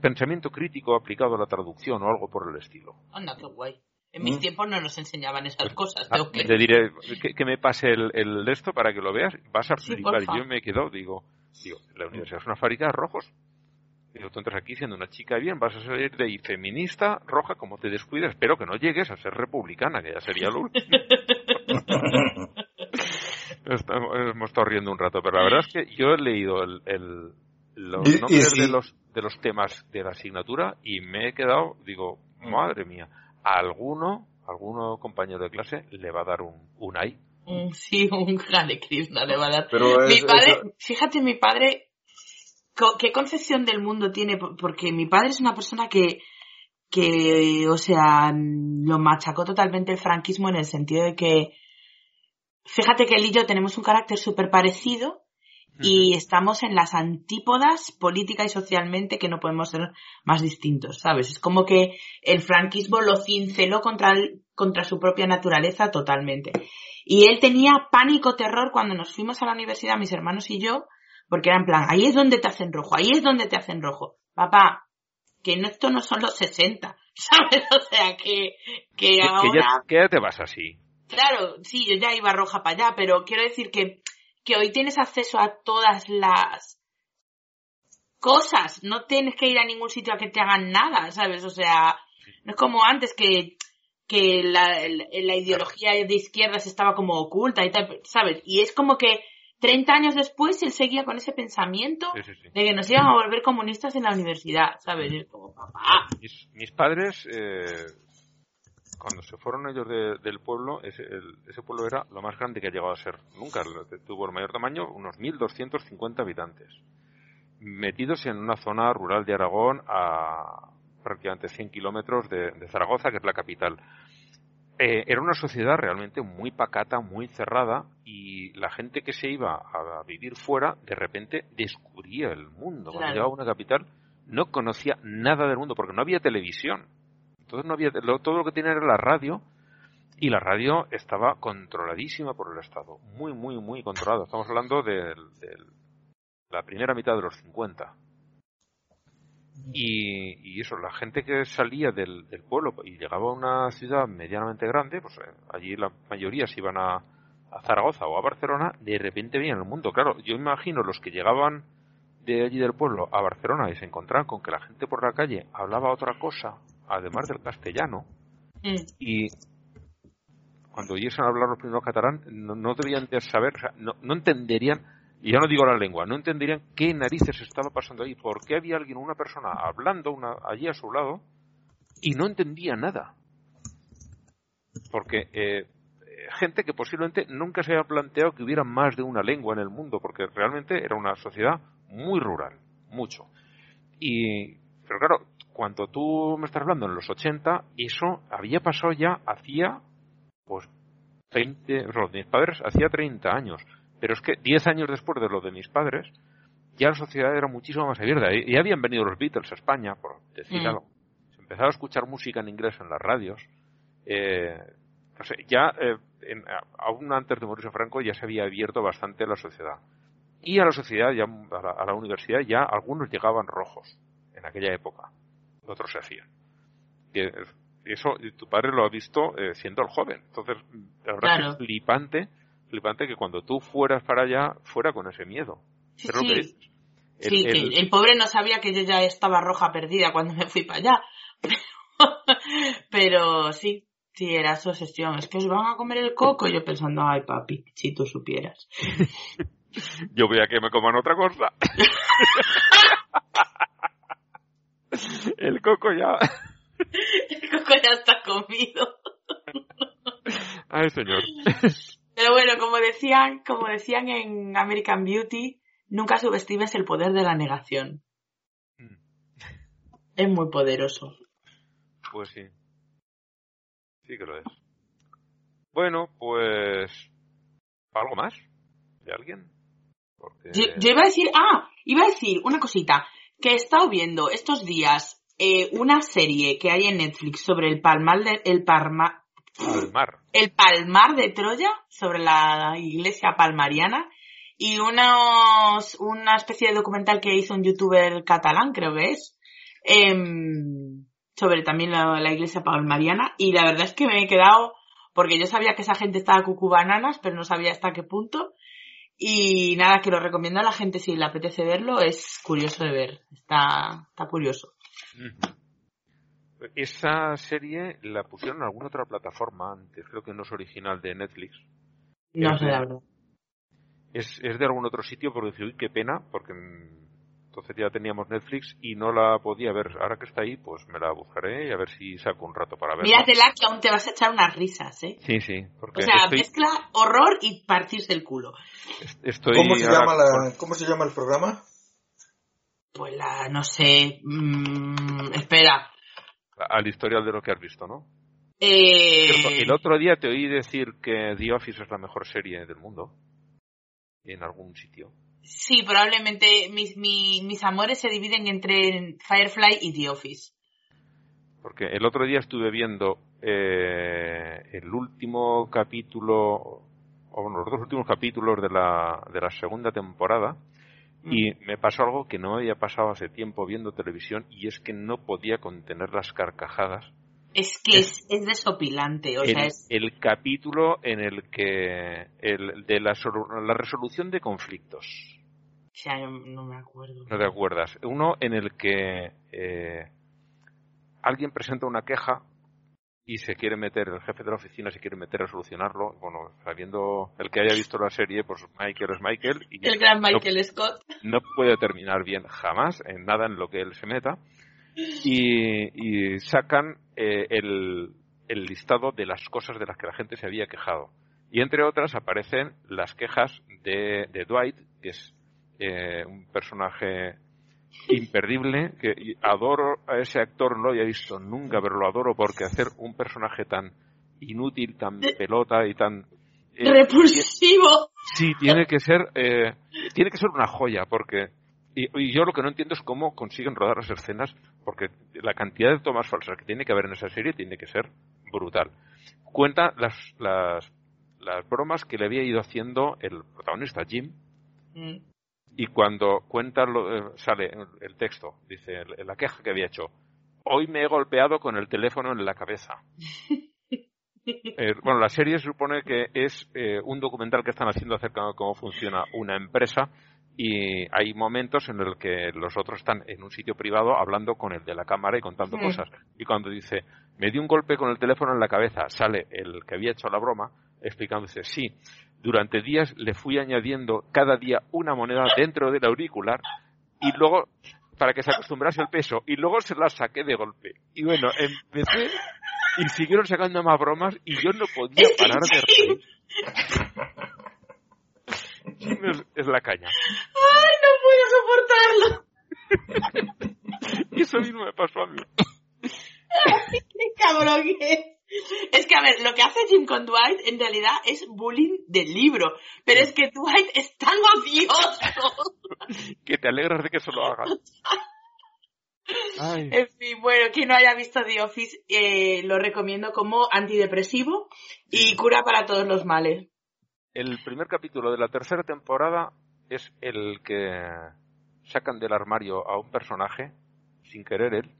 pensamiento crítico aplicado a la traducción o algo por el estilo. Anda, qué guay. En mis mm. tiempos no nos enseñaban esas cosas. Ah, te diré que, me pase el, el, esto para que lo veas. Vas a flipar. Yo me he quedado, digo, Digo, la universidad es una fábrica de rojos. Digo, tú entras aquí siendo una chica bien, vas a salir de ahí feminista, roja, como te descuides. Espero que no llegues a ser republicana, que ya sería lo último. hemos estado riendo un rato, pero la verdad es que yo he leído el, el los nombres de los de los temas de la asignatura y me he quedado, digo, madre mía, a alguno, alguno compañero de clase le va a dar un, un ay Sí, un Hare Krishna le va a dar. mi padre, fíjate, mi padre, ¿qué concepción del mundo tiene? Porque mi padre es una persona que, que, o sea, lo machacó totalmente el franquismo en el sentido de que, fíjate que él y yo tenemos un carácter súper parecido y estamos en las antípodas política y socialmente que no podemos ser más distintos, ¿sabes? Es como que el franquismo lo cinceló contra, contra su propia naturaleza totalmente. Y él tenía pánico, terror cuando nos fuimos a la universidad, mis hermanos y yo, porque era en plan, ahí es donde te hacen rojo, ahí es donde te hacen rojo. Papá, que no, esto no son los 60, ¿sabes? O sea, que, que ahora... Que ya, te vas así. Claro, sí, yo ya iba roja para allá, pero quiero decir que, que hoy tienes acceso a todas las cosas, no tienes que ir a ningún sitio a que te hagan nada, ¿sabes? O sea, no es como antes que que la, la, ideología de izquierdas estaba como oculta y tal, ¿sabes? Y es como que 30 años después él seguía con ese pensamiento de que nos iban a volver comunistas en la universidad, ¿sabes? Y es como, papá. Mis, padres, eh, cuando se fueron ellos del pueblo, ese, ese, pueblo era lo más grande que ha llegado a ser nunca. Tuvo el mayor tamaño, unos 1.250 habitantes. Metidos en una zona rural de Aragón a prácticamente 100 kilómetros de, Zaragoza, que es la capital. Eh, era una sociedad realmente muy pacata, muy cerrada, y la gente que se iba a vivir fuera, de repente descubría el mundo. Cuando llegaba a una capital, no conocía nada del mundo, porque no había televisión. Entonces no había, todo lo que tenía era la radio, y la radio estaba controladísima por el Estado. Muy, muy, muy controlada. Estamos hablando de, la primera mitad de los 50. Y, eso, la gente que salía del, pueblo y llegaba a una ciudad medianamente grande, pues eh, allí la mayoría se iban a, Zaragoza o a Barcelona, de repente veían el mundo. Claro, yo imagino los que llegaban de allí del pueblo a Barcelona y se encontraban con que la gente por la calle hablaba otra cosa, además del castellano, mm. y cuando oyesen hablar los primeros catalán, no, debían de saber, no, no entenderían y ya no digo la lengua, no entenderían qué narices estaba pasando ahí, por qué había alguien, una persona hablando una, allí a su lado y no entendía nada. Porque eh, gente que posiblemente nunca se había planteado que hubiera más de una lengua en el mundo, porque realmente era una sociedad muy rural, mucho. Y, pero claro, cuando tú me estás hablando en los 80, eso había pasado ya hacía, pues, 20, mis padres hacía 30 años. Pero es que 10 años después de lo de mis padres, ya la sociedad era muchísimo más abierta. Ya habían venido los Beatles a España, por decir mm. algo. Se empezaba a escuchar música en inglés en las radios. Eh, no sé, ya, eh, aún antes de morirse Franco, ya se había abierto bastante la sociedad. Y a la sociedad, ya, a la, universidad, ya algunos llegaban rojos en aquella época. Otros se hacían. Y eso, tu padre lo ha visto eh, siendo el joven. Entonces, la verdad es flipante flipante que cuando tú fueras para allá, fuera con ese miedo. Sí, sí. el, el, pobre no sabía que yo ya estaba roja perdida cuando me fui para allá. Pero, sí, sí, era su sesión. Es que os van a comer el coco. Y yo pensando, ay, papi, si tú supieras. yo voy a que me coman otra cosa. el coco ya. el coco ya está comido. Ay, señor. Pero bueno, como decían, como decían en American Beauty, nunca subestimes el poder de la negación. Mm. Es muy poderoso. Pues sí. Sí que lo es. Bueno, pues... ¿Algo más? ¿De alguien? Yo, iba a decir, ah, iba a decir una cosita, que he estado viendo estos días eh, una serie que hay en Netflix sobre el palmar de, el parma, Palmar. El Palmar de Troya, sobre la iglesia palmariana, y unos, una especie de documental que hizo un youtuber catalán, creo que es, em, sobre también la, iglesia palmariana, y la verdad es que me he quedado, porque yo sabía que esa gente estaba cucubananas, pero no sabía hasta qué punto, y nada, que lo recomiendo a la gente si le apetece verlo, es curioso de ver, está, está curioso. Esa serie la pusieron en alguna otra plataforma antes, creo que no es original de Netflix. No sé, la verdad. Es, es de algún otro sitio, pero dije, uy, qué pena, porque entonces ya teníamos Netflix y no la podía ver. Ahora que está ahí, pues me la buscaré y a ver si saco un rato para verla. Míratela que aún te vas a echar unas risas, ¿eh? Sí, sí. Porque o sea, mezcla horror y partirse el culo. Estoy ¿Cómo, se llama la, ¿Cómo se llama el programa? Pues la, no sé. Mmm, espera al historial de lo que has visto, ¿no? Eh... El otro día te oí decir que The Office es la mejor serie del mundo. En algún sitio. Sí, probablemente mis, mis, amores se dividen entre Firefly y The Office. Porque el otro día estuve viendo eh, el último capítulo, o los dos últimos capítulos de la, de la segunda temporada, y me pasó algo que no había pasado hace tiempo viendo televisión y es que no podía contener las carcajadas. Es que es, es desopilante, o el, sea, es... El capítulo en el que... El, de la, la resolución de conflictos. O sea, no me acuerdo. No te acuerdas. Uno en el que eh, alguien presenta una queja y se quiere meter, el jefe de la oficina se quiere meter a solucionarlo, bueno, sabiendo el que haya visto la serie, pues Michael es Michael. Y el gran Michael Scott. No puede terminar bien jamás en nada en lo que él se meta. Y, sacan eh, el, el listado de las cosas de las que la gente se había quejado. Y entre otras aparecen las quejas de, de Dwight, que es eh, un personaje imperdible, que adoro a ese actor, no lo había visto nunca, pero lo adoro porque hacer un personaje tan inútil, tan pelota y tan... Eh, repulsivo. Sí, tiene que ser, eh, tiene que ser una joya, porque y, yo lo que no entiendo es cómo consiguen rodar las escenas, porque la cantidad de tomas falsas que tiene que haber en esa serie tiene que ser brutal. Cuenta las, las, las bromas que le había ido haciendo el protagonista Jim, mm. Y cuando cuenta, lo, eh, sale el texto, dice la queja que había hecho, hoy me he golpeado con el teléfono en la cabeza. Eh, bueno, la serie supone que es eh, un documental que están haciendo acerca de cómo funciona una empresa y hay momentos en los que los otros están en un sitio privado hablando con el de la cámara y contando cosas. Y cuando dice, me dio un golpe con el teléfono en la cabeza, sale el que había hecho la broma explicándose, sí, durante días le fui añadiendo cada día una moneda dentro del auricular y luego para que se acostumbrase al peso y luego se la saqué de golpe. Y bueno, empecé y siguieron sacando más bromas y yo no podía parar de reír. es, la caña. ¡Ay, no puedo soportarlo! Eso mismo me pasó a mí. ¡Qué cabrón es! Es que, a ver, lo que hace Jim con Dwight en realidad es bullying del libro. Pero es que Dwight es tan odioso. que te alegras de que eso lo haga. En fin, bueno, quien no haya visto The Office, eh, lo recomiendo como antidepresivo y cura para todos los males. El primer capítulo de la tercera temporada es el que sacan del armario a un personaje, sin querer él,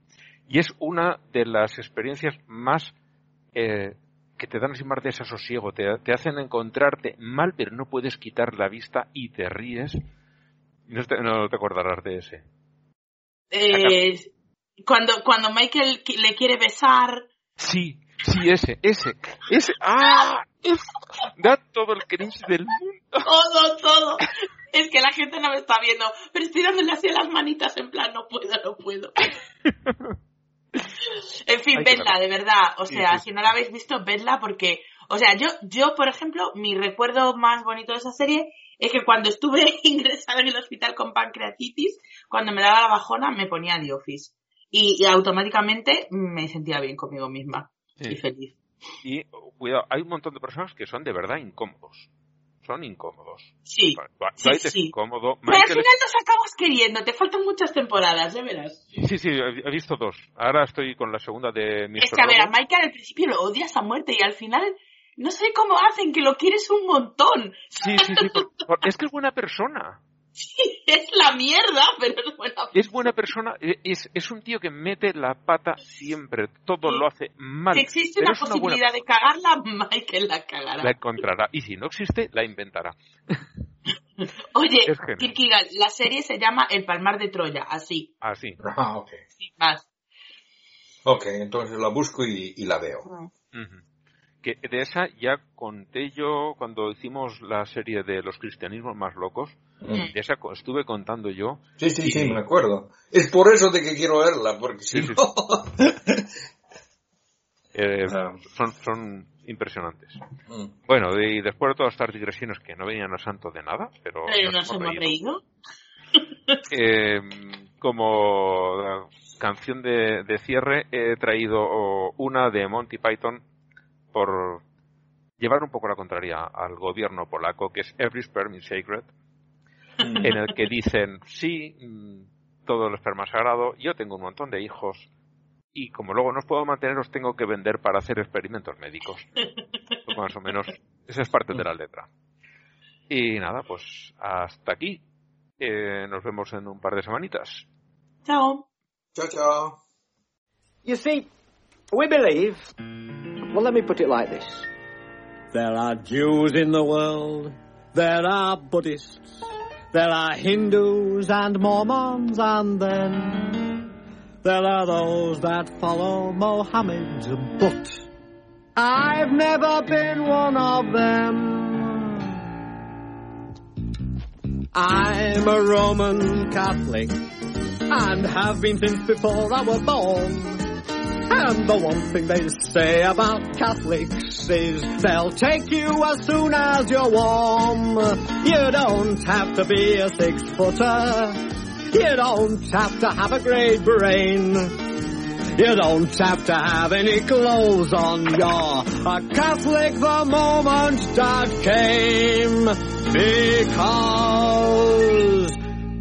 y es una de las experiencias más eh, que te dan sin más desasosiego, te, te hacen encontrarte mal, pero no puedes quitar la vista y te ríes. No te, no te acordarás de ese. Eh, cuando, cuando Michael le quiere besar. Sí, sí, ese, ese, ese. ¡Ah! da todo el cringe del mundo. Todo, todo. Es que la gente no me está viendo, pero estoy dándole así las manitas en plan, no puedo, no puedo. en fin, vedla, de verdad. O sea, si no la habéis visto, vedla porque, o sea, yo, yo, por ejemplo, mi recuerdo más bonito de esa serie es que cuando estuve ingresada en el hospital con pancreatitis, cuando me daba la bajona, me ponía The Office. Y, automáticamente me sentía bien conmigo misma. Y feliz. Y cuidado, hay un montón de personas que son de verdad incómodos. Son incómodos. Sí. sí, incómodo. Pero al final nos acabas queriendo. Te faltan muchas temporadas, de veras. Sí, sí, he visto dos. Ahora estoy con la segunda de Es que a ver, a Michael al principio lo odias a muerte y al final no sé cómo hacen que lo quieres un montón. Sí, sí, sí. es que es buena persona. Sí, es la mierda, pero es buena persona. Es buena persona, e, es, es un tío que mete la pata siempre, todo lo hace mal. Si existe una posibilidad de cagarla, Michael la cagará. La encontrará, y si no existe, la inventará. Oye, Kirkigal, la serie se llama El Palmar de Troya, así. Así. Ah, ok. Sin más. Ok, entonces la busco y, la veo. Ah que de esa ya conté yo cuando hicimos la serie de los cristianismos más locos, mm. de esa estuve contando yo. Sí, sí, sí, me acuerdo. Es por eso de que quiero verla, porque si no... Eh, ah. son, son impresionantes. Mm. Bueno, y después de todas estas digresiones que no venían a santo de nada, pero... Reído. Eh, como canción de, de, cierre he traído una de Monty Python por llevar un poco la contraria al gobierno polaco, que es Every Sperm is Sacred, mm. en el que dicen, sí, mm, todo el esperma es sagrado, yo tengo un montón de hijos, y como luego no os puedo mantener, os tengo que vender para hacer experimentos médicos. Pues más o menos, esa es parte de la letra. Y nada, pues hasta aquí. Eh, nos vemos en un par de semanitas. Chao. Chao, chao. You see, we believe Well, let me put it like this. There are Jews in the world. There are Buddhists. There are Hindus and Mormons and then there are those that follow Mohammed. But I've never been one of them. I'm a Roman Catholic and have been since before I was born. And the one thing they say about Catholics is they'll take you as soon as you're warm. You don't have to be a six footer. You don't have to have a great brain. You don't have to have any clothes on. You're a Catholic the moment that came. Because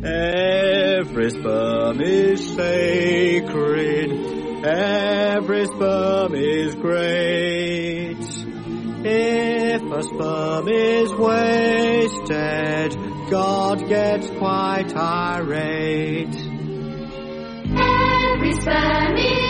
every sperm is sacred. Every sperm is great. If a sperm is wasted, God gets quite irate. Every sperm is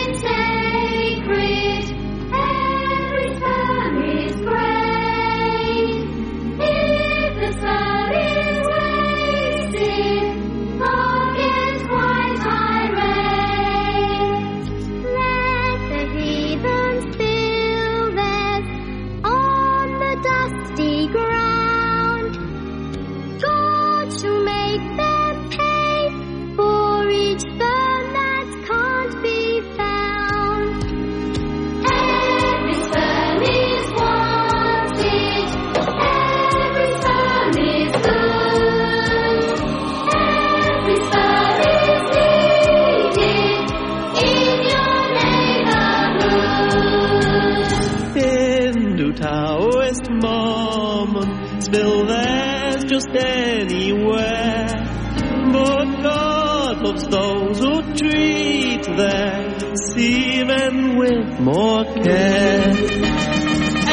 their semen with more care.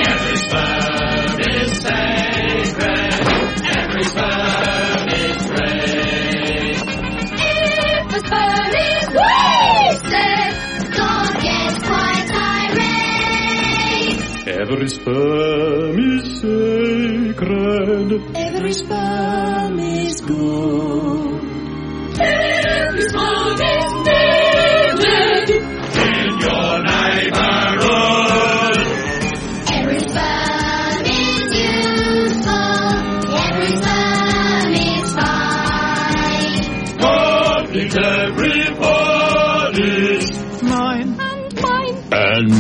Every sperm is sacred. Every sperm is great. If the sperm is wasted, God gets quite irate. Every sperm is sacred. Every sperm is good. Every sperm is needed.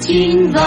金币